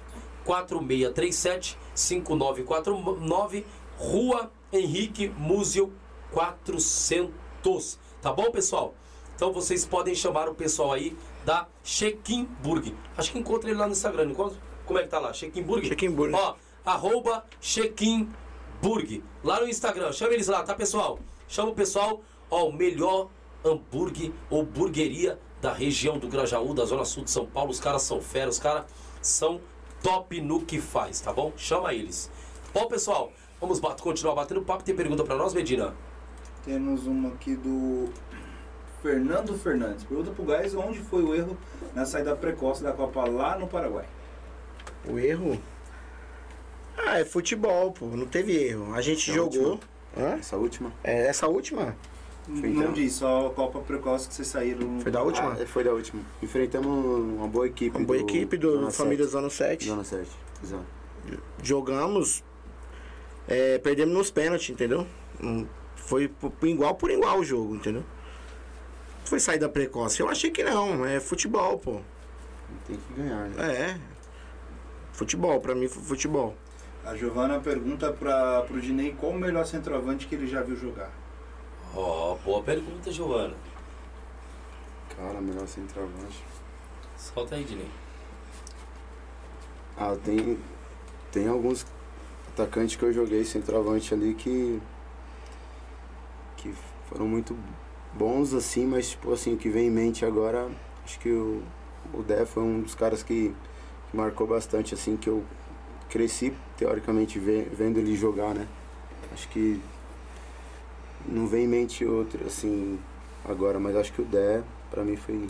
4637 5949 Rua Henrique Múzio 400. Tá bom, pessoal? Então vocês podem chamar o pessoal aí da Chequimburg. Acho que encontra ele lá no Instagram, encontra? Como é que tá lá? Chequimburg? Chequimburg. Ó, arroba Chequimburg. Lá no Instagram. Chama eles lá, tá, pessoal? Chama o pessoal. Ó, o melhor hambúrguer ou burgueria da região do Grajaú, da Zona Sul de São Paulo. Os caras são fera, os caras são top no que faz, tá bom? Chama eles. Bom, pessoal, vamos bat continuar batendo papo. Tem pergunta pra nós, Medina? Temos uma aqui do Fernando Fernandes. Pergunta pro Gás onde foi o erro na saída precoce da Copa lá no Paraguai. O erro? Ah, é futebol, pô. Não teve erro. A gente É jogou. Hã? Essa última? É, essa última? Foi Não então. diz, só a Copa precoce que vocês saíram. Foi da última? Ah, foi da última. Enfrentamos uma boa equipe. Uma boa equipe do Zona Família 7. Zona 7. Zona 7, exato. Jogamos. é, perdemos nos pênaltis, entendeu? Não- Foi igual por igual o jogo, entendeu? Foi saída precoce. Eu achei que não. É futebol, pô. Tem que ganhar, né? É. Futebol, pra mim foi futebol. A Giovana pergunta pra, pro Dinei qual o melhor centroavante que ele já viu jogar. Ó, boa pergunta, Giovana. Cara, melhor centroavante. Solta aí, Dinei. Ah, tem, tem alguns atacantes que eu joguei centroavante ali que. que foram muito bons assim, mas tipo assim, o que vem em mente agora, acho que o, o Dé foi um dos caras que, que marcou bastante, assim, que eu cresci teoricamente ve- vendo ele jogar, né? Acho que não vem em mente outro assim agora, mas acho que o Dé pra mim foi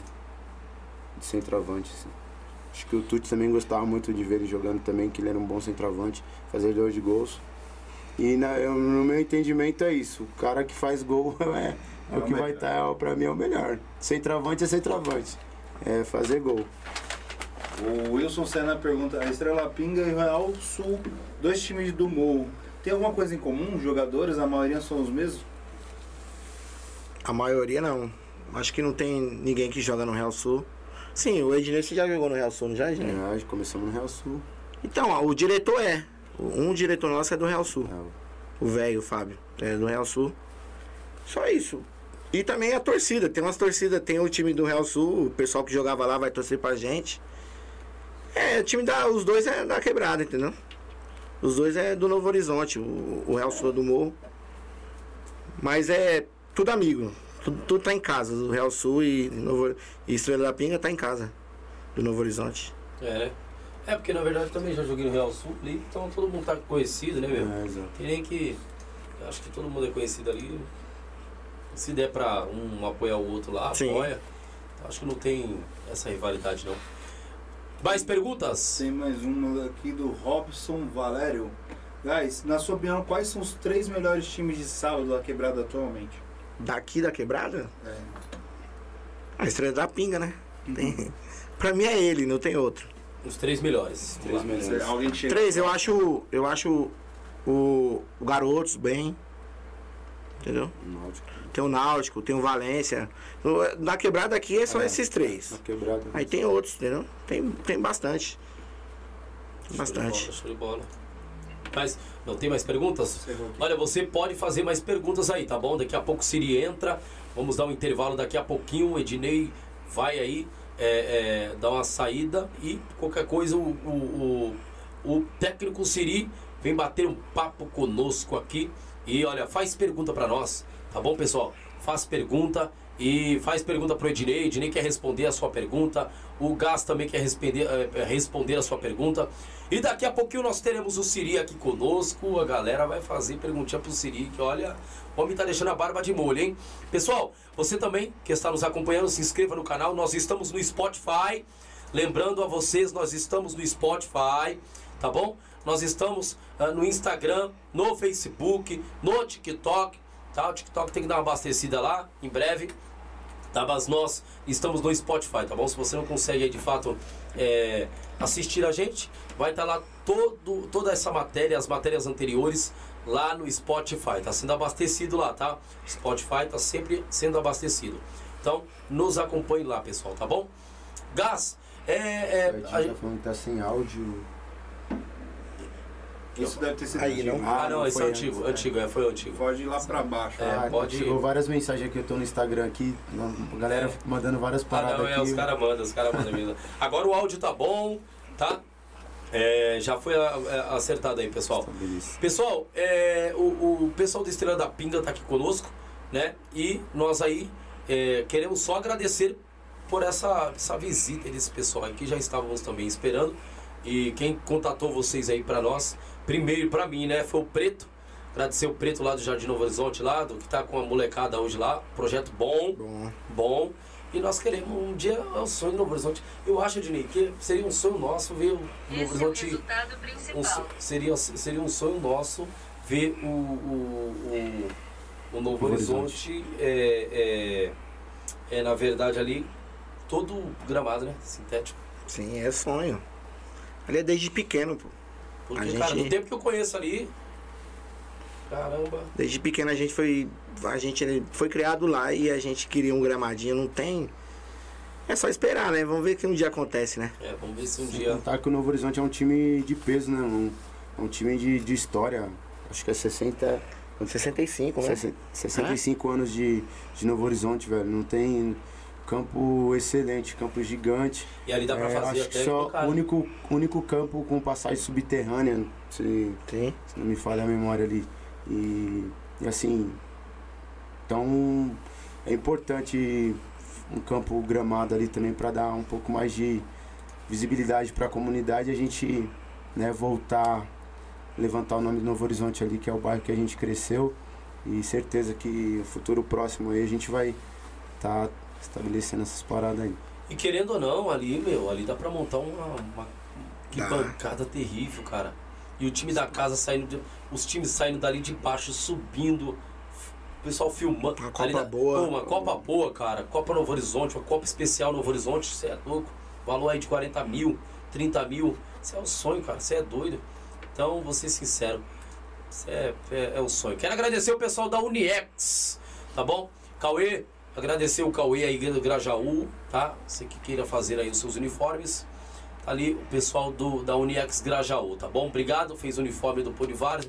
de centroavante, assim. Acho que o Tuti também gostava muito de ver ele jogando também, que ele era um bom centroavante, fazedor de gols. E na- eu- no meu entendimento é isso, o cara que faz gol [laughs] é, é o que vai estar, pra mim, é o melhor. Centroavante é centroavante. É fazer gol. O Wilson Senna pergunta: a Estrela Pinga e o Real Sul, dois times do Morro, tem alguma coisa em comum? Os jogadores, a maioria são os mesmos? A maioria não. Acho que não tem ninguém que joga no Real Sul. Sim, o Ednei você já jogou no Real Sul, não já, Ednei? É, começamos no Real Sul. Então, ó, o diretor é. Um diretor nosso é do Real Sul. É, o- velho, o Fábio. É do Real Sul. Só isso. E também a torcida. Tem umas torcidas, tem o time do Real Sul, o pessoal que jogava lá vai torcer pra gente. É, o time da. Os dois é da quebrada, entendeu? Os dois é do Novo Horizonte, o, o Real Sul é do Morro. Mas é tudo amigo. Tudo, tudo tá em casa. O Real Sul e, Novo, e Estrela da Pinga tá em casa. Do Novo Horizonte. É, né? É, porque na verdade também já joguei no Real Sul ali, então todo mundo tá conhecido, né, meu? É, exato. Tem nem que. Acho que todo mundo é conhecido ali. Se der pra um apoiar o outro lá, Sim. apoia. Acho que não tem essa rivalidade, não. Mais perguntas? Tem mais uma aqui do Robson Valério. Guys, na sua opinião, quais são os três melhores times de sábado da quebrada atualmente? Daqui da quebrada? É. A Estrela da Pinga, né? Tem- [laughs] pra mim é ele, não tem outro. Os três melhores. Três melhores. Alguém chega. Três, eu acho. Eu acho o, o Garotos bem. Entendeu? Náutico. Tem o Náutico, tem o Valência. Na quebrada aqui são É. esses três. Na quebrada. Aí tem outros, entendeu? Tem, tem bastante. Bastante. Show de bola, show de bola. Mas, não tem mais perguntas? Olha, você pode fazer mais perguntas aí, tá bom? Daqui a pouco o Siri entra. Vamos dar um intervalo daqui a pouquinho. O Ednei vai aí é, é, dar uma saída e qualquer coisa o, o, o, o técnico Siri vem bater um papo conosco aqui. E olha, faz pergunta pra nós, tá bom, pessoal? Faz pergunta e faz pergunta pro Ednei. Ednei quer responder a sua pergunta. O Gás também quer responder, é, responder a sua pergunta. E daqui a pouquinho nós teremos o Siri aqui conosco. A galera vai fazer perguntinha pro Siri, que olha, o homem tá deixando a barba de molho, hein? Pessoal, você também que está nos acompanhando, se inscreva no canal. Nós estamos no Spotify. Lembrando a vocês, nós estamos no Spotify, tá bom? Nós estamos ah, no Instagram, no Facebook, no TikTok, tá? O TikTok tem que dar uma abastecida lá, em breve. Tá, mas nós estamos no Spotify, tá bom? Se você não consegue aí, de fato é, assistir a gente, vai estar lá todo, toda essa matéria, as matérias anteriores lá no Spotify. Tá sendo abastecido lá, tá? Spotify tá sempre sendo abastecido. Então, nos acompanhe lá, pessoal, tá bom? Gás, é, é, A gente tá falando que tá sem áudio. Isso deve ter sido Aí, antigo. não? Ah, Ah, não, não, esse é foi antigo, antes, antigo, é, foi antigo. Pode ir lá pra baixo. É, Ah, pode ir. Chegou várias mensagens aqui, eu tô no Instagram aqui, a galera mandando várias Ah, paradas não, é, aqui. os caras mandam, os caras mandam mesmo. [laughs] Agora o áudio tá bom, tá? É, já foi a- a- acertado aí, pessoal. Tá. Pessoal, é, o, o pessoal do Estrela da Pinga tá aqui conosco, né? E nós aí é, queremos só agradecer por essa, essa visita desse pessoal aí, que já estávamos também esperando. E quem contatou vocês aí pra nós, primeiro pra mim, né, foi o Preto. Agradecer o Preto lá do Jardim Novo Horizonte, lá, do que tá com a molecada hoje lá. Projeto bom, Bom. bom. E nós queremos um dia, é um sonho do Novo Horizonte. Eu acho, Ednei, que seria um sonho nosso ver o Novo Esse é o Horizonte resultado um seria, seria um sonho nosso ver o, o, o, o Novo Horizonte, é, é, é, na verdade, ali, todo gramado, né? Sintético. Sim, é sonho. Ali é desde pequeno, pô. Porque, A gente- cara, no tempo que eu conheço ali, caramba, Desde pequeno a gente foi. A gente foi criado lá e a gente queria um gramadinho, não tem. É só esperar, né? Vamos ver que um dia acontece, né? é, vamos ver se um Sem dia... contar que o Novo Horizonte é um time de peso, né? Um, é um time de, de história. Acho que é 60, 65, né? 60 65 anos de, de Novo Horizonte, velho. Não tem campo excelente, campo gigante. E ali dá pra É, fazer acho que só o único, único campo com passagem subterrânea, se, Sim. se não me falha a memória ali. E, e assim, então é importante um campo gramado ali também para dar um pouco mais de visibilidade para a comunidade e a gente né, voltar, levantar o nome do Novo Horizonte ali, que é o bairro que a gente cresceu. E certeza que no futuro próximo aí a gente vai estar estabelecendo essas paradas aí. E querendo ou não, ali, meu, ali dá pra montar uma, uma que Dá. bancada terrível, cara. E o time da casa saindo, de- os times saindo dali de baixo, subindo, o pessoal filmando. Uma Copa Ali na- boa. Pô, uma Copa boa, cara. Copa Novo Horizonte, uma Copa especial Novo Horizonte, você é louco. Valor aí de 40 mil, 30 mil. Isso é um sonho, cara. Você é doido. Então, vou ser sincero. Isso é, é, é um sonho. Quero agradecer o pessoal da Uniex, tá bom? Cauê, agradecer o Cauê aí do Grajaú, tá? Você que queira fazer aí os seus uniformes. Tá ali o pessoal do, da Uniex Grajaú, tá bom? Obrigado, fez o uniforme do Polivar.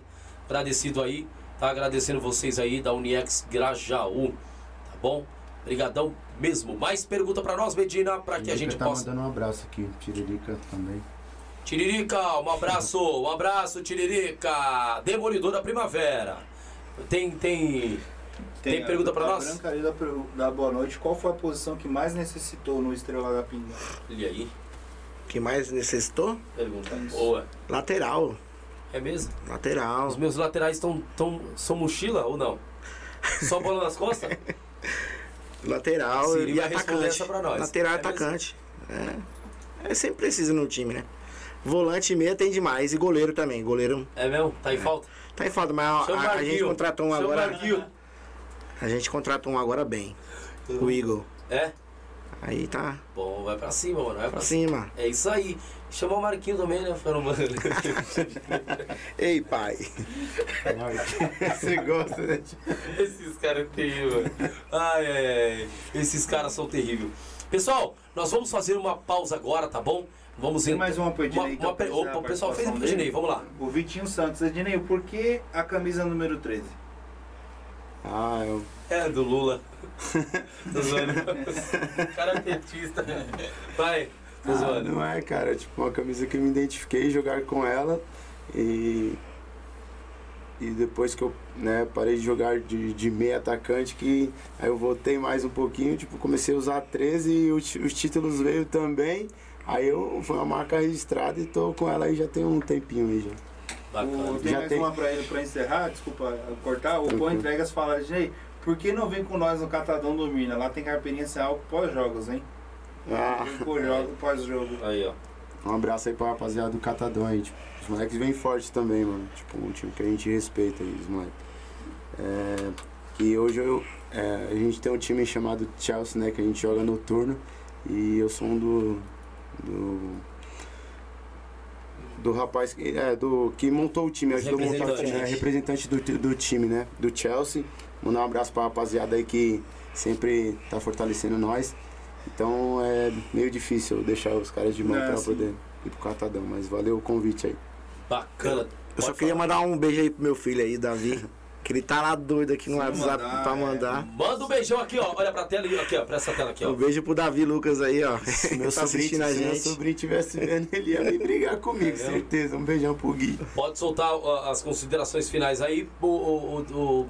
Agradecido aí, tá? Agradecendo vocês aí da Uniex Grajaú, tá bom? Obrigadão mesmo. Mais pergunta pra nós, Medina, pra que a gente tá possa... mandando um abraço aqui, Tiririca também. Tiririca, um abraço, um abraço, Tiririca, Demolidor da Primavera. Tem, tem, tem, pergunta pra a nós? Branca ali da, da Boa Noite, qual foi a posição que mais necessitou no Estrela da Pinga? E aí? que mais necessitou? Pergunta Isso. boa. Lateral. É mesmo? Lateral. Os meus laterais estão tão, são mochila ou não? Só bola nas costas? [laughs] Lateral Siri e atacante. essa pra nós. Lateral e É atacante. É. É sempre preciso no time, né? Volante e meia tem demais. E goleiro também. Goleiro É mesmo? Tá em falta? tá em falta, mas a, a- gente contratou um o agora. Marquinho. A gente contratou um agora bem. O Eagle. É? Aí tá Bom, vai pra cima, mano. Vai pra pra cima. cima. É isso aí. Chamar o Marquinho também, né? Ficando mano. [laughs] Ei, pai. [laughs] Você gosta, né? Esses caras são terríveis. Ai, ai, ai. Esses caras são terríveis. Pessoal, nós vamos fazer uma pausa agora, tá bom? Vamos Tem em- mais uma pro Ednei, Uma, então, uma encerrar Opa, a o pessoal fez pro Ednei, vamos lá. O Vitinho Santos. Ednei, por que a camisa número 13? Ah, eu, É, do Lula. [laughs] Tô zoando. cara petista. Vai, tô ah, zoando. não é, cara. Tipo, uma camisa que eu me identifiquei jogar com ela e. E depois que eu né, parei de jogar de, de meio atacante, que aí eu voltei mais um pouquinho, tipo, comecei a usar 13 e os, os títulos veio também. Aí eu foi uma marca registrada e tô com ela aí já tem um tempinho aí já. Bacana. O, tem Já mais tem. uma pra ele pra encerrar, desculpa cortar. O Pão Tranquilo. Entregas fala, Ednei, por que não vem com nós no Catadão do Mina? Lá tem carpeirinha sem álcool pós-jogos, hein? Ah, Vem pós-jogo, pós-jogo. Aí, ó. um abraço aí pra rapaziada do Catadão aí. Tipo, os moleques vêm forte também, mano. Tipo, um time que a gente respeita aí, os moleques. É, e hoje eu, é, a gente tem um time chamado Chelsea, né? Que a gente joga noturno. E eu sou um do. do do rapaz que, é, do, que montou o time, ajudou a montar o time, é, representante do, do time, né? Do Chelsea. Mandar um abraço pra rapaziada aí que sempre tá fortalecendo nós. Então é meio difícil deixar os caras de mão É, pra sim. poder ir pro Catadão, mas valeu o convite aí. Bacana. Eu só queria falar. mandar um beijo aí pro meu filho aí, Davi. [laughs] Que ele tá lá doido aqui no Se WhatsApp mandar, pra é. mandar. Manda um beijão aqui, ó. Olha pra tela aí, aqui, ó. Pra essa tela aqui, ó. Um beijo pro Davi Lucas aí, ó. Se [laughs] meu, tá sobrinho, assistindo a se meu gente. sobrinho tivesse vendo, ele ia me brigar comigo, É certeza. Um beijão pro Gui. Pode soltar ó, as considerações finais aí, o, o, o- o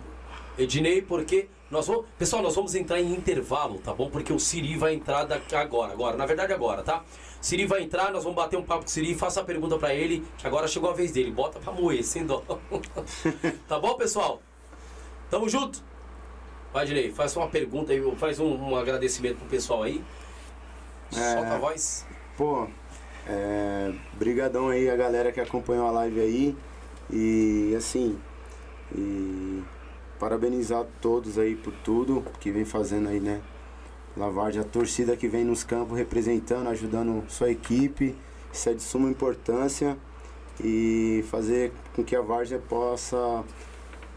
Ednei, porque nós vamos. Pessoal, nós vamos entrar em intervalo, tá bom? Porque o Siri vai entrar daqui agora, agora, na verdade agora, tá? Siri vai entrar, nós vamos bater um papo com o Siri, faça a pergunta pra ele, que agora chegou a vez dele. Bota pra moer, sem dó. [laughs] tá bom, pessoal? Tamo junto? Vai, Ednei, faz uma pergunta aí, faz um, um agradecimento pro pessoal aí. É. Solta a voz. Pô, é, brigadão aí a galera que acompanhou a live aí. E assim, e parabenizar todos aí por tudo que vem fazendo aí, né? Lavarde, a torcida que vem nos campos representando, ajudando sua equipe. Isso é de suma importância. E fazer com que a Várzea possa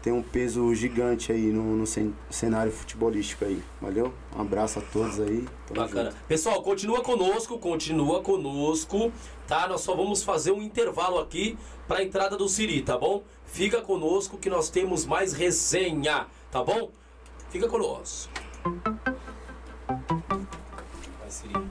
ter um peso gigante aí no, no cen- cenário futebolístico aí. Valeu? Um abraço a todos aí. Tamo Bacana. junto. Pessoal, continua conosco, continua conosco, tá? Nós só vamos fazer um intervalo aqui para a entrada do Siri, tá bom? Fica conosco que nós temos mais resenha, tá bom? Fica conosco. Vai, Siri.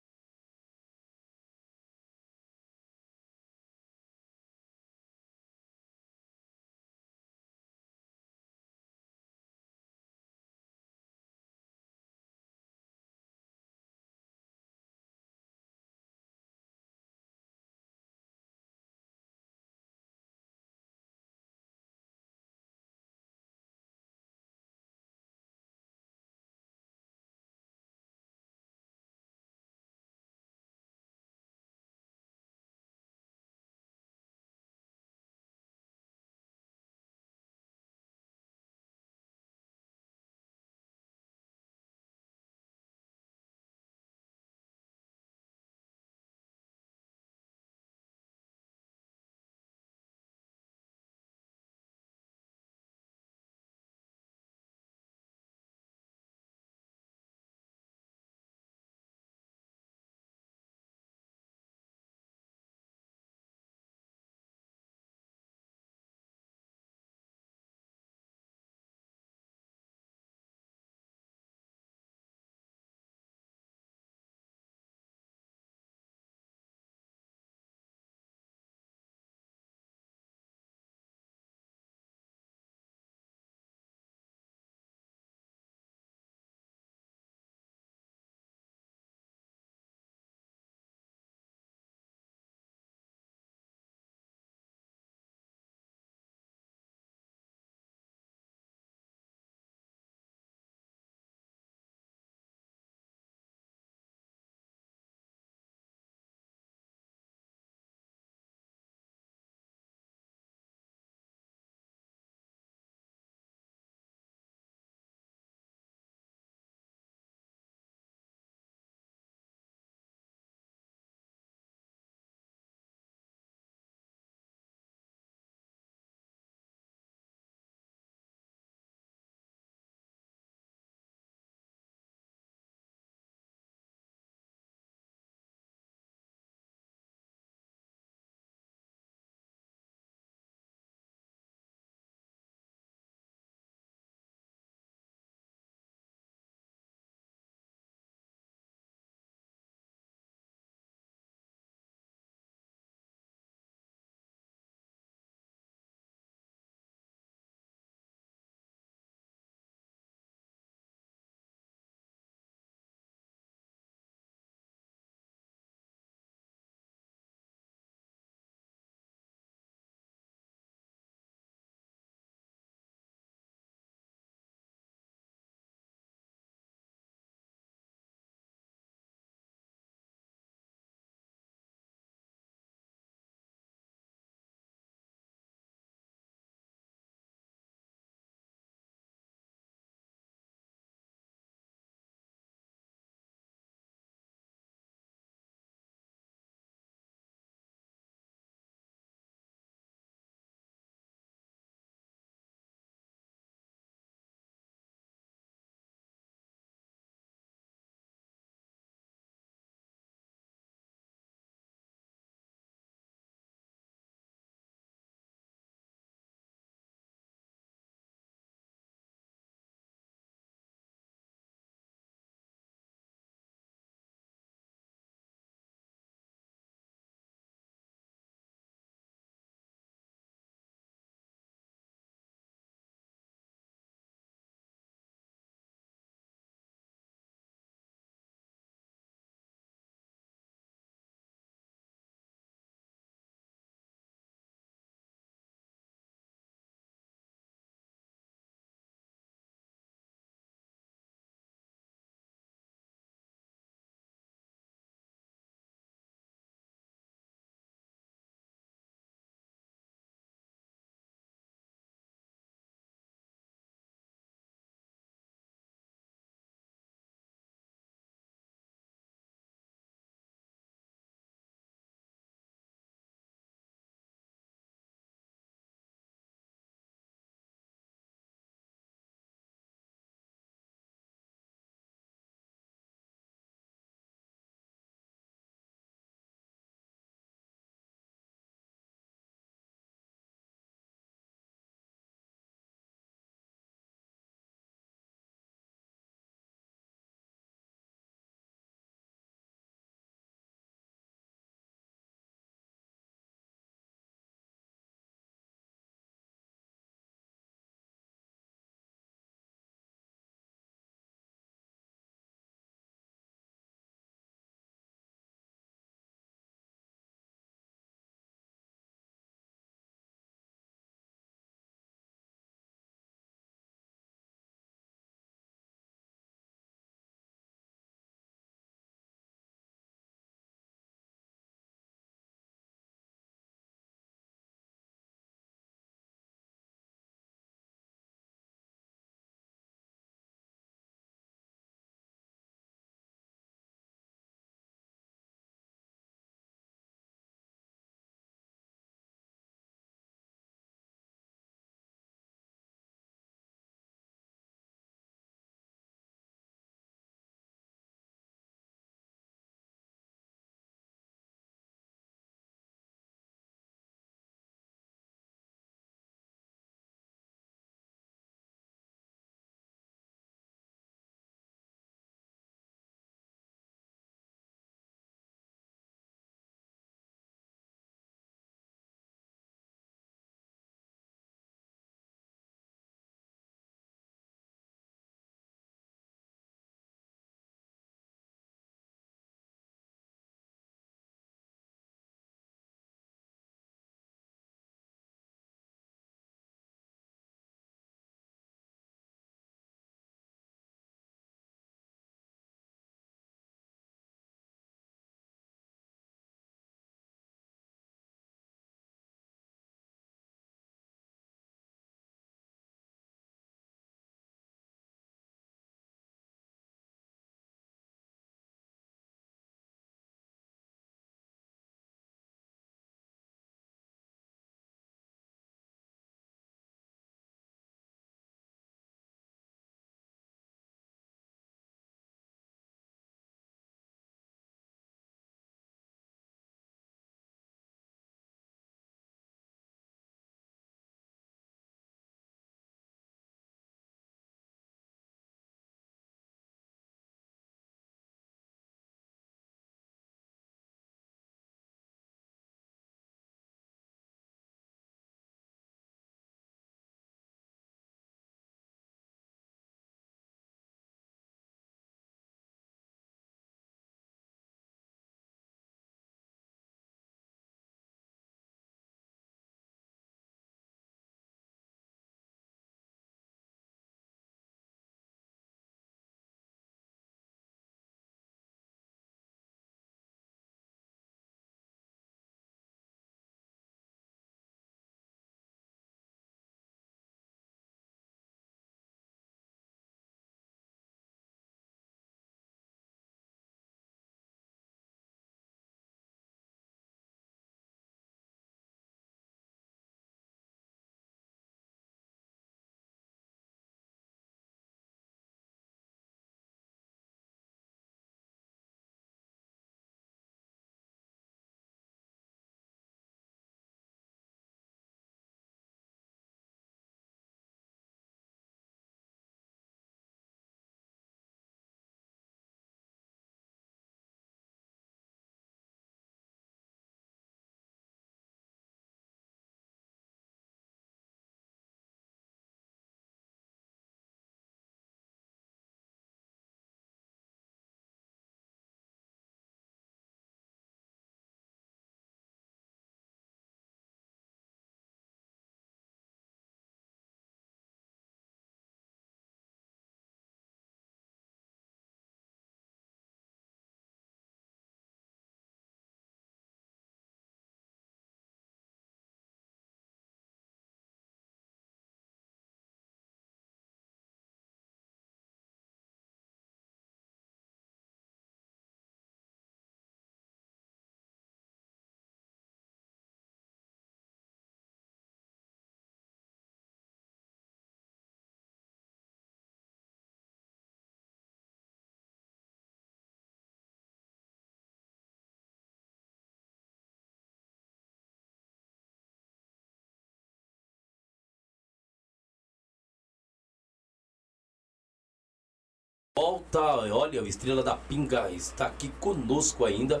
Volta. Olha, o Estrela da Pinga está aqui conosco ainda.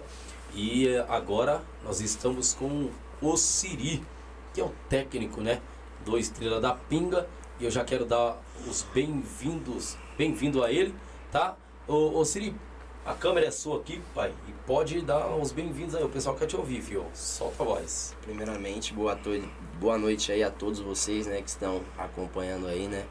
E eh, agora nós estamos com o Siri, que é o técnico, né? Do Estrela da Pinga. E eu já quero dar os bem-vindos, bem-vindo a ele, tá? Ô, ô Siri, a câmera é sua aqui, pai. E pode dar os bem-vindos aí. O pessoal quer te ouvir, fio. Solta a voz. Primeiramente, boa, to boa noite aí a todos vocês, né, que estão acompanhando aí, né,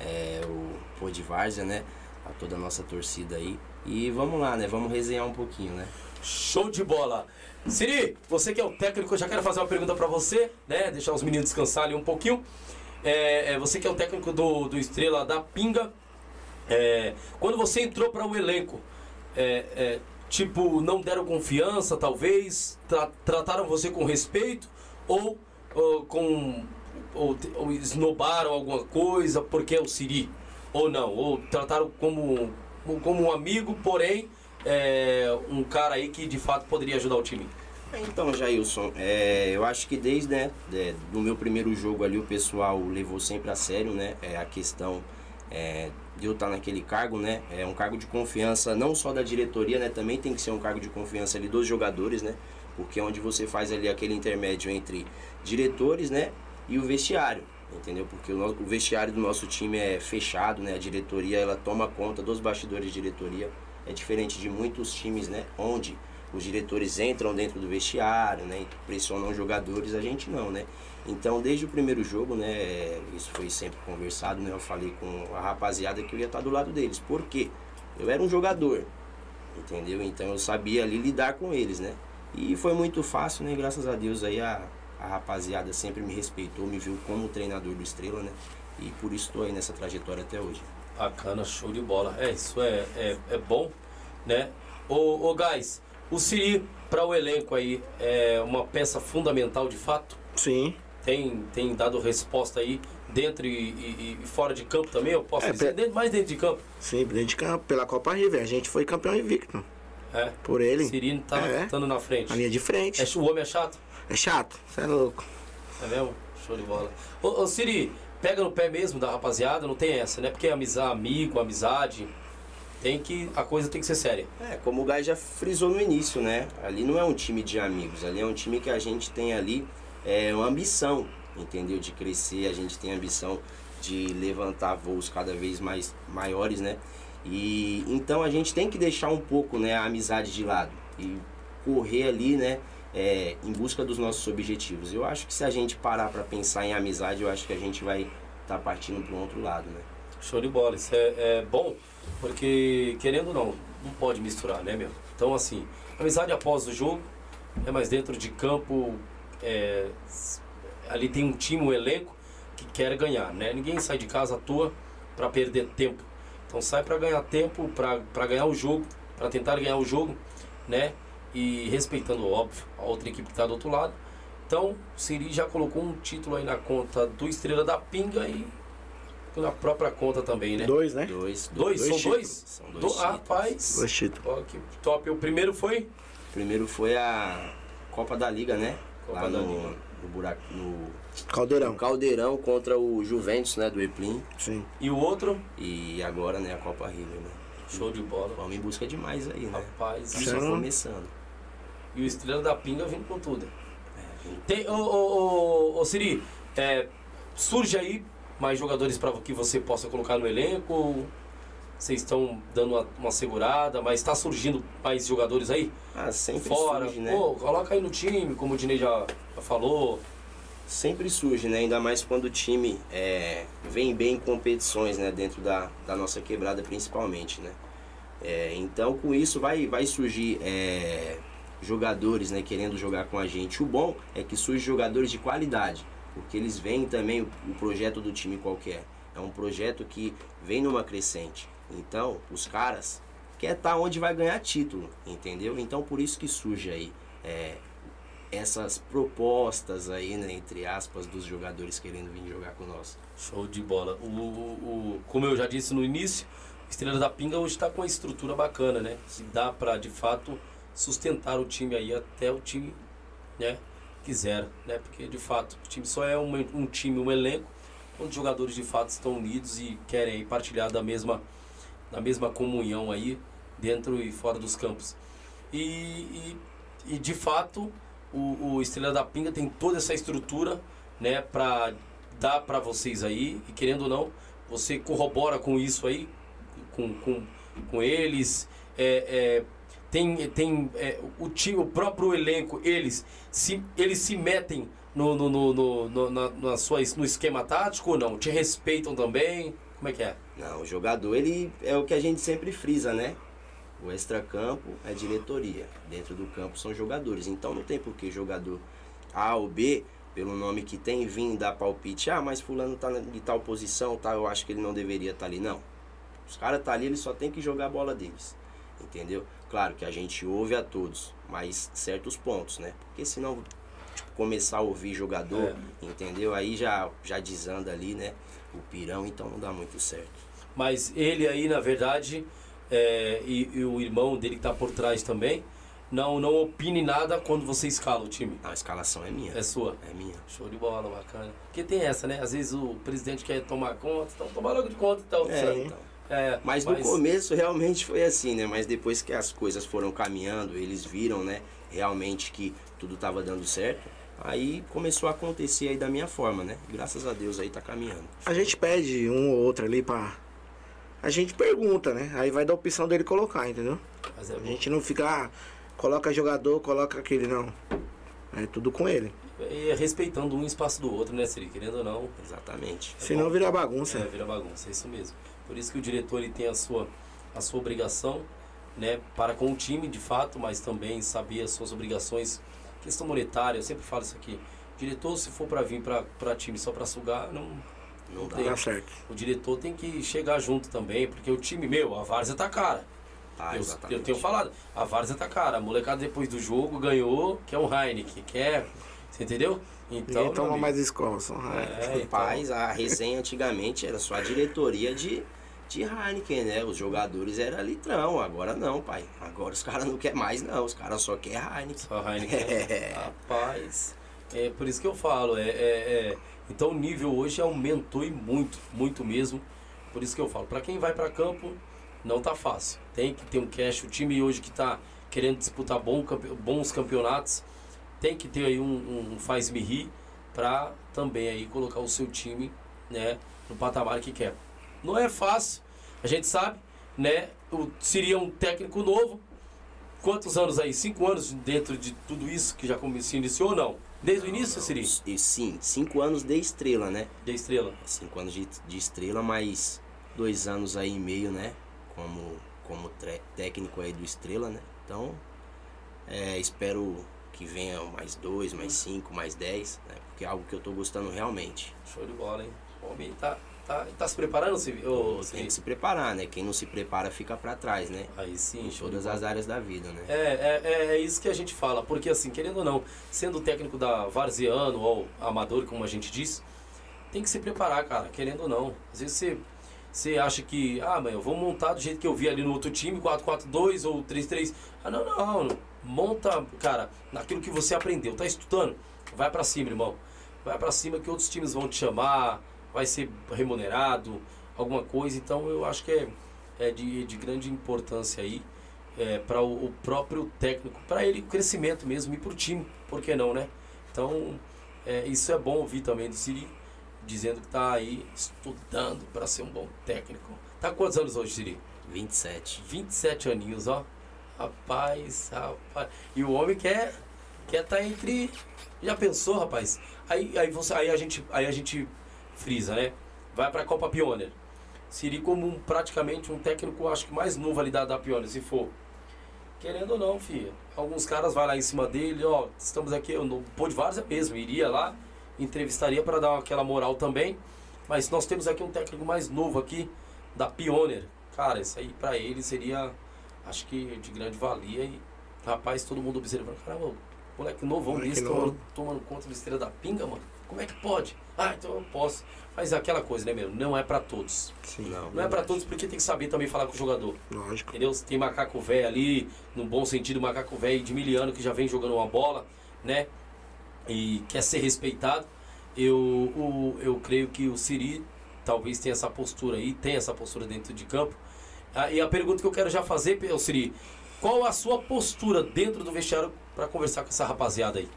é, o Pô de Várzea, né, a toda a nossa torcida aí. E vamos lá, né, vamos resenhar um pouquinho, né. Show de bola. Siri, você que é o técnico, já quero fazer uma pergunta para você, né, deixar os meninos descansar ali um pouquinho. É, é, você que é o técnico do, do Estrela da Pinga, é, quando você entrou para o elenco, é, é, tipo, não deram confiança, talvez, tra trataram você com respeito ou, ou com ou, ou esnobaram alguma coisa porque é o Siri ou não, ou trataram como como um amigo, porém é, um cara aí que de fato poderia ajudar o time. Então, Jailson, é, eu acho que desde né, é, do meu primeiro jogo ali o pessoal levou sempre a sério né, é, a questão é, de eu estar naquele cargo, né? É um cargo de confiança não só da diretoria, né? Também tem que ser um cargo de confiança ali dos jogadores, né? Porque é onde você faz ali aquele intermédio entre diretores, né? E o vestiário, entendeu? Porque o, o vestiário do nosso time é fechado, né? A diretoria, ela toma conta dos bastidores de diretoria. É diferente de muitos times, né? Onde os diretores entram dentro do vestiário, né? Pressionam os jogadores, a gente não, né? Então, desde o primeiro jogo, né? Isso foi sempre conversado, né? Eu falei com a rapaziada que eu ia estar do lado deles. Por quê? Eu era um jogador, entendeu? Então eu sabia ali lidar com eles, né? E foi muito fácil, né? Graças a Deus aí a, a rapaziada sempre me respeitou, me viu como treinador do Estrela, né? E por isso estou aí nessa trajetória até hoje. Bacana, show de bola. É, isso é, é, é bom, né? Ô, ô guys, o Siri para o elenco aí é uma peça fundamental de fato? Sim. Tem, tem dado resposta aí dentro e, e, e fora de campo também? Eu posso É, dizer, pe- dentro- mais dentro de campo. Sim, dentro de campo, pela Copa River. A gente foi campeão invicto. É. Por ele. Siri tá É. estando na frente. A linha de frente. É, o homem é chato? É chato, você é louco. É mesmo? Show de bola. Ô, ô Siri, pega no pé mesmo da rapaziada, não tem essa, né? Porque é amizade, amigo, amizade. Tem que. A coisa tem que ser séria. É, como o Gai já frisou no início, né? Ali não é um time de amigos, ali é um time que a gente tem ali é, uma ambição, entendeu? De crescer, a gente tem a ambição de levantar voos cada vez mais maiores, né? E então a gente tem que deixar um pouco né, a amizade de lado e correr ali, né? É, em busca dos nossos objetivos. Eu acho que se a gente parar para pensar em amizade, eu acho que a gente vai estar partindo para um outro lado, né? Show de bola. Isso é, é bom, porque querendo ou não, não pode misturar, né, meu? Então, assim, amizade após o jogo, é mais dentro de campo, é, ali tem um time, um elenco que quer ganhar, né? Ninguém sai de casa à toa para perder tempo. Então sai para ganhar tempo, para ganhar o jogo, para tentar ganhar o jogo, né? E respeitando, óbvio, a outra equipe que está do outro lado. Então, o Siri já colocou um título aí na conta do Estrela da Pinga e na própria conta também, né? Dois, né? Dois, Dois? Dois São dois? São dois Do- títulos. rapaz, Dois títulos. ó, que top. O primeiro foi Primeiro foi a Copa da Liga, né? Copa Lá da no, Liga. no buraco, no Caldeirão. Caldeirão contra o Juventus, né, do Eplim. Sim. e o outro, E agora, né, a Copa River, né? show de bola. Vamos em busca de mais aí, né? Rapaz, Tá é um- começando. E o Estrela da Pinga vindo com tudo. É, Tem, ô, ô, ô, ô Siri, é, surge aí mais jogadores para que você possa colocar no elenco? Vocês estão dando uma, uma segurada, mas está surgindo mais jogadores aí? Ah, sempre Fora, surge, né? pô, coloca aí no time, como o Dinei já, já falou. Sempre surge, né? Ainda mais quando o time é, vem bem em competições, né? Dentro da, da nossa quebrada, principalmente, né? É, então, com isso, vai, vai surgir é, jogadores, né? Querendo jogar com a gente. O bom é que surgem jogadores de qualidade, porque eles veem também o, o projeto do time qualquer. É um projeto que vem numa crescente. Então, os caras quer estar onde vai ganhar título, entendeu? Então, por isso que surge aí é, essas propostas aí, né, entre aspas, dos jogadores querendo vir jogar com nós. Show de bola. O, o, o- como eu já disse no início, Estrela da Pinga hoje está com uma estrutura bacana, né? Se dá para de fato sustentar o time aí até o time, né, quiser, né? Porque de fato o time só é um, um time, um elenco, onde os jogadores de fato estão unidos e querem partilhar da mesma na mesma comunhão aí, dentro e fora dos campos. E, e, e de fato, o, o Estrela da Pinga tem toda essa estrutura, né, para dar para vocês aí, e querendo ou não, você corrobora com isso aí, com, com, com eles, é, é, tem, tem é, o, time, o próprio elenco, eles se, eles se metem no, no, no, no, no, na, na sua, no esquema tático ou não? Te respeitam também? Como é que é? Não, o jogador, ele é o que a gente sempre frisa, né? O extracampo é diretoria. Dentro do campo são jogadores. Então não tem por que jogador A ou B, pelo nome que tem, vir dar palpite. Ah, mas fulano tá de tal posição, tá, eu acho que ele não deveria estar tá ali. Não. Os caras tá ali, eles só tem que jogar a bola deles. Entendeu? Claro que a gente ouve a todos, mas certos pontos, né? Porque senão tipo, começar a ouvir jogador, é. entendeu? Aí já, já desanda ali, né? O pirão, então não dá muito certo. Mas ele aí, na verdade, é, e, e, o irmão dele que tá por trás também, não, não opine nada quando você escala o time. a escalação é minha. É sua? É minha. Show de bola, bacana. Porque tem essa, né? Às vezes o presidente quer tomar conta, então toma logo de conta então. É, então. É, mas, mas, no começo realmente foi assim, né? Mas depois que as coisas foram caminhando, eles viram, né? Realmente que tudo estava dando certo. Aí começou a acontecer aí da minha forma, né? Graças a Deus aí tá caminhando. A gente pede um ou outro ali pra. A gente pergunta, né? Aí vai dar opção dele colocar, entendeu? É a gente não fica, ah, coloca jogador, coloca aquele, não. É tudo com ele. E é respeitando um espaço do outro, né, Siri? Querendo ou não. Exatamente. É Senão vira bagunça. É, vira bagunça, é isso mesmo. Por isso que o diretor ele tem a sua, a sua obrigação né, para com o time, de fato, mas também saber as suas obrigações. Questão monetária, eu sempre falo isso aqui. Diretor, se for para vir para time só para sugar, não, não dá. certo. O diretor tem que chegar junto também, porque o time meu, a Várzea tá cara. Ah, eu, eu, tenho falado, a Várzea tá cara. A molecada depois do jogo ganhou, que é um Heineken, quer. Você entendeu? Então. Ninguém toma mais escola, são Heineken. É, então... Paz, a resenha antigamente era só a diretoria de de Heineken, né? Os jogadores era litrão, agora não, pai. Agora os caras não querem mais, não. Os caras só querem Heineken. Só Heineken. [laughs] É. Rapaz, é por isso que eu falo. É, é, é, então o nível hoje aumentou e muito, muito mesmo. Por isso que eu falo, para quem vai para campo, não tá fácil. Tem que ter um cash. O time hoje que tá querendo disputar bom, bons campeonatos, tem que ter aí um, um faz-me rir para também aí colocar o seu time, né, no patamar que quer. Não é fácil, a gente sabe, né? O, seria um técnico novo. Quantos anos aí? Cinco anos dentro de tudo isso que já se iniciou ou não? Desde não, o início, seria? E, sim, cinco anos de estrela, né? De estrela. Cinco anos de, de estrela, mais dois anos aí e meio, né? Como, como técnico aí do estrela, né? Então, é, espero que venha mais dois, mais cinco, mais dez, né? Porque é algo que eu tô gostando realmente. Show de bola, hein? O homem tá, Tá, tá se preparando, ou, Tem que se preparar, né? Quem não se prepara fica para trás, né? Aí sim. Em todas as áreas da vida, né? É, é, é, é, isso que a gente fala, porque assim, querendo ou não, sendo técnico da Varziano ou amador, como a gente diz, tem que se preparar, cara, querendo ou não. Às vezes você, você acha que, ah, mãe, eu vou montar do jeito que eu vi ali no outro time, 4-4-2 ou 3-3. Ah, não, não, monta, cara, naquilo que você aprendeu, tá estudando, vai para cima, irmão. Vai para cima que outros times vão te chamar, vai ser remunerado, alguma coisa. Então eu acho que é, é de, de grande importância aí é, para o, o, próprio técnico, para ele o crescimento mesmo e para o time, por que não, né? Então é, isso é bom ouvir também do Siri, dizendo que está aí estudando para ser um bom técnico. Tá quantos anos hoje, Siri? 27. 27 aninhos, ó. Rapaz, rapaz. E o homem quer quer estar tá entre. Já pensou, rapaz? Aí, aí, você, aí, a gente, aí a gente frisa, né? Vai para a Copa Pioneer. Seria como um, praticamente um técnico, acho que mais novo ali da, da Pioneer, se for. Querendo ou não, filha. Alguns caras vão lá em cima dele, ó, estamos aqui, no Pô de Várzea mesmo, iria lá, entrevistaria para dar aquela moral também. Mas nós temos aqui um técnico mais novo aqui, da Pioneer. Cara, isso aí para ele seria, acho que de grande valia. E, rapaz, todo mundo observando, caramba, moleque novão desse tomando, tomando conta da estrela da pinga, mano. Como é que pode? Ah, então eu posso. Mas é aquela coisa, né, meu? Não é para todos. Sim, não. Não é para todos porque tem que saber também falar com o jogador. Lógico. Entendeu? Tem macaco velho ali, no bom sentido, macaco velho de miliano que já vem jogando uma bola, né? E quer ser respeitado. Eu, o, eu creio que o Siri talvez tenha essa postura aí, tem essa postura dentro de campo. Ah, e a pergunta que eu quero já fazer, Siri, qual a sua postura dentro do vestiário para conversar com essa rapaziada aí?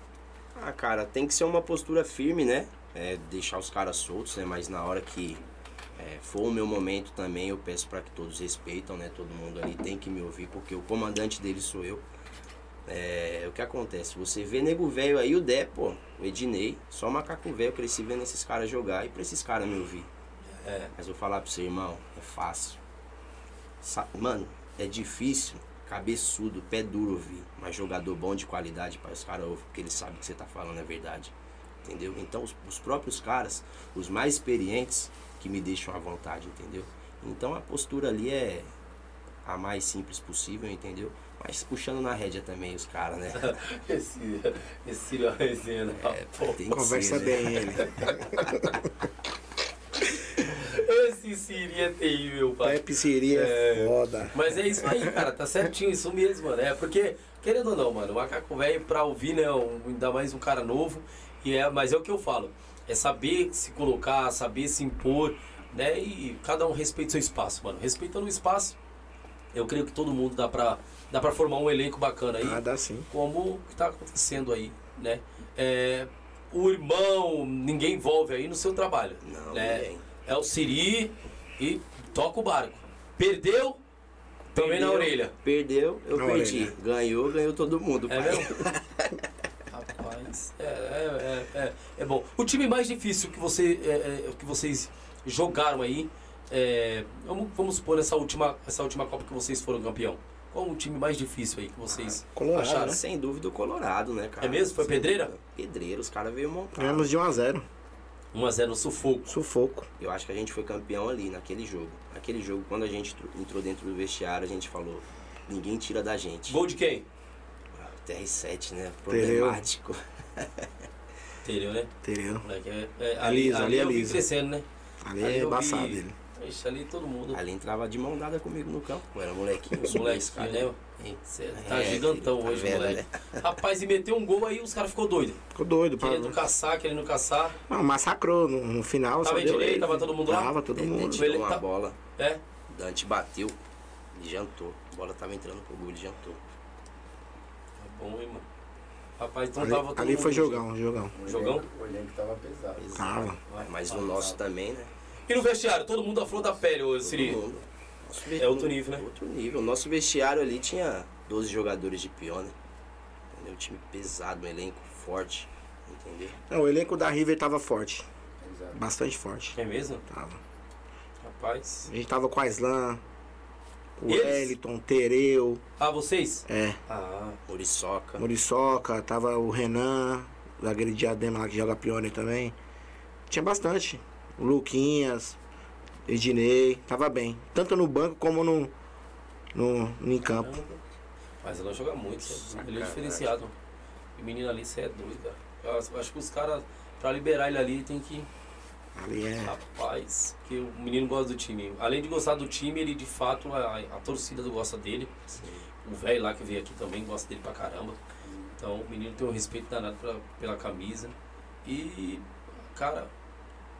Ah, cara, tem que ser uma postura firme, né? É, deixar os caras soltos, né? Mas na hora que é, for o meu momento também, eu peço para que todos respeitam, né? Todo mundo ali tem que me ouvir, porque o comandante deles sou eu. É, o que acontece? Você vê nego velho aí, o Dé, pô, o Ednei, só macaco velho, eu cresci vendo esses caras jogar e pra esses caras me ouvir. É. Mas eu vou falar pra você, irmão, é fácil. Sa- Mano, é difícil, cabeçudo, pé duro ouvir. Mas jogador bom de qualidade para os caras ouvem, porque eles sabem que você tá falando é verdade. Entendeu? Então os, os próprios caras, os mais experientes, que me deixam à vontade, entendeu? Então a postura ali é a mais simples possível, entendeu? Mas puxando na rédea também os caras, né? [laughs] Esse, esse Siri é resenha, né? Pô, Conversa ser, né? bem ele. [laughs] Esse Siri é terrível, pai. Pepe Siri é foda. Mas é isso aí, cara, tá certinho, isso mesmo, mano. É porque, querendo ou não, mano, o macaco velho pra ouvir, né, um, ainda mais um cara novo, e é, mas é o que eu falo, é saber se colocar, saber se impor, né, e cada um respeita o seu espaço, mano. Respeitando o espaço, eu creio que todo mundo dá pra, dá pra formar um elenco bacana aí, Ah, dá sim. como que tá acontecendo aí, né. É, o irmão, ninguém envolve aí no seu trabalho, Não, né. ninguém. É o Siri e toca o barco. Perdeu, também na orelha. Perdeu, eu Na perdi. orelha. Ganhou, ganhou todo mundo. É pai. mesmo? [laughs] Rapaz, é, é, é, é, é bom. O time mais difícil que, você, é, é, que vocês jogaram aí, é, vamos, vamos supor essa última, essa última Copa que vocês foram campeão. Qual o time mais difícil aí que vocês Colorado, acharam? Sem dúvida o Colorado, né, cara? É mesmo? Foi Sem pedreira? dúvida. Pedreira, os caras veio montar. Ganhamos de 1 a 0 1x0 no sufoco. Sufoco. Eu acho que a gente foi campeão ali, naquele jogo. Naquele jogo, quando a gente tro- entrou dentro do vestiário, a gente falou, ninguém tira da gente. Gol de quem? Ah, TR7, né? Problemático. Entendeu, né? Entendeu? Moleque, é, é, ali, liso, ali ali é crescendo, né? Ali Ali é vi- embaçado ele. Ixi, ali todo mundo. Ali entrava de mão dada comigo no campo. Eu era molequinho. Os moleques, né? Tá É, gigantão filho, tá hoje, vendo, moleque. [laughs] Rapaz, e meteu um gol aí, os caras ficou doido. Ficou doido. Pra... Querendo caçar, querendo caçar. Não, massacrou no, no final. Tava ele. tava todo mundo lá? Tava todo mundo. Ele uma tá- bola, É? Dante bateu e jantou. A bola tava entrando pro gol, ele jantou. Tá bom, hein, mano. Rapaz, então Ali, tava todo ali mundo foi jogão, jogão. Jogão? O elenco tava pesado. Tava. Mas o nosso também, né? E no vestiário, todo mundo à flor da pele, ô Siri. É outro nível, né? Outro nível. Nosso vestiário ali tinha 12 jogadores de pior, né? Entendeu? Um time pesado, um elenco forte. Entendeu? Não, o elenco da River tava forte. Exato. Bastante forte. É mesmo? Tava. Rapaz. A gente tava com a Islan, o? Wellington, Tereu, Ah, vocês? é, Ah, Muriçoca. Muriçoca, tava o Renan, zagueiro de Diadema lá que joga Pioneer também. Tinha bastante. O Luquinhas, Ednei, tava bem. Tanto no banco como no, no, no em campo. Mas ela joga muito, é doido. ele é diferenciado. E menino ali, você é doido, cara. Eu acho- que os caras, pra liberar ele ali, tem que. Ali é. Rapaz, que o menino gosta do time. Além de gostar do time, ele de fato, a, a torcida gosta dele. O velho lá que veio aqui também gosta dele pra caramba. Então o menino tem um respeito danado pra, pela camisa. E, cara,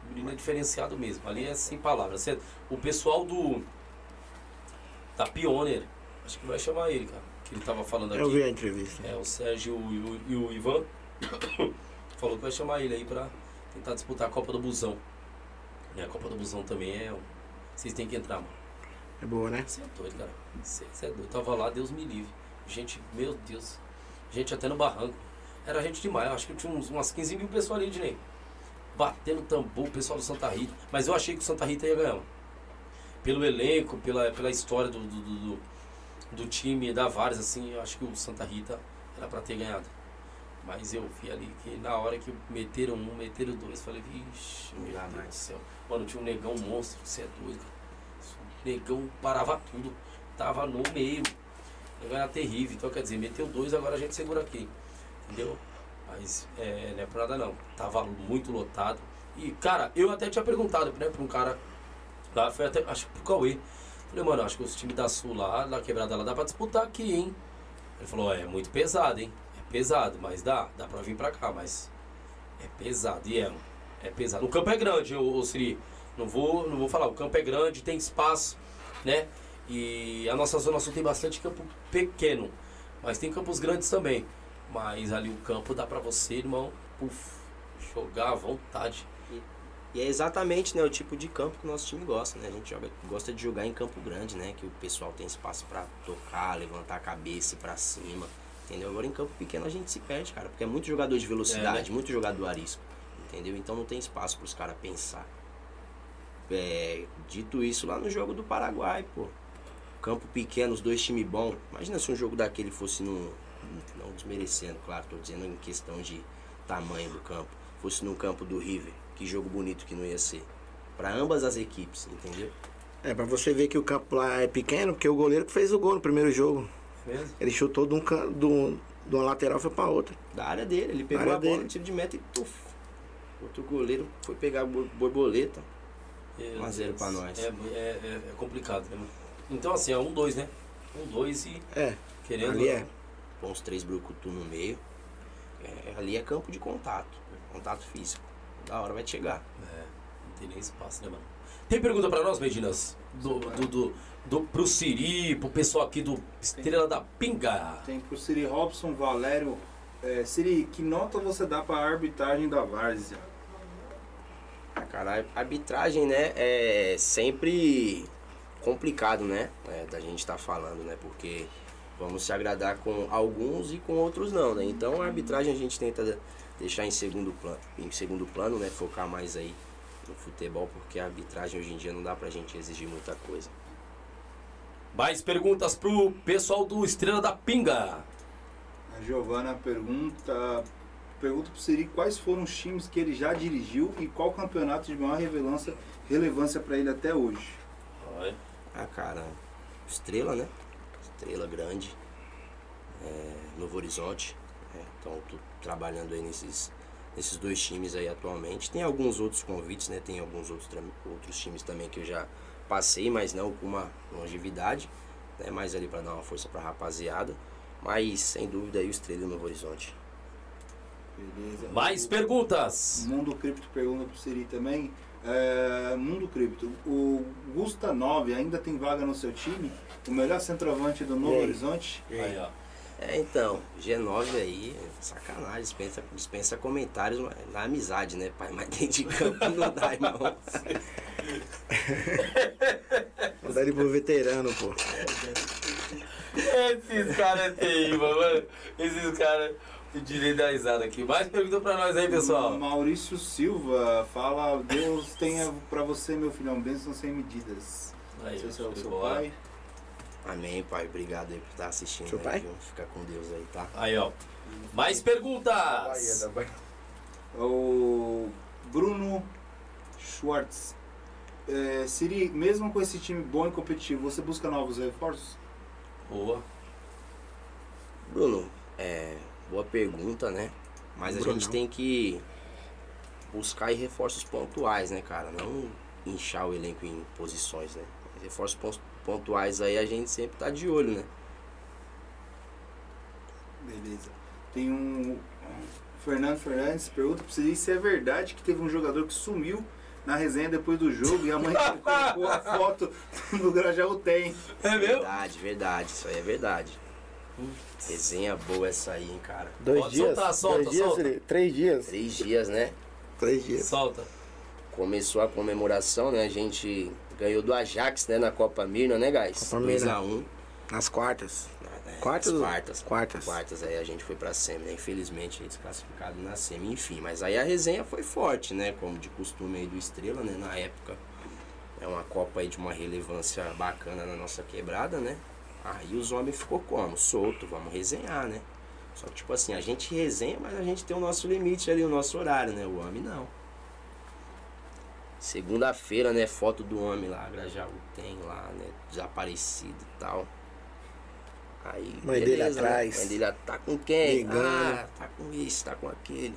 o menino é diferenciado mesmo. Ali é sem palavras. O pessoal do. Da Pioneer, acho que vai chamar ele, cara. Que ele tava falando aqui. Eu vi a entrevista. É, o Sérgio e o, e o Ivan [coughs] falou que vai chamar ele aí pra tentar disputar a Copa do Busão. E a Copa do Busão também é. Vocês têm que entrar, mano. É boa, né? Você é doido, cara. Você é doido. Tava lá, Deus me livre. Gente, meu Deus. Gente até no barranco. Era gente demais. Eu acho que tinha uns, umas 15 mil pessoas ali, Dinei. Batendo tambor, o pessoal do Santa Rita. Mas eu achei que o Santa Rita ia ganhar. Pelo elenco, pela, pela história do, do, do, do- time, da Vares, assim, eu acho que o Santa Rita era pra ter ganhado. Mas eu vi ali que na hora que meteram um, meteram dois, falei, vixe, meu Deus mais. do céu. Mano, tinha um negão monstro, você é doido. O negão parava tudo, tava no meio. O negão era terrível, então quer dizer, meteu dois, agora a gente segura aqui. Entendeu? Mas é, não é por nada não. Tava muito lotado. E, cara, eu até tinha perguntado, né, pra um cara lá, foi até, acho que pro Cauê. Falei, mano, acho que os times da Sul lá, da quebrada lá, dá pra disputar aqui, hein? Ele falou, é muito pesado, hein? É pesado, mas dá, dá pra vir pra cá, mas é pesado, e é, é pesado. O campo é grande, ô, ô Siri. Não vou, não vou falar, o campo é grande, tem espaço, né? E a nossa zona sul tem bastante campo pequeno, mas tem campos grandes também. Mas ali o campo dá pra você, irmão, puf, jogar à vontade. E é exatamente né, o tipo de campo que o nosso time gosta, né? A gente joga, gosta de jogar em campo grande, né? Que o pessoal tem espaço pra tocar, levantar a cabeça e ir pra cima. Entendeu? Agora em campo pequeno a gente se perde, cara, porque é muito jogador de velocidade, É, né? muito jogador arisco. Entendeu? Então não tem espaço pros caras pensar. É, dito isso, lá no jogo do Paraguai, pô. Campo pequeno, os dois times bons. Imagina se um jogo daquele fosse no. Não desmerecendo, claro, tô dizendo em questão de tamanho do campo. Fosse no campo do River. Que jogo bonito que não ia ser. Pra ambas as equipes, entendeu? É, pra você ver que o campo lá é pequeno, porque o goleiro que fez o gol no primeiro jogo. Mesmo? Ele chutou de, um, can- de, um- de uma lateral e foi pra outra. Da área dele. Ele pegou a bola dele. no tiro de meta e tuf. Outro goleiro foi pegar a borboleta. É, 1 a 0 pra nós. É, é, é- é complicado, né? Então assim, é um dois, né? Um dois e É, querendo. ali é. Põe uns três brucutu no meio. É, ali é campo de contato. Contato físico. Da hora vai chegar. É, não tem nem espaço, né, mano? Tem pergunta pra nós, Medinas? Do, do, do, do, pro Siri, pro pessoal aqui do Estrela da Pinga. Tem pro Siri Robson, Valério. É, Siri, que nota você dá pra arbitragem da Várzea? Ah, Cara, a arbitragem, né, é sempre complicado, né? é, da gente estar falando, né? Porque vamos se agradar com alguns e com outros não, né? Então a arbitragem a gente tenta deixar em segundo plano, em segundo plano, né? Focar mais aí no futebol, porque a arbitragem hoje em dia não dá pra gente exigir muita coisa. Mais perguntas pro pessoal do Estrela da Pinga. A Giovana pergunta. Pergunta pro Siri quais foram os times que ele já dirigiu e qual campeonato de maior relevância, relevância para ele até hoje. Olha. Ah, cara, Estrela, né? Estrela grande. É, Novo Horizonte. né? Então, tô trabalhando aí nesses, nesses dois times aí atualmente. Tem alguns outros convites, né? Tem alguns outros, outros times também que eu já passei, mas não com uma longevidade. Né? Mais ali para dar uma força pra rapaziada. Mas, sem dúvida, aí o Estrela e o Novo Horizonte. Beleza. Mais perguntas. Mundo Cripto pergunta pro Siri também. É, Mundo Cripto, o Gusta 9 ainda tem vaga no seu time? O melhor centroavante do Novo aí? Horizonte? Aí, ó. É, então, G9 aí, sacanagem, dispensa, dispensa comentários na amizade, né, pai? Mas dentro de campo não dá, irmão. [laughs] Vou dar ele pro veterano, pô. Esses caras é terrível, mano. Esses caras. O direito da risada aqui. Mais pergunta pra nós aí, pessoal. Maurício Silva fala: Deus tenha pra você, meu filhão, bênção sem medidas. Aí, Não sei se é o seu bola. pai. Amém, pai. Obrigado aí por estar assistindo. Seu aí, pai? viu? Fica com Deus aí, tá? Aí, ó. Mais perguntas. O Bruno Schwartz. É, Siri, mesmo com esse time bom e competitivo, você busca novos reforços? Boa. Bruno, é, boa pergunta, né? Mas a Brunão. gente tem que buscar reforços pontuais, né, cara? Não inchar o elenco em posições, né? Reforços pon- pontuais aí a gente sempre tá de olho, né? Beleza. Tem um. Fernando Fernandes pergunta pra você se é verdade que teve um jogador que sumiu na resenha depois do jogo e a mãe [laughs] colocou a foto no Grajaú tem. É meu? Verdade, verdade. Isso aí é verdade. Resenha boa essa aí, hein, cara. Dois Pode dias? soltar, solta, dois dias, solta. Três dias? Três dias, né? Três dias. Solta. Começou a comemoração, né? A gente ganhou do Ajax, né? Na Copa Mirna, né, guys? Copa Mirna. 2x1. Nas quartas. né? Quartas? As quartas. Quartas. Quartas, aí a gente foi pra semi, né? Infelizmente, aí desclassificado na semi, enfim. Mas aí a resenha foi forte, né? Como de costume aí do Estrela, né? Na época, é uma Copa aí de uma relevância bacana na nossa quebrada, né? Aí os homens ficou como? Solto, vamos resenhar, né? Só que, tipo assim, a gente resenha, mas a gente tem o nosso limite ali, o nosso horário, né? O homem não. Segunda-feira, né? Foto do homem lá, Grajaú tem lá, né? Desaparecido e tal. Aí, Mãe dele beleza, né? atrás. Mãe dele tá com quem? Ligando. Ah, tá com isso, tá com aquele.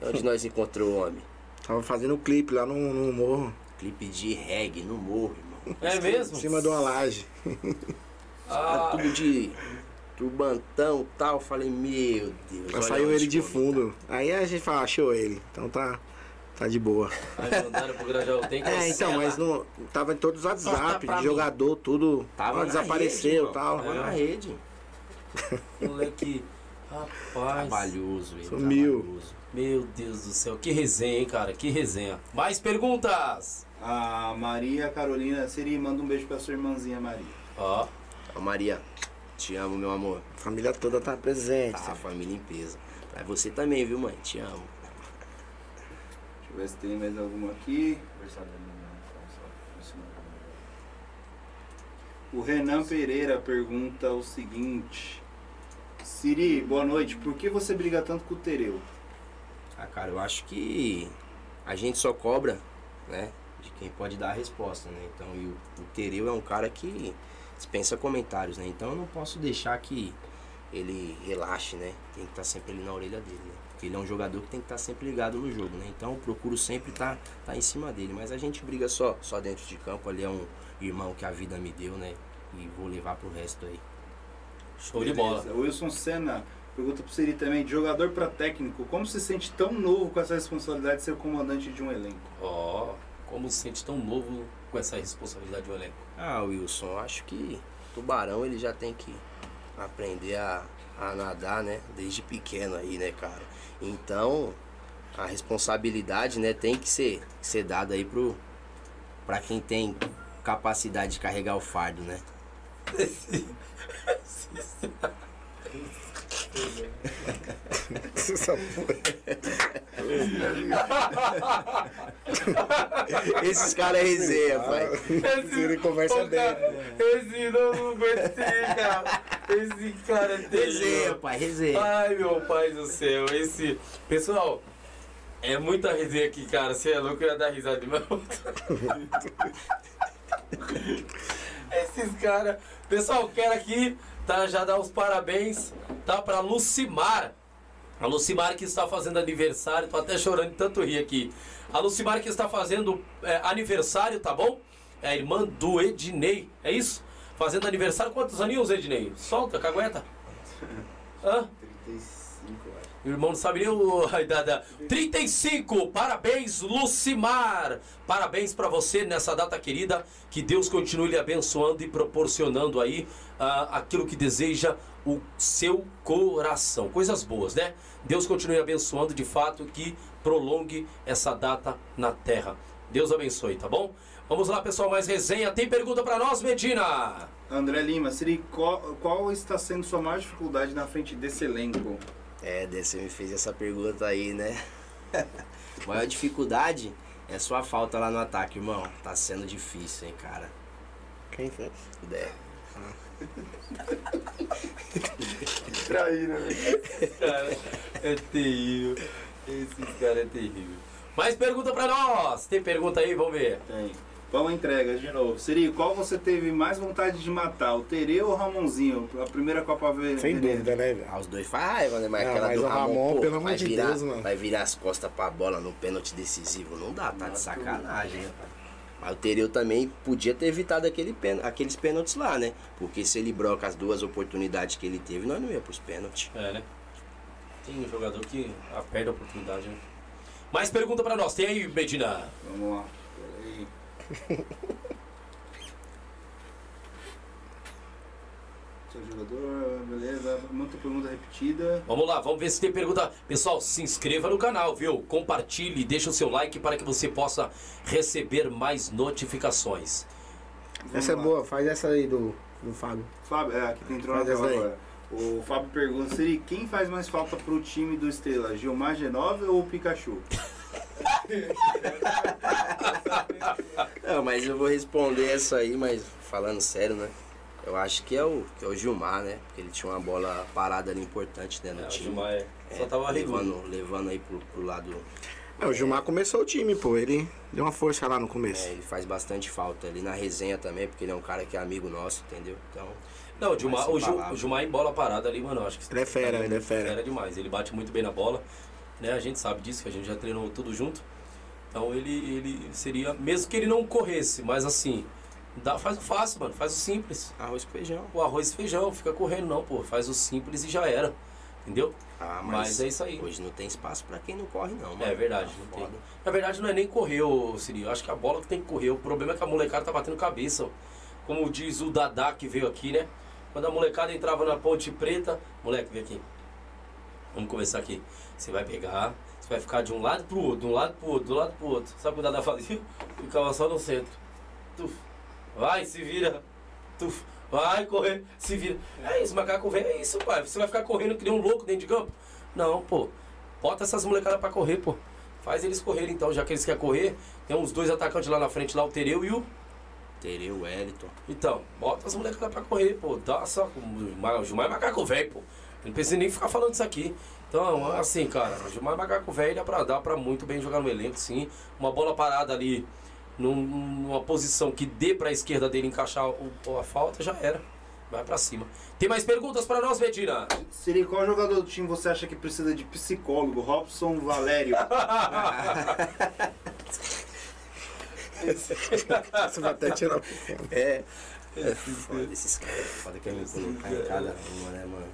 E onde [laughs] nós encontrou o homem? Tava fazendo um clipe lá no, no morro. Clipe de reggae no morro, irmão. É mesmo? Em cima de uma laje. [laughs] Ah, tudo de turbantão e tal. Falei, meu Deus. Saiu ele de fundo. Aí a gente fala, achou ele. Então tá, Tá de boa. Aí mandaram pro Grajaú. Tem que É, então, mas não, tava em todos os WhatsApp, pra de mim. jogador, tudo. Tava na desapareceu rede, e tal. Tava na rede. Moleque. Rapaz. Trabalhoso, ele. Sumiu. trabalhoso. Meu Deus do céu. Que resenha, hein, cara? Que resenha. Mais perguntas? A Maria Carolina Siri, manda um beijo pra sua irmãzinha Maria. Ó. Ô, Maria, te amo, meu amor. A família toda tá presente. Tá, a família em peso. Pra você também, viu, mãe? Te amo. Deixa eu ver se tem mais alguma aqui. O Renan Pereira pergunta o seguinte. Siri, boa noite. Por que você briga tanto com o Tereu? Ah, cara, eu acho que a gente só cobra, né? De quem pode dar a resposta, né? Então, e o, o Tereu é um cara que dispensa comentários, né? Então eu não posso deixar que ele relaxe, né? Tem que estar sempre ali na orelha dele, né? Porque ele é um jogador que tem que estar sempre ligado no jogo, né? Então eu procuro sempre estar tá, em cima dele. Mas a gente briga só, só dentro de campo. Ali é um irmão que a vida me deu, né? E vou levar pro resto aí. Show de bola. Wilson Senna pergunta pro Siri também. De jogador pra técnico, como se sente tão novo com essa responsabilidade de ser o comandante de um elenco? Ó. Como se sente tão novo com essa responsabilidade do elenco? Ah, Wilson, acho que tubarão ele já tem que aprender a, a nadar, né? Desde pequeno aí, né, cara? Então, a responsabilidade, né, tem que ser, ser dada aí pro, pra quem tem capacidade de carregar o fardo, né? [laughs] Essa porra. [laughs] Esses caras é resenha, pai. Ele conversa bem. Esse não, aguentei, cara. Esse cara é Resenha, pai, resenha. Ai, meu pai do céu, esse. Pessoal, é muita resenha aqui, cara. Você é louco, eu ia dar risada de mão. [laughs] Esses caras. Pessoal, quero aqui, tá? Já dar os parabéns, tá? Pra Lucimar. A Lucimar que está fazendo aniversário, tô até chorando de tanto rir aqui. A Lucimar que está fazendo é, aniversário, tá bom? É a irmã do Ednei, é isso? Fazendo aniversário, quantos aninhos, Ednei? Solta, cagueta. [laughs] Hã? 35, acho. O irmão não sabe nem o, [laughs] a idade. 35! Parabéns, Lucimar! Parabéns pra você nessa data querida. Que Deus continue lhe abençoando e proporcionando aí ah, aquilo que deseja o seu coração. Coisas boas, né? Deus continue abençoando de fato que prolongue essa data na terra. Deus abençoe, tá bom? Vamos lá, pessoal, mais resenha. Tem pergunta pra nós, Medina? André Lima, Siri, qual, qual está sendo sua maior dificuldade na frente desse elenco? É, você me fez essa pergunta aí, né? [laughs] Maior dificuldade é sua falta lá no ataque, irmão. Tá sendo difícil, hein, cara. Quem fez? É. [laughs] Traíra, velho. cara é terrível. Esse cara é terrível. Mais pergunta pra nós. Tem pergunta aí? Vamos ver. Tem. Vamos entrega de novo. Siri, qual você teve mais vontade de matar? O Tereu ou o Ramonzinho? A primeira Copa V. Sem dúvida, né, velho? Ah, os dois faz raiva, né? Mas Não, aquela mas do o Ramon, Ramon, pô, pelo amor vai de virar, Deus, mano. Vai virar as costas pra bola no pênalti decisivo. Não dá, tá de sacanagem, né? Mas o Tereu também podia ter evitado aquele pên- aqueles pênaltis lá, né? Porque se ele broca as duas oportunidades que ele teve, nós não ia pros pênaltis. É, né? Tem um jogador que perde a oportunidade, né? Mais pergunta pra nós. Tem aí, Medina? Vamos lá. Peraí. [laughs] Seu jogador, beleza. Muita pergunta repetida. Vamos lá, vamos ver se tem pergunta. Pessoal, se inscreva no canal, viu? Compartilhe, deixa o seu like para que você possa receber mais notificações. Vamos Essa é lá. boa, faz essa aí do, do Fábio. Fábio, é, aqui tem entrou na agora. O Fábio pergunta, Siri, quem faz mais falta pro time do Estrela? Gilmar Genove ou o Pikachu? [laughs] Não, mas eu vou responder essa aí, mas falando sério, né? Eu acho que é o, que é o Gilmar, né? Porque ele tinha uma bola parada ali importante né, no É, o time. Gilmar é- só tava levando, levando aí pro, pro lado. É, o Gilmar começou o time, pô. Ele deu uma força lá no É, começo. ele faz bastante falta ali na resenha também, porque ele é um cara que é amigo nosso, entendeu? Então. Não, o Gilmar, o, Gil, o Gilmar em bola parada ali, mano, eu acho que Ele é fera, ele é fera. demais. Ele bate muito bem na bola, né? A gente sabe disso, que a gente já treinou tudo junto. Então ele, ele seria, mesmo que ele não corresse, mas assim, dá, faz o fácil, mano, faz o simples. Arroz com feijão. O arroz e feijão, fica correndo não, pô, faz o simples e já era. Entendeu? Ah, Mas mas, é isso aí. Hoje não tem espaço pra quem não corre, não. É mano. verdade, Tá não tem. Na verdade, não é nem correr, ô Siri. Eu acho que a bola que tem que correr. O problema é que a molecada tá batendo cabeça. ó. Como diz o Dadá que veio aqui, né? Quando a molecada entrava na Ponte Preta. Moleque, vem aqui. Vamos conversar aqui. Você vai pegar, você vai ficar de um lado pro outro, de um lado pro outro, do lado pro outro. Sabe o que o Dadá fazia? Ficava só no centro. Tuf. Vai, se vira. Tuf. Vai correr, se vira. É isso, macaco velho, é isso, pai. Você vai ficar correndo que nem um louco dentro de campo? Não, pô. Bota essas molecadas pra correr, pô. Faz eles correrem então, já que eles querem correr. Tem uns dois atacantes lá na frente, lá o Tereu e o. Tereu, Wellington. Então, bota as molecadas pra correr, pô. Dá só. O Gilmar é macaco velho, pô. Não precisa nem ficar falando isso aqui. Então, assim, cara, o Gilmar é macaco velho dá pra, dá pra muito bem jogar no elenco, sim. Uma bola parada ali numa posição que dê pra esquerda dele encaixar o- a falta, já era. Vai pra cima. Tem mais perguntas pra nós, Medina? Siri, qual jogador do time você acha que precisa de psicólogo? Robson Valério. [laughs] Você vai até tirar É. É foda esses caras. Foda que é me colocar em cada uma, né, mano?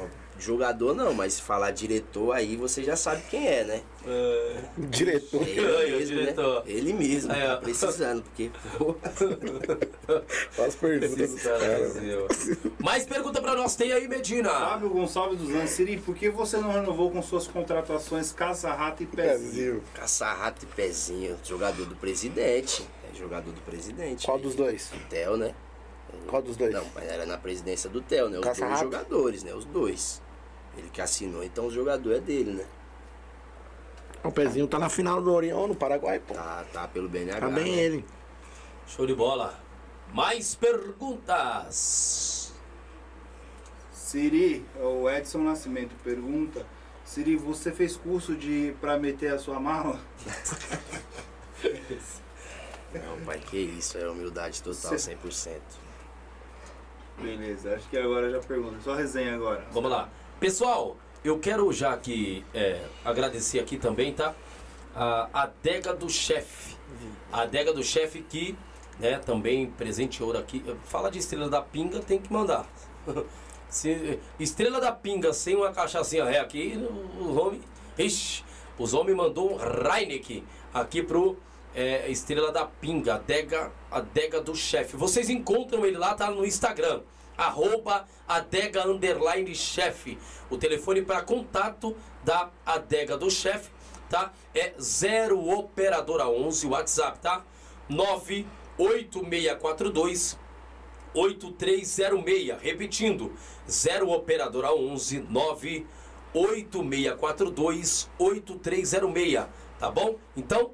Ó, jogador não, mas se falar diretor aí você já sabe quem é, né? diretor. Ele mesmo, diretor. né? Ele mesmo, Aí, tá precisando, porque, pô, [laughs] Faz perguntas caras. meu. Mais pergunta pra nós, tem aí, Medina? Fábio Gonçalves dos Anjos. Siri, por que você não renovou com suas contratações Caça Rato e Pezinho? Caça-rato e pezinho, jogador do presidente. É jogador do presidente. Qual dos dois? Theo, né? Qual dos dois? Não, mas era na presidência do Theo, né? Os dois Caça-rato? jogadores, né? Os dois. Ele que assinou, então o jogador é dele, né? O pezinho tá na final do Orion, no Paraguai, pô. Tá, tá pelo BNH. Tá bem né? ele. Show de bola. Mais perguntas. Siri, o Edson Nascimento pergunta. Siri, você fez curso de pra meter a sua mala? [laughs] Não, pai, que isso, é humildade total, 100%. Beleza, acho que agora já pergunta. Só resenha agora. Vamos lá. Pessoal, eu quero já aqui é, agradecer aqui também, tá? A adega do chefe. A adega do chefe que né, também presenteou aqui. Fala de Estrela da Pinga, tem que mandar. [laughs] Se, Estrela da Pinga sem uma cachaçinha ré aqui, os homens. Ixi, os homens mandou um Reineck aqui pro é, Estrela da Pinga, adega, adega do chefe. Vocês encontram ele lá, tá no Instagram. Arroba adega underline chefe. O telefone para contato da adega do chefe, tá? É 0 operadora 11, WhatsApp, tá? 98642 8306. Repetindo, 0 operadora 11 98642 8306, tá bom? Então,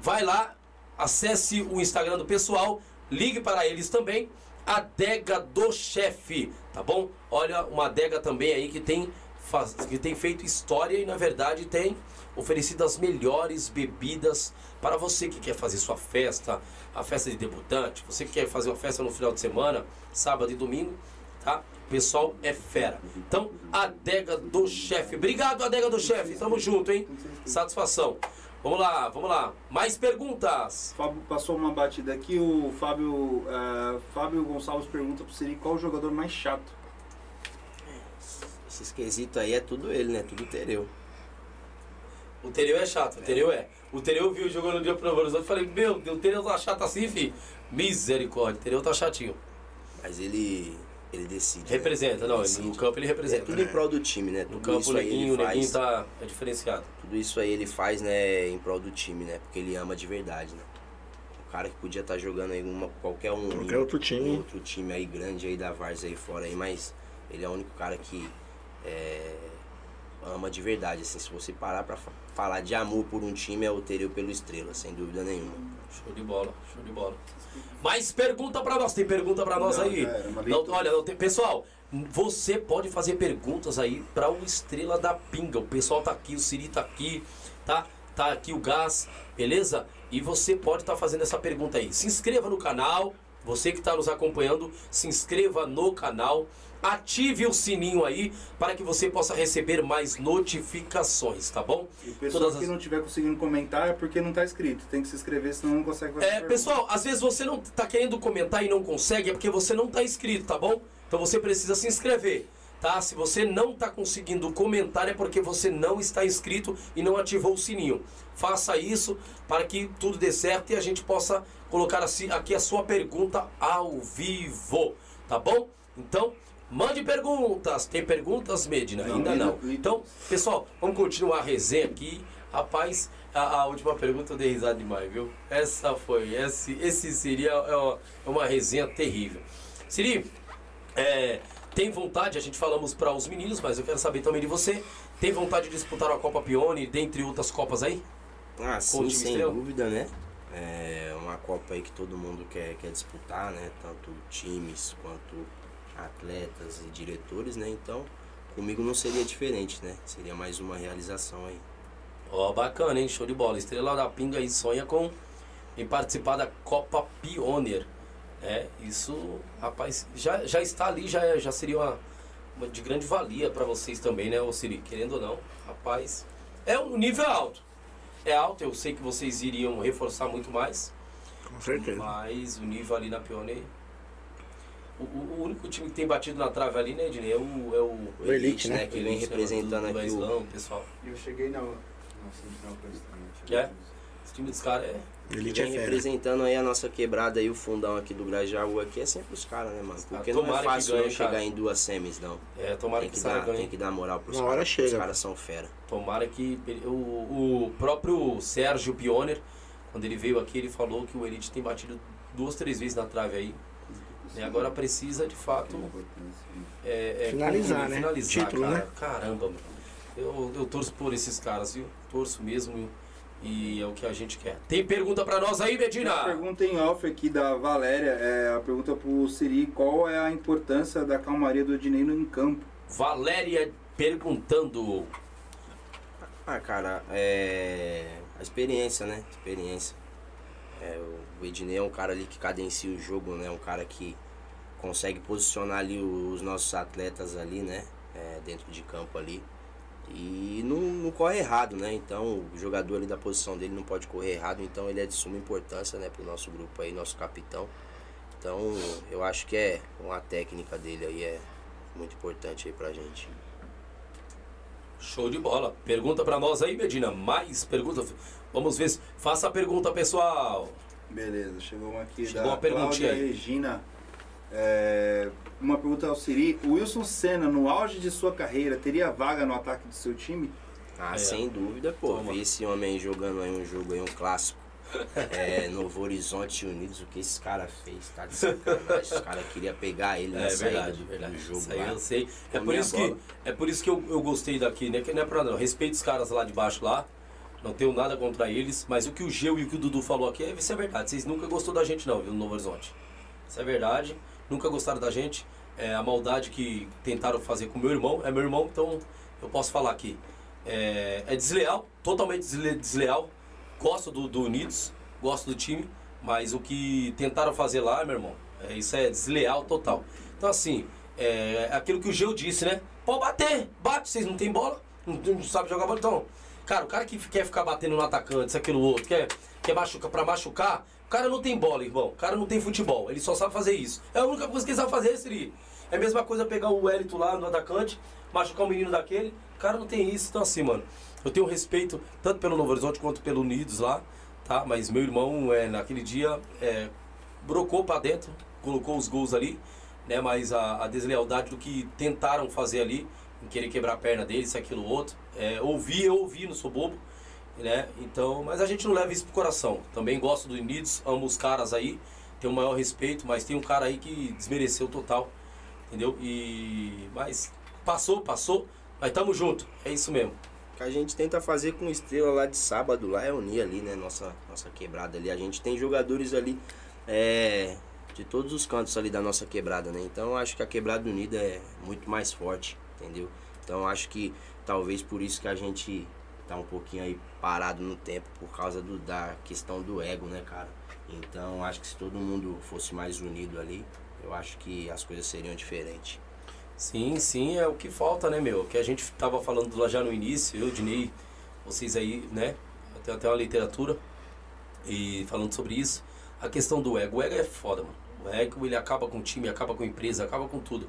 vai lá, acesse o Instagram do pessoal, ligue para eles também, adega do chefe, tá bom? Olha, uma adega também aí que tem faz- que tem feito história e na verdade tem oferecido as melhores bebidas para você que quer fazer sua festa, a festa de debutante, você que quer fazer uma festa no final de semana, sábado e domingo, tá? O pessoal é fera. Então, adega do chefe. Obrigado, adega do chefe. Tamo junto, hein? Satisfação. Vamos lá, vamos lá. Mais perguntas. Fábio passou uma batida aqui, o Fábio, eh, Fábio Gonçalves pergunta pro Siri qual o jogador mais chato. Esse esquisito aí é tudo ele, né? Tudo Tereu. O Tereu é chato, o Tereu é. O Tereu viu jogando no dia pro Novo Horizonte e falei, meu Deus, o Tereu tá chato assim, fi. Misericórdia, o Tereu tá chatinho. Mas ele. ele decide. né? Representa, não, Decide. no campo ele É representa. tudo em prol do time, né? No Tudo campo o neguinho, o neguinho tá é diferenciado. Tudo isso aí ele faz, né, em prol do time, né? Porque ele ama de verdade, né? O cara que podia estar jogando aí uma, qualquer um. Qualquer outro time. outro time aí grande aí da Várzea aí fora aí, mas ele é o único cara que é, ama de verdade, assim. Se você parar pra fa- falar de amor por um time, é o Tereu pelo Estrela, sem dúvida nenhuma. Show de bola, show de bola. Mais pergunta pra nós, tem pergunta pra nós Não, aí? já era, uma Não, olha, não tem, pessoal, você pode fazer perguntas aí para o Estrela da Pinga. O pessoal tá aqui, o Siri tá aqui, tá? Tá aqui o Gás, beleza? E você pode estar fazendo essa pergunta aí. Se inscreva no canal, você que está nos acompanhando, se inscreva no canal, ative o sininho aí para que você possa receber mais notificações, tá bom? E o pessoal Todas que não tiver conseguindo comentar é porque não tá escrito. Tem que se inscrever, senão não consegue fazer É, pessoal, às vezes você não tá querendo comentar e não consegue, é porque você não tá inscrito, tá bom? Então você precisa se inscrever. tá? Se você não está conseguindo comentar é porque você não está inscrito e não ativou o sininho. Faça isso para que tudo dê certo e a gente possa colocar aqui a sua pergunta ao vivo, tá bom? Então, mande perguntas. Tem perguntas, Medina? Ainda não. Então, pessoal, vamos continuar a resenha aqui. Rapaz, a, a última pergunta eu dei risada demais, viu? Essa foi, esse, esse seria é uma, é uma resenha terrível. Siri, é, tem vontade, a gente falamos para os meninos, mas eu quero saber também de você. Tem vontade de disputar a Copa Pione, dentre outras Copas aí? Ah, sim, sem estrela? dúvida, né? É uma Copa aí que todo mundo quer, quer disputar, né? Tanto times quanto atletas e diretores, né? Então, comigo não seria diferente, né? Seria mais uma realização aí. Ó, bacana, hein? Show de bola. Estrela da Pinga aí sonha com em participar da Copa Pioneer. É, isso, rapaz, já, já está ali, já, já seria uma, uma de grande valia para vocês também, né, ô Siri? Querendo ou não, rapaz, é um nível alto. É alto, eu sei que vocês iriam reforçar muito mais, Com certeza. mas o nível ali na Pioneer. O, o- o único time que tem batido na trave ali, né, Ednei, é o, é o, O Elite, né? Que vem representando do, do aqui o- Islão, pessoal. Eu cheguei na, na central com eles também. É? Esse time dos caras é. Que Elite é vem fera. representando aí a nossa quebrada aí, o fundão aqui do Grajaú aqui, é sempre os caras, né, mano? Porque não Tomara é que fácil ganhe, não chegar cara. em duas semis, não. É, tomara Tem que, que, saia dar, ganhe. tem que dar moral pros Uma hora caras, os caras são fera. Tomara que o, o próprio Sérgio Pioner, quando ele veio aqui, ele falou que o Elite tem batido duas, três vezes na trave aí. E agora precisa de fato é, é, Finalizar, concluir, né? Finalizar, Título, cara. né? Caramba, mano. Eu, eu torço por esses caras, viu? Torço mesmo. E é o que a gente quer. Tem pergunta pra nós aí, Uma Medina? pergunta em off aqui da Valéria, é a pergunta pro Siri, qual é a importância da calmaria do Ednei em campo? Valéria perguntando. Ah, cara, é. A experiência, né? Experiência. É, o Ednei é um cara ali que cadencia o jogo, né? Um cara que consegue posicionar ali os nossos atletas ali, né? É, dentro de campo ali. E não, não corre errado, né? Então o jogador ali da posição dele não pode correr errado, então ele é de suma importância, né? Pro nosso grupo aí, nosso capitão. Então eu acho que é uma técnica dele aí é muito importante aí pra gente. Show de bola. Pergunta pra nós aí, Medina. Mais perguntas. Vamos ver. se- Faça a pergunta, pessoal. Beleza, chegou uma aqui Chegou da uma perguntinha Cláudia aí. Regina. É, uma pergunta ao Siri. O Wilson Senna, no auge de sua carreira, teria vaga no ataque do seu time? Ah, É. sem dúvida, pô. Toma. Vi esse homem aí jogando aí um jogo aí, um clássico. É, [laughs] Novo Horizonte Unidos, o que esse cara fez, tá de sacanagem. Os caras queriam pegar ele na É saída verdade, do, verdade. do jogo Isso aí lá. eu sei. É por isso que, é por isso que eu, eu gostei daqui, né? Que não é pra não. Respeito os caras lá de baixo lá. Não tenho nada contra eles. Mas o que o Geu e o que o Dudu falou aqui, isso é verdade. Vocês nunca gostou da gente, não, viu, no Novo Horizonte. Isso é verdade. Nunca gostaram da gente. É, a maldade que tentaram fazer com meu irmão. É meu irmão, então eu posso falar aqui. É, é desleal, totalmente desle- desleal. Gosto do, do Unidos, gosto do time. Mas o que tentaram fazer lá, meu irmão, é, isso é desleal total. Então, assim, é aquilo que o Geu disse, né? Pode bater, bate, vocês não tem bola, não, não sabe jogar bola. Então, cara, o cara que quer ficar batendo no atacante, isso, aquilo, outro, quer, quer machucar pra machucar, o cara não tem bola, irmão. O cara não tem futebol, ele só sabe fazer isso. É a única coisa que ele sabe fazer, Siri. É a mesma coisa pegar o Wellington lá no atacante, machucar o menino daquele. O cara não tem isso. Então, assim, mano, eu tenho respeito tanto pelo Novo Horizonte quanto pelo Unidos lá, tá? Mas meu irmão, é, naquele dia, é, brocou pra dentro, colocou os gols ali, né? Mas a, a deslealdade do que tentaram fazer ali, em querer quebrar a perna dele, isso, aquilo, outro. É, ouvi, eu ouvi, não sou bobo, né? Então, mas a gente não leva isso pro coração. Também gosto do Unidos, amo os caras aí, tenho o maior respeito, mas tem um cara aí que desmereceu total, entendeu? E. Mas passou, passou, mas tamo junto, é isso mesmo. Que a gente tenta fazer com Estrela lá de sábado, lá é unir ali, né? Nossa, nossa quebrada ali. A gente tem jogadores ali é, de todos os cantos ali da nossa quebrada, né? Então acho que a quebrada unida é muito mais forte, entendeu? Então acho que talvez por isso que a gente tá um pouquinho aí parado no tempo, por causa do, da questão do ego, né, cara? Então acho que se todo mundo fosse mais unido ali, eu acho que as coisas seriam diferentes. Sim, sim, é o que falta, né, meu? Que a gente tava falando lá já no início, eu, Dinei, vocês aí, né? Tem até uma literatura e falando sobre isso. A questão do ego. O ego é foda, mano. O ego, ele acaba com o time, acaba com a empresa, acaba com tudo.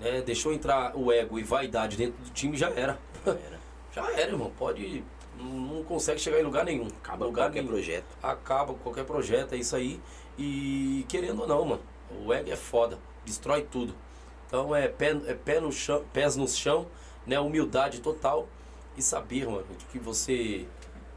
né? Deixou entrar o ego e vaidade dentro do time, já era. Era. [laughs] já era, irmão. Pode. Não, consegue chegar em lugar nenhum. Acaba lugar qualquer nenhum. projeto. Acaba qualquer projeto, é isso aí. E querendo ou não, mano, o ego é foda. Destrói tudo. Então é pé, é pé no chão, pés no chão, né? Humildade total. E saber, mano, de que você.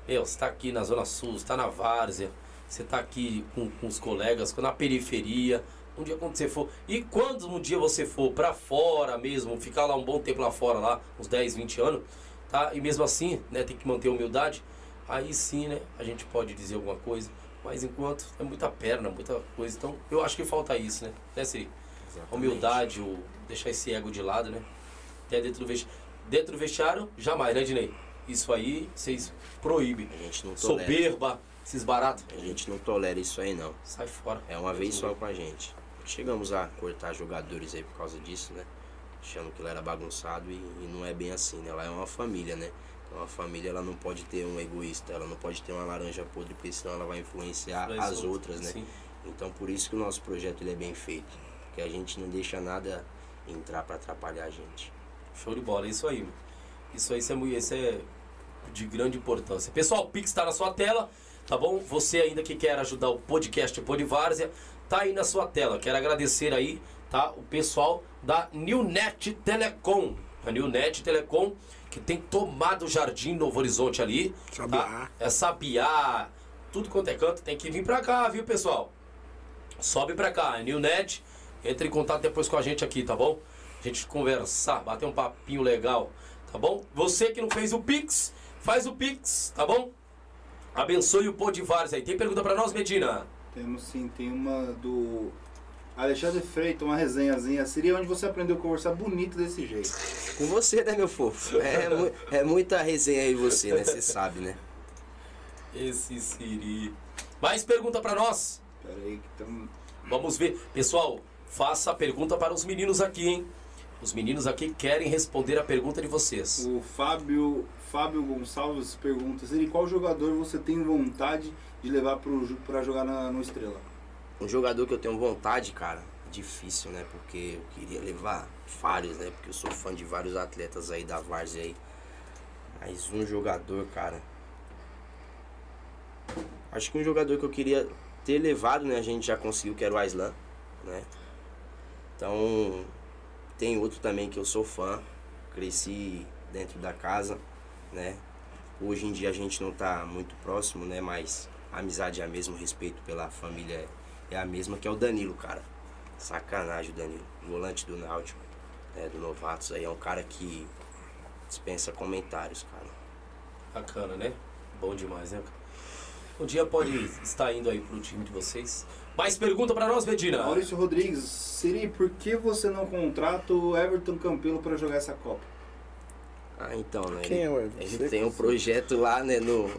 Meu, você tá aqui na Zona Sul, você tá na Várzea, você tá aqui com, com os colegas, na periferia. Um dia quando você for. E quando um dia você for pra fora mesmo, ficar lá um bom tempo lá fora, lá, uns 10, 20 anos, tá? E mesmo assim, né, tem que manter a humildade. Aí sim, né, a gente pode dizer alguma coisa. Mas enquanto é muita perna, muita coisa. Então eu acho que falta isso, né? Né, Siri? A humildade, o deixar esse ego de lado, né? Até dentro do vestiário. Dentro do vestiário, jamais, né, Dinei? Isso aí, vocês proíbem. A gente não tolera. Soberba, esses baratos. A gente não tolera isso aí não. Sai fora. É uma vez só com a gente. Chegamos a cortar jogadores aí por causa disso, né? Achando que lá era bagunçado e, e não é bem assim, né? Lá é uma família, né? Então a família ela não pode ter um egoísta, ela não pode ter uma laranja podre, porque senão ela vai influenciar Influencia as outras, né? sim. Então por isso que o nosso projeto ele é bem feito. Porque a gente não deixa nada entrar para atrapalhar a gente. Show de bola, é isso aí, mano. Isso aí isso é, isso é de grande importância. Pessoal, o Pix está na sua tela, tá bom? Você ainda que quer ajudar o podcast Podvárzea, tá aí na sua tela. Quero agradecer aí, tá? O pessoal da Newnet Telecom. A Newnet Telecom, que tem tomado o Jardim Novo Horizonte ali. Sabiá. Tá? É Sabiá, tudo quanto é canto, tem que vir pra cá, viu, pessoal? Sobe pra cá, Newnet. Entre em contato depois com a gente aqui, tá bom? A gente conversar, bater um papinho legal, tá bom? Você que não fez o Pix, faz o Pix, tá bom? Abençoe o Podivares aí. Tem pergunta pra nós, Medina? Temos sim, tem uma do Alexandre Freitas, uma resenhazinha. Seria onde você aprendeu a conversar bonito desse jeito. Com você, né, meu fofo? É, mu- é muita resenha aí você, né? Você sabe, né? Esse Siri. Mais pergunta pra nós? Pera aí que estamos. Vamos ver. Pessoal, faça a pergunta para os meninos aqui, hein? Os meninos aqui querem responder a pergunta de vocês. O Fábio, Fábio Gonçalves pergunta: Siri, qual jogador você tem vontade de levar para jogar na, no Estrela? Um jogador que eu tenho vontade, cara, difícil, né? Porque eu queria levar vários, né? Porque eu sou fã de vários atletas aí da Várzea aí. Mas um jogador, cara. Acho que um jogador que eu queria ter levado, né? A gente já conseguiu, que era o Aislan, né? Então, tem outro também que eu sou fã. Cresci dentro da casa, né? Hoje em dia a gente não tá muito próximo, né? Mas amizade é a mesma, o respeito pela família é a mesma, que é o Danilo, cara. Sacanagem o Danilo. Volante do Náutico, né? Do Novatos aí. É um cara que dispensa comentários, cara. Bacana, né? Bom demais, né? cara? Um dia pode estar indo aí pro time de vocês. Mais pergunta pra nós, Medina? Maurício Rodrigues, Siri, por que você não contrata o Everton Campelo para jogar essa Copa? Ah, então, né? Quem é o Everton? Ele tem um projeto lá, né? No,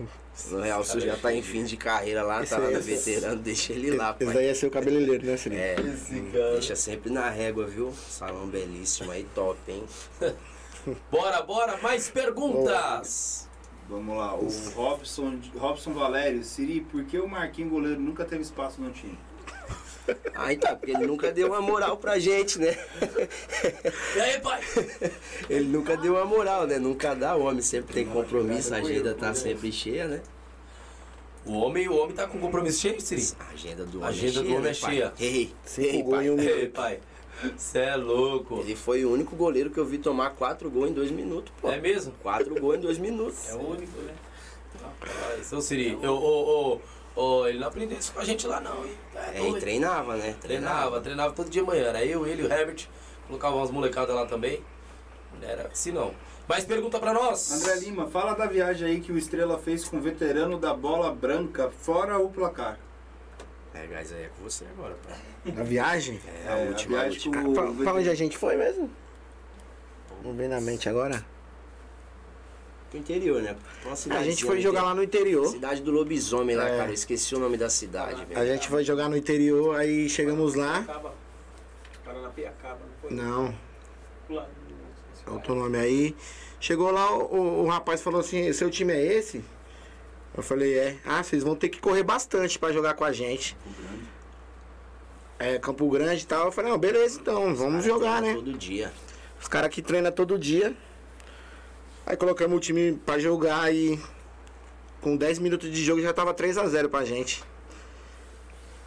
no Real Sul já tá em fim de carreira lá, Esse tá lá no veterano, deixa ele lá, Esse pai. daí é seu cabeleireiro, né, Felipe? É, Esse cara. deixa sempre na régua, viu? Salão belíssimo aí, top, hein? [laughs] Bora, bora, mais perguntas! Vamos lá, o Robson, Robson Valério, Siri, por que o Marquinhos goleiro nunca teve espaço no time? Ah, então, porque ele nunca deu uma moral pra gente, né? E aí, pai? Ele nunca deu uma moral, né? Nunca dá, o homem sempre tem compromisso, a agenda tá sempre cheia, né? O homem, o homem tá com compromisso cheio, Siri? A agenda do A homem agenda é do cheia, homem né, é pai? cheia. Ei, Cinco ei, pai. um Ei, pai. Você é louco. Ele foi o único goleiro que eu vi tomar quatro gols em dois minutos, pô. É mesmo? Quatro gols em dois minutos. É o único, né? Rapaz, ô Siri, eu, ô, ô, ô, ele não aprendeu isso com a gente lá, não, hein? É, É, e doido. treinava, né? Treinava, treinava todo dia de manhã. Era eu, ele e o Herbert. Colocava umas molecadas lá também. Não era assim não. Mais pergunta pra nós. André Lima, fala da viagem aí que o Estrela fez com o veterano da bola branca, fora o placar. É, guys, aí é com você agora, pai. Na viagem? É, a É, a última, a viagem última. com- Pra, o pra onde a gente foi mesmo? Vamos ver na mente agora. Pro interior, né? A gente foi jogar lá no interior. Cidade do Lobisomem lá, É. cara. Eu esqueci o nome da cidade, velho. A gente foi jogar no interior, aí chegamos lá. Acaba. Paranapiacaba, não foi? Não, é outro nome aí. Chegou lá, o, o- o rapaz falou assim, seu time é esse? Eu falei, é. Ah, vocês vão ter que correr bastante pra jogar com a gente. é, Campo Grande e tal. Eu falei, não, beleza, então, vamos jogar, né? Todo dia. Os caras que treinam todo dia. Aí colocamos o time pra jogar e com 10 minutos de jogo já tava 3x0 pra gente.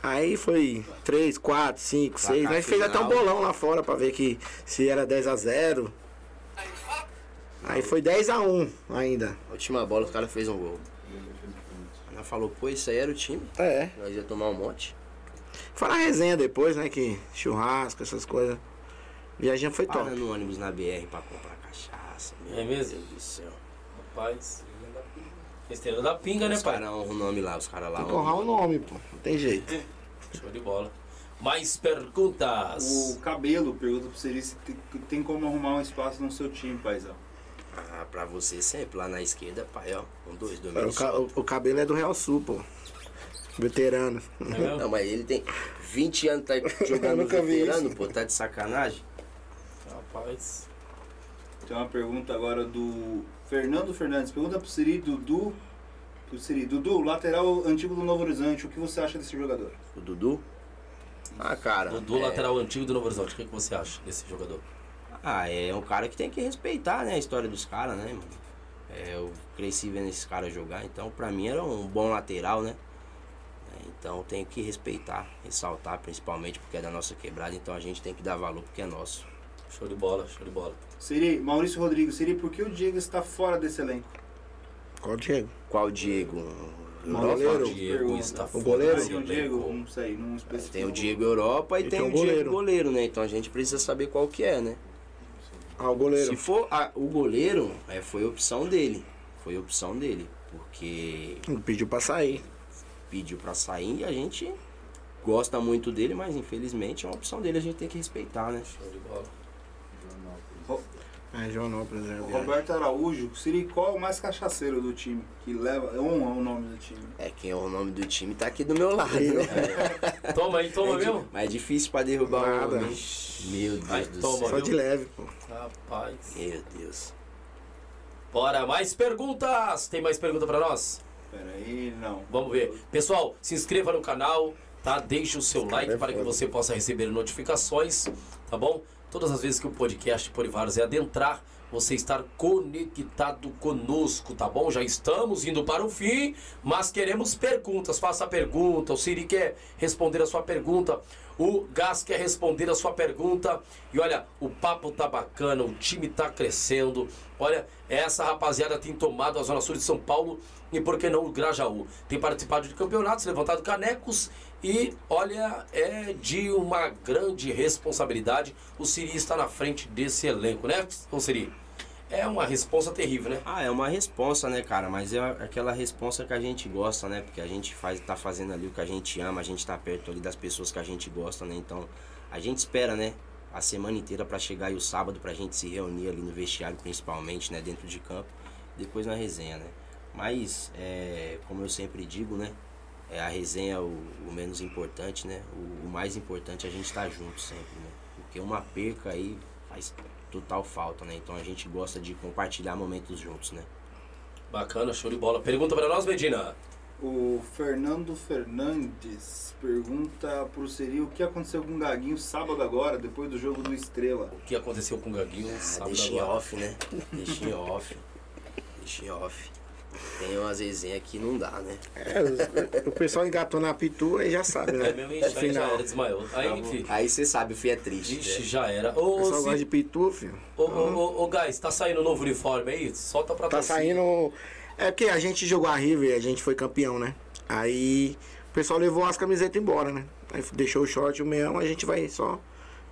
Aí foi 3, 4, 5, 6. Nós fez até um bolão lá fora pra ver que se era 10x0. Aí foi 10x1 ainda. A última bola, o cara fez um gol. Ela falou, pô, isso aí era o time. É. Nós ia tomar um monte. Fora a resenha depois, né? Que churrasco, essas coisas. Viagem foi top. Para no ônibus na BR pra comprar cachaça. Meu É mesmo? Deus do céu. Rapaz. Estrela da pinga, né, Os pai? caras honram o nome lá, os caras lá. Tem que honrar o nome, pô. Não tem jeito. [laughs] Show de bola. Mais perguntas. O cabelo pergunta pro Siri se tem, como arrumar um espaço no seu time, paizão. Ah, pra você sempre, lá na esquerda, pai, ó. Um, dois, O, domingos. ca- o- o cabelo é do Real Sul, pô. Veterano. É? Não, mas ele tem 20 anos, tá [laughs] jogando veterano, pô, tá de sacanagem? Rapaz. Tem uma pergunta agora do Fernando Fernandes. Pergunta pro Siri, Dudu. Pro Siri, Dudu, lateral antigo do Novo Horizonte, o que você acha desse jogador? O Dudu? Ah, cara. Dudu, é- lateral antigo do Novo Horizonte. O que, que você acha desse jogador? Ah, é um cara que tem que respeitar, né, a história dos caras, né, mano? É, eu cresci vendo esses caras jogar, então pra mim era um bom lateral, né? É, então tenho que respeitar, ressaltar, principalmente porque é da nossa quebrada, então a gente tem que dar valor porque é nosso. Show de bola, show de bola. Siri, Maurício Rodrigues, Siri, por que o Diego está fora desse elenco? Qual o Diego? Qual Diego? O Europa? goleiro? Diego Pergunta. está O goleiro? Tem o. Diego, não sei, não. Tem o Diego Europa e, E tem, tem o o Diego goleiro. goleiro, né? Então a gente precisa saber qual que é, né? Ah, o goleiro. Se for a- o goleiro, é, foi opção dele. Foi opção dele. Porque Pediu pra sair. pediu pra sair e a gente gosta muito dele, mas infelizmente é uma opção dele, a gente tem que respeitar, né? Show de bola. É, Joanópolis, é. O. Roberto Araújo, Siri, qual é o mais cachaceiro do time? Que leva, honra o nome do time. É quem é o nome do time tá aqui do meu lado, né? [laughs] Toma aí, toma É mesmo? Mas é difícil pra derrubar o Nada. homem. Meu Deus Ai, do toma. céu. Só de leve, pô. Rapaz. Meu Deus. Bora, mais perguntas. Tem mais pergunta pra nós? Pera aí, não. Vamos ver. Pessoal, se inscreva no canal, tá? Deixe o seu like é para que você possa receber notificações, tá bom? Todas as vezes que o podcast Polivaros é adentrar, você estar conectado conosco, tá bom? Já estamos indo para o fim, mas queremos perguntas. Faça a pergunta, o Siri quer responder a sua pergunta, o Gas quer responder a sua pergunta. E olha, o papo tá bacana, o time tá crescendo. Olha, essa rapaziada tem tomado a Zona Sul de São Paulo e por que não o Grajaú? Tem participado de campeonatos, levantado canecos e olha, é de uma grande responsabilidade. O Siri está na frente desse elenco, né, ô Siri? É uma responsa terrível, né? Ah, é uma responsa, né, cara? Mas é aquela responsa que a gente gosta, né? Porque a gente faz, tá fazendo ali o que a gente ama, a gente tá perto ali das pessoas que a gente gosta, né? Então, a gente espera, né? A semana inteira pra chegar aí o sábado pra gente se reunir ali no vestiário, principalmente, né? Dentro de campo. Depois na resenha, né? Mas, é, como eu sempre digo, né? É a resenha o, o menos importante, né? O, o mais importante é a gente estar junto sempre, né? Porque uma perca aí faz total falta, né? Então a gente gosta de compartilhar momentos juntos, né? Bacana, show de bola. Pergunta pra nós, Medina. O Fernando Fernandes pergunta pro Siri o que aconteceu com o Gaguinho sábado agora, depois do jogo do Estrela. O que aconteceu com o Gaguinho Ah, sábado deixa em agora? off, né? Deixa em off. Deixa em off. Tem umas resenhas que não dá, né? É, o, o pessoal engatou na pitu aí já sabe, né? É mesmo, já era, desmaiou. Aí, enfim, Aí você sabe, o fio é triste. ixi, né? já era. O Ô, pessoal Ci- gosta de pitu, filho. ô, ô, ô, ô, Guys, tá saindo novo uniforme aí? Solta pra Tá torcida. saindo. É porque a gente jogou a River, a gente foi campeão, né? Aí o pessoal levou as camisetas embora, né? Aí deixou o short e o meião, a gente vai só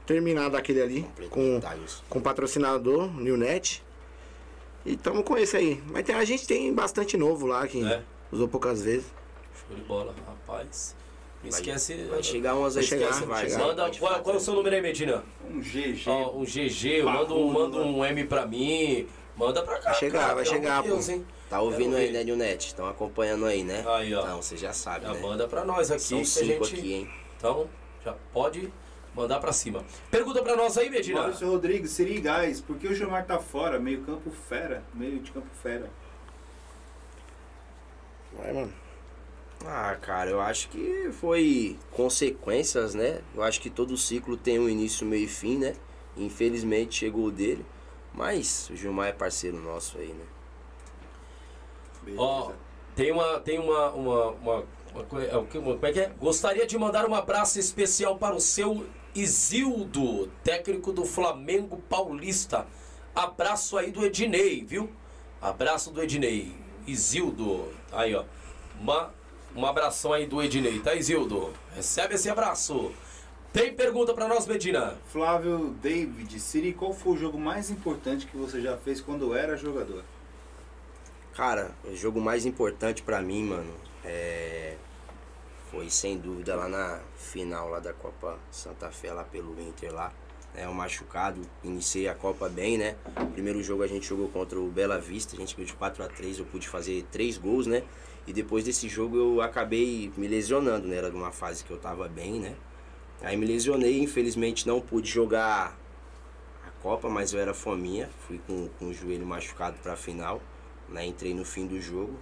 terminar daquele ali com, com o patrocinador, Newnet. E tamo com esse aí. Mas tem- a gente tem bastante novo lá que É. usou poucas vezes. Show de bola, rapaz. Não esquece. Vai chegar umas Vai aí, chegar, esquece, vai. chegar. Manda, qual, qual é o seu número aí, Medina? Um GG. Ó, um GG, manda um, manda um M pra mim. Manda pra cá. Vai chegar, cara, vai chegar, pô. Hein? Tá ouvindo aí, né, Nilnet? Estão acompanhando aí, né? Aí, ó. Então, você já sabe, Já né? manda pra nós aqui. São cinco gente... aqui, hein? Então, já pode mandar pra cima. Pergunta pra nós aí, Medina. Maurício Rodrigues, Siri e Gás, por que o Gilmar tá fora? Meio campo fera, meio de campo fera. Vai, mano. Ah, cara, eu acho que foi consequências, né? Eu acho que todo ciclo tem um início, meio e fim, né? Infelizmente chegou o dele. Mas o Gilmar é parceiro nosso aí, né? Ó, tem uma. Tem uma. uma, uma, uma, co- é o que- uma- como é que é? Gostaria de mandar um abraço especial para o seu Isildo, técnico do Flamengo Paulista. Abraço aí do Ednei, viu? Abraço do Ednei. Isildo. Aí, ó. Uma, um abração aí do Ednei, tá, Isildo? Recebe esse abraço. Tem pergunta para nós, Medina? Flávio David, Siri, qual foi o jogo mais importante que você já fez quando era jogador? Cara, o jogo mais importante pra mim, mano, é... foi sem dúvida lá na final lá da Copa Santa Fé, lá pelo Inter lá. É o machucado, iniciei a Copa bem, né? Primeiro jogo a gente jogou contra o Bela Vista, a gente ganhou de 4 a 3 eu pude fazer três gols, né? E depois desse jogo eu acabei me lesionando, né? Era uma fase que eu tava bem, né? Aí me lesionei, infelizmente não pude jogar a Copa, mas eu era fominha, fui com, com o joelho machucado pra final né? Entrei no fim do jogo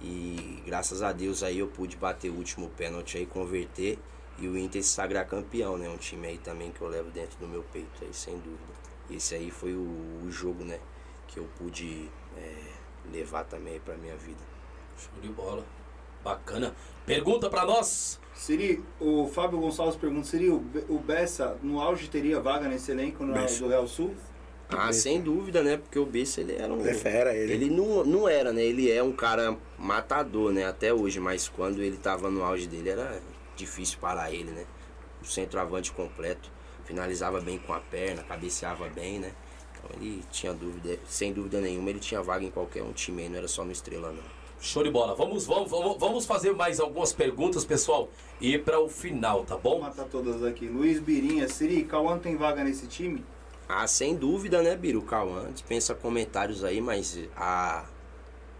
e graças a Deus aí eu pude bater o último pênalti aí, converter e o Inter se sagrar campeão, né? Um time aí também que eu levo dentro do meu peito aí, sem dúvida. Esse aí foi o, o jogo, né? Que eu pude é, levar também pra minha vida. Show de bola. Bacana. Pergunta para nós. Siri, o Fábio Gonçalves pergunta, Siri, o, Be- o Bessa no auge teria vaga nesse elenco no, do Real Sul? Ah, sem dúvida, né? Porque o Bessa ele era um. Ele é fera, ele. Ele não, não era, né? Ele é um cara matador, né? Até hoje, mas quando ele tava no auge dele era difícil parar ele, né? O centroavante completo, finalizava bem com a perna, cabeceava bem, né? Então ele tinha dúvida, sem dúvida nenhuma, ele tinha vaga em qualquer um time aí, não era só no Estrela, não. Show de bola. Vamos, vamos, vamos, fazer mais algumas perguntas, pessoal, e ir para o final, tá Vou bom? matar todas aqui. Luiz Birinha, Siri, Cauã tem vaga nesse time? Ah, sem dúvida, né, Biro? Cauã dispensa comentários aí, mas a,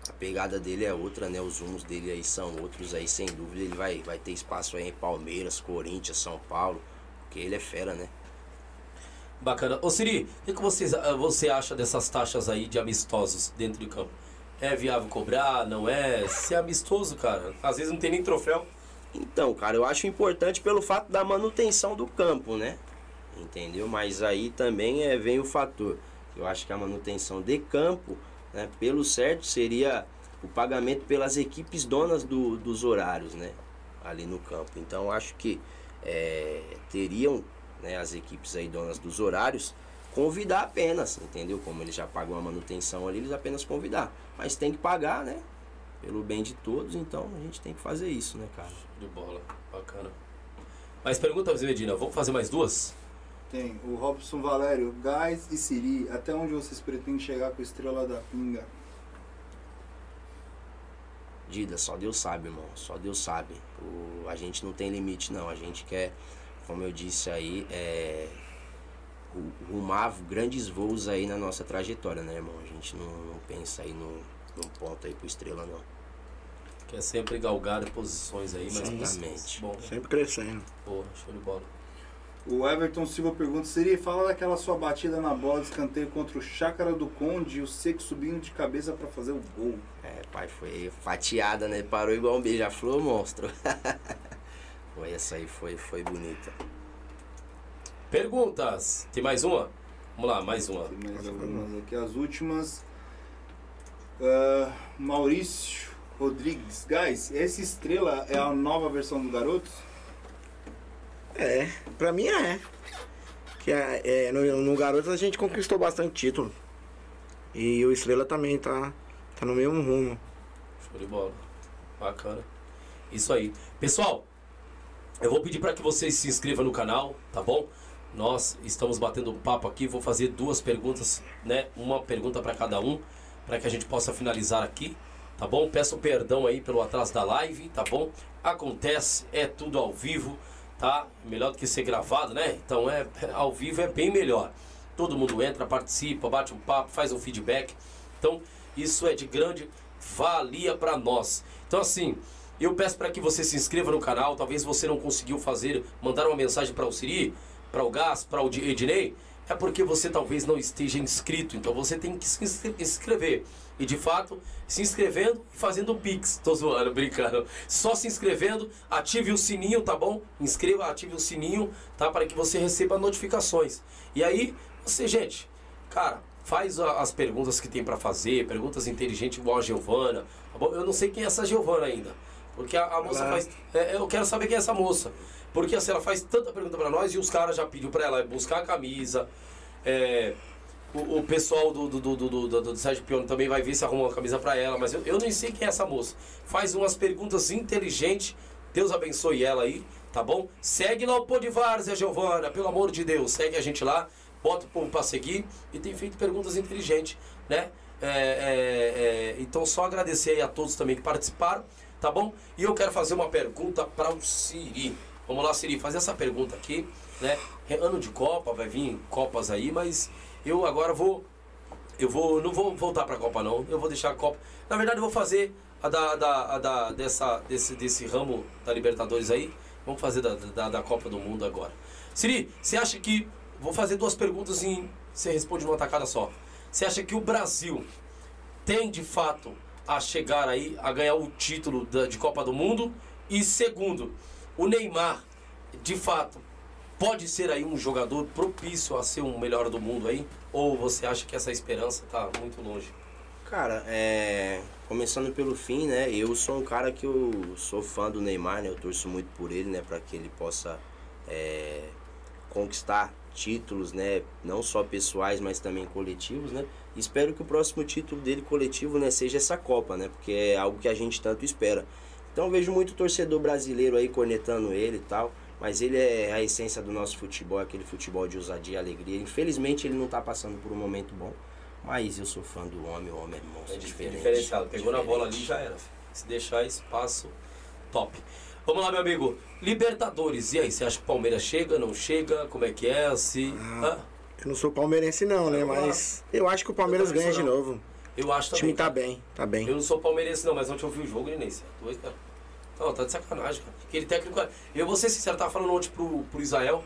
a pegada dele é outra, né? Os rumos dele aí são outros aí, sem dúvida. Ele vai, vai ter espaço aí em Palmeiras, Corinthians, São Paulo, porque ele é fera, né? Bacana. Ô Siri, o que, que você, você acha dessas taxas aí de amistosos dentro de campo? É viável cobrar? Não é? Se é amistoso, cara, às vezes não tem nem troféu. Então, cara, eu acho importante pelo fato da manutenção do campo, né? Entendeu? Mas aí também é, vem o fator. Eu acho que a manutenção de campo, né, pelo certo, seria o pagamento pelas equipes donas do- dos horários, né? Ali no campo. Então, acho que é, teriam né, as equipes aí donas dos horários convidar apenas, entendeu? Como eles já pagam a manutenção ali, eles apenas convidar. Mas tem que pagar, né? Pelo bem de todos, então a gente tem que fazer isso, né, cara? De bola. Bacana. Mas pergunta, Zé Medina, vamos fazer mais duas? Tem o Robson Valério, Gás e Siri, até onde vocês pretendem chegar com a Estrela da Pinga? Dida, só Deus sabe, irmão. Só Deus sabe. O, a gente não tem limite, não. A gente quer, como eu disse aí, é, ru- rumar grandes voos aí na nossa trajetória, né, irmão? A gente não, não pensa aí no, num ponto aí pro estrela, não. Quer sempre galgar posições aí, mas Exatamente. Bom, Sempre crescendo. porra, show de bola. O Everton Silva pergunta, Siri, fala daquela sua batida na bola de escanteio contra o Chácara do Conde e o Seco subindo de cabeça pra fazer o gol. É, pai, foi fatiada, né? Parou igual um beija-flor, monstro. [laughs] foi essa aí, foi, foi bonita. Perguntas. Tem mais uma? Vamos lá, mais uma. Tem mais algumas aqui, as últimas. Ah, Maurício Rodrigues, guys, essa estrela é a nova versão do Garotos? É, pra mim é. Que é, é, no, no Garotos a gente conquistou bastante título. E o Estrela também tá, tá no mesmo rumo. Show de bola. Bacana. Isso aí. Pessoal, eu vou pedir para que vocês se inscrevam no canal, tá bom? Nós estamos batendo um papo aqui, vou fazer duas perguntas, né? Uma pergunta para cada um, para que a gente possa finalizar aqui, tá bom? Peço perdão aí pelo atraso da live, tá bom? Acontece, é tudo ao vivo, tá? Melhor do que ser gravado, né? Então é ao vivo é bem melhor. Todo mundo entra, participa, bate um papo, faz um feedback. Então, isso é de grande valia para nós. Então, assim, eu peço para que você se inscreva no canal. Talvez você não conseguiu fazer, mandar uma mensagem para o Siri, para o Gas, para o Ednei. É porque você talvez não esteja inscrito. Então você tem que se inscre- inscrever. E de fato, se inscrevendo e fazendo um pix. Tô zoando, brincando. Só se inscrevendo, ative o sininho, tá bom? Inscreva, ative o sininho, tá? Para que você receba notificações. E aí, você, gente, cara, faz as perguntas que tem para fazer, perguntas inteligentes igual a Giovana. Tá bom? Eu não sei quem é essa Giovana ainda. Porque a, a moça faz. é, eu quero saber quem é essa moça. Porque assim, ela faz tanta pergunta para nós e os caras já pediu para ela buscar a camisa. É, o, o pessoal do, do, do, do, do, do, Sérgio Pione também vai ver se arruma uma camisa para ela, mas eu, eu nem sei quem é essa moça. Faz umas perguntas inteligentes. Deus abençoe ela aí, tá bom? Segue lá o Pô de Giovana, pelo amor de Deus. Segue a gente lá, bota o povo pra seguir e tem feito perguntas inteligentes, né? É, é, é, então, só agradecer aí a todos também que participaram, tá bom? E eu quero fazer uma pergunta para o Siri. Vamos lá, Siri, fazer essa pergunta aqui, né? Ano de Copa, vai vir Copas aí, mas eu agora vou eu vou, não vou voltar para a Copa não. Eu vou deixar a Copa. Na verdade, eu vou fazer a da, da, a da dessa desse desse ramo da Libertadores aí. Vamos fazer da, da, da Copa do Mundo agora. Siri, você acha que vou fazer duas perguntas e você responde numa tacada só. Você acha que o Brasil tem de fato a chegar aí a ganhar o título da, de Copa do Mundo? E segundo, o Neymar, de fato, pode ser aí um jogador propício a ser um melhor do mundo aí? Ou você acha que essa esperança tá muito longe? Cara, é. Começando pelo fim, né? Eu sou um cara que eu sou fã do Neymar, né? Eu torço muito por ele, né? Pra que ele possa é, conquistar títulos, né? Não só pessoais, mas também coletivos, né? Espero que o próximo título dele coletivo, né? Seja essa Copa, né? Porque é algo que a gente tanto espera. Então eu vejo muito torcedor brasileiro aí cornetando ele e tal. Mas ele é a essência do nosso futebol, aquele futebol de ousadia e alegria. Infelizmente ele não tá passando por um momento bom. Mas eu sou fã do homem, o homem é monstro. É dif- diferente, diferenciado. Pegou na bola ali diferente. já era. filho. Se deixar espaço, top. Vamos lá, meu amigo. Libertadores. E aí, você acha que o Palmeiras chega, não chega? Como é que é? Se. Ah. Ah, Eu não sou palmeirense não, né? Mas eu acho que o Palmeiras ganha de novo. eu acho O também. time tá bem, tá bem. Eu não sou palmeirense, não, mas ontem eu vi o jogo, Inês. É doido, cara. Não, tá de sacanagem, cara. Aquele técnico. Eu vou ser sincero, tava falando ontem pro, pro Israel,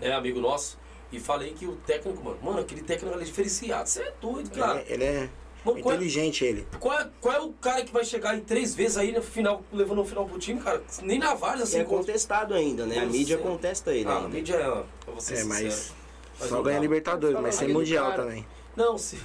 né, amigo nosso, e falei que o técnico, mano, mano, aquele técnico ali é diferenciado. Você é doido, cara. Ele, ele é Mano, qual, é, inteligente, ele. qual, é, qual é o cara que vai chegar em três vezes aí no final, levando o final pro time, cara? Nem na Várzea, E assim. é contestado ainda, né? A Eu mídia sei. contesta ele Ah, a ainda. mídia é, vou ser É, sincero. mas Mas só ganha. Libertadores, mas sem Mundial cara. também. Não, se...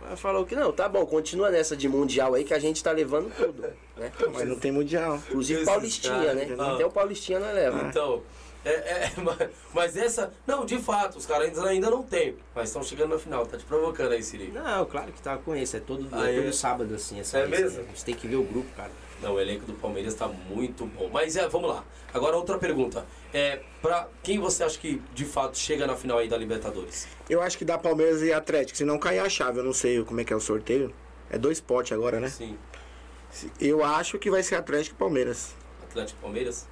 Mas falou que não, tá bom, continua nessa de mundial aí que a gente tá levando tudo, né? Mas não tem Mundial. Inclusive Esses Paulistinha, caras, né? ah. Até o Paulistinha nós leva. Então, é, é, [laughs] mas- mas essa. Não, de fato, os caras ainda, ainda não tem. Mas estão chegando na final, tá te provocando aí, Siri. Não, claro que tá com esse, é todo, Ah, é é? todo sábado assim. Essa É vez, mesmo? né? Você tem que ver o grupo, cara. Não, o elenco do Palmeiras tá muito bom. Mas é, vamos lá. Agora outra pergunta. É, pra quem você acha que de fato chega na final aí da Libertadores? Eu acho que dá Palmeiras e Atlético. Se não cair a chave, eu não sei como é que é o sorteio. É dois potes agora, né? Sim. Eu acho que vai ser Atlético e Palmeiras. Atlético e Palmeiras?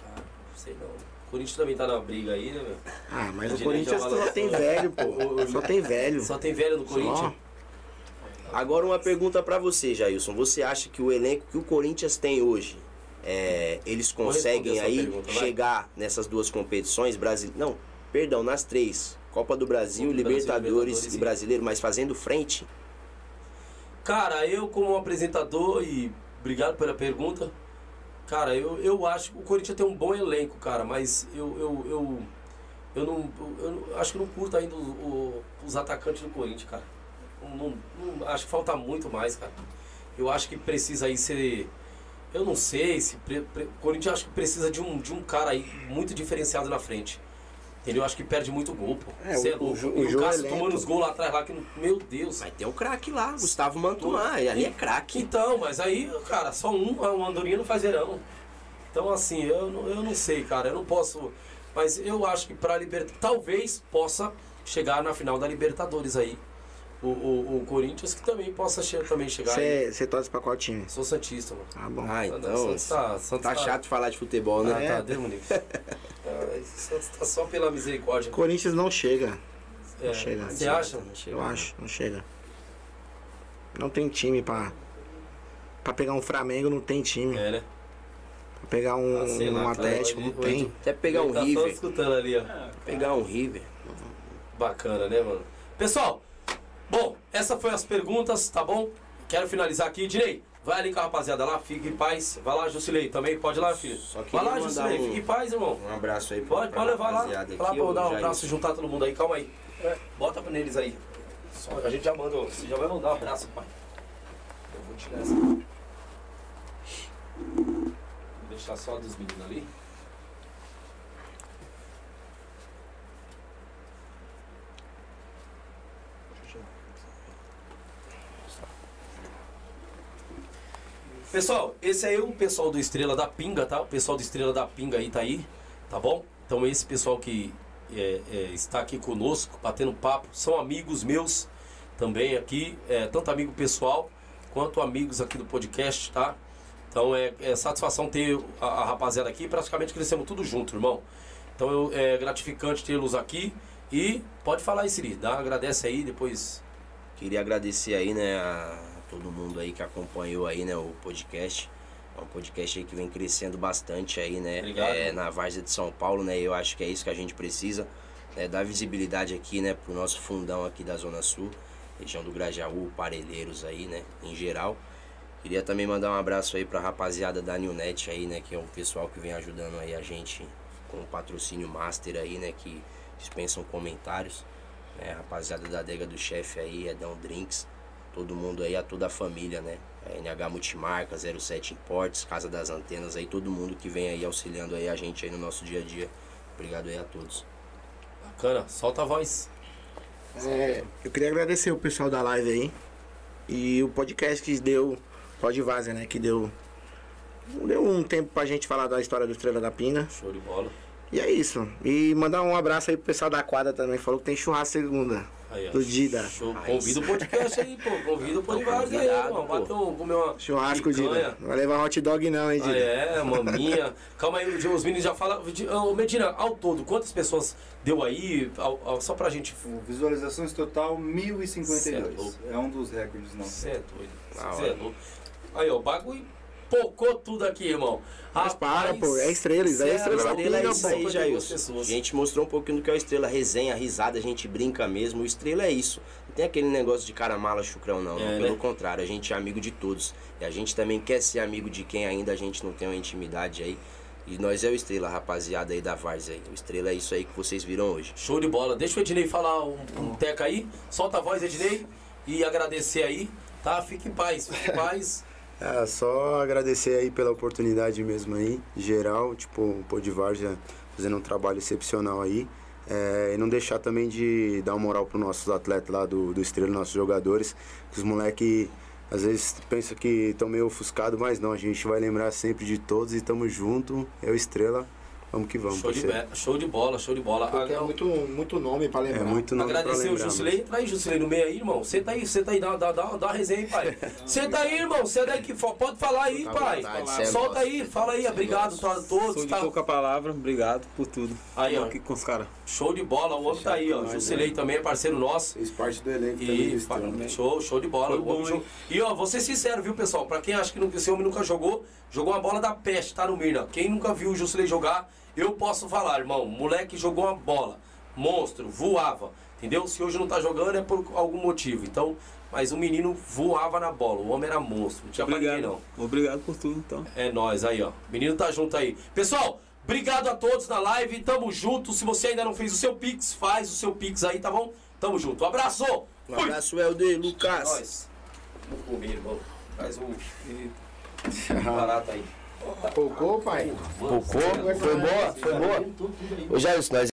Cara, não sei não. O Corinthians também tá na briga aí, né, meu? Ah, mas o Corinthians só tem velho, pô. [laughs] Só tem velho. Só tem velho no Corinthians? Agora uma pergunta pra você, Jailson. Você acha que o elenco que o Corinthians tem hoje, é, eles conseguem aí pergunta, chegar nessas duas competições brasileiras? Não, perdão, nas três. Copa do Brasil, Copa do Brasil, Libertadores Libertadores, e. Brasileiro, mas fazendo frente? Cara, eu como apresentador, e obrigado pela pergunta, cara, eu, eu acho que o Corinthians tem um bom elenco, cara, mas eu, eu, eu, eu, não, eu acho que não curto ainda o- o- os atacantes do Corinthians, cara. Não- não- acho que falta muito mais, cara. Eu acho que precisa aí ser. Eu não sei se. pre- pre- o Corinthians acho que precisa de um, de um cara aí muito diferenciado na frente. Entendeu? Acho que perde muito gol, pô. É, Cê o- o louco. E o o Jô é Cássio lento. tomando os gols lá atrás lá, que não- Meu Deus. Mas tem o craque lá, Gustavo Mantuan, e ali é craque. Então, mas aí, cara, só um, uma andorinha não faz verão. Então, assim, eu, não- eu não sei, cara, eu não posso. Mas eu acho que pra Libertadores. Talvez possa chegar na final da Libertadores aí. O, o, o Corinthians que também possa che também chegar aí. Você torce pra qual time? Sou Santista, mano. Ah, bom. Ah, Não, então. Santos tá, Santos Tá chato falar de futebol, Ah, né? tá, Deus me livre. Ah, Santos tá só pela misericórdia. Corinthians não chega. É, chega. Você acha? Não chega, Eu não. acho, não chega. Não tem time pra. Pra pegar um Flamengo, não tem time. É, né? Pra pegar um, Ah, lá, um cara, Atlético, não tem. hoje- Até pegar um tá só River. escutando ali, ó. Pegar um River. Bacana, né, mano? Pessoal, bom, essas foram as perguntas, tá bom? Quero finalizar aqui. Direi, vai ali com a rapaziada lá, fique em paz. Vai lá, Jusilei, também pode ir lá, filho. Vai lá, Jusilei, um- fique em paz, irmão. Um abraço aí pra, Pode, pra pode levar lá. aqui, pra eu ô, dar um abraço, juntar todo mundo aí, calma aí. Bota pra neles aí. Só, a gente já manda, você já vai mandar um abraço, pai. Eu vou tirar essa. Vou deixar só dos meninos ali. Pessoal, esse aí é o pessoal do Estrela da Pinga, tá? O pessoal do Estrela da Pinga aí tá aí, tá bom? Então esse pessoal que é, é, está aqui conosco, batendo papo, são amigos meus também aqui, é, tanto amigo pessoal quanto amigos aqui do podcast, tá? Então é, é satisfação ter a, a rapaziada aqui, praticamente crescemos tudo junto, irmão. Então eu- é gratificante tê-los aqui e pode falar aí, Siri, dá, agradece aí, depois Queria agradecer aí, né, a todo mundo aí que acompanhou aí, né, o podcast. É um podcast aí que vem crescendo bastante aí, né, Obrigado. é, na Várzea de São Paulo, né, eu acho que é isso que a gente precisa, né, dar visibilidade aqui, né, pro nosso fundão aqui da Zona Sul, região do Grajaú, Parelheiros aí, né, em geral. Queria também mandar um abraço aí pra rapaziada da Newnet aí, né, que é o pessoal que vem ajudando aí a gente com o patrocínio master aí, né, que dispensam comentários. É, rapaziada da adega do chefe aí, Edão Drinks, todo mundo aí, a toda a família, né? É, NH Multimarca, 07 Importes, Casa das Antenas aí, todo mundo que vem aí auxiliando aí a gente aí no nosso dia a dia. Obrigado aí a todos. bacana, solta a voz. É, eu queria agradecer o pessoal da live aí. E o podcast que deu, Pode Vaza, né? Que deu. Deu um tempo pra gente falar da história do Estrela da Pina. Show de bola. E é isso. E mandar um abraço aí pro pessoal da quadra também. Falou que tem churrasco segunda. Aí. Do Dida. Show. Ah, Convida o podcast aí, pô. Convida o podcast aí, pô. Bater um, comer uma Churrasco, picanha. Dida. Não vai levar hot dog não, hein, Ah, Dida? é, maminha. Calma aí, os meninos já falam. Ô, Medina, ao todo, quantas pessoas deu aí? Ao- ao- só pra gente. Visualizações total Cê é 1052. louco. É um dos recordes, não. Cê é doido. É louco. Aí, ó, o bagulho pocou tudo aqui, irmão. Mas para, pô, é estrela, isso aí é estrela Estrela é isso aí, 52 Jailson. A pessoas. gente mostrou um pouquinho do que é o Estrela, resenha, risada, a gente brinca mesmo. O Estrela é isso. Não tem aquele negócio de cara mala, chucrão, não. É, Pelo né? contrário, a gente é amigo de todos. E a gente também quer ser amigo de quem ainda a gente não tem uma intimidade aí. E nós é o Estrela, rapaziada aí da Várzea aí. O Estrela é isso aí que vocês viram hoje. Show de bola. Deixa o Ednei falar um, um teca aí. Solta a voz, Ednei. E agradecer aí, tá? Fique em paz, fique em paz. É, só agradecer aí pela oportunidade mesmo aí, geral, tipo, o Pô de Várzea fazendo um trabalho excepcional aí. É, e não deixar também de dar uma moral para nossos atletas lá do, do Estrela, nossos jogadores, que os moleques às vezes pensam que estão meio ofuscados, mas não, a gente vai lembrar sempre de todos e tamo junto, é o Estrela, vamos que vamos, Show de, show de bola, show de bola. Porque é Agra- muito, muito nome pra É lembrar. muito nome pra Agradecer o lembrar, Jusilei. Entra aí, Jusilei, no meio aí, irmão. Senta aí, senta aí, dá, dá, dá, dá uma resenha aí, pai. [laughs] Senta aí, irmão. Senta aí, que pode falar aí, à pai. cê é Solta aí, fala aí. Obrigado a todos. Sou de tá? pouca palavra, obrigado por tudo. Aí, ó. Aqui com os caras. Show de bola. O homem tá aí, ó. Jusilei também é parceiro nosso. Fez parte do elenco também E fa- show, show de bola. Foi o homem bom, show. E ó, vou ser sincero, viu, pessoal? Pra quem acha que não- esse homem nunca jogou, jogou uma bola da peste, tá no Mirna. Quem nunca viu o Jusilei jogar, eu posso falar, irmão. Moleque jogou uma bola. Monstro, voava. Entendeu? Se hoje não tá jogando é por algum motivo. Então, mas o menino voava na bola. O homem era monstro. Não tinha pra ninguém, Obrigado. não. Obrigado por tudo, então. É nóis aí, ó. Menino tá junto aí. Pessoal, obrigado a todos na live. Tamo junto. Se você ainda não fez o seu Pix, faz o seu Pix aí, tá bom? Tamo junto. Um abraço! Um Fui! abraço, Helder, É Lucas. nóis. Vamos comer, irmão. Traz um barato aí. Cocô, pai? Cocô? Foi boa? Foi boa? Ô, Jailson, nós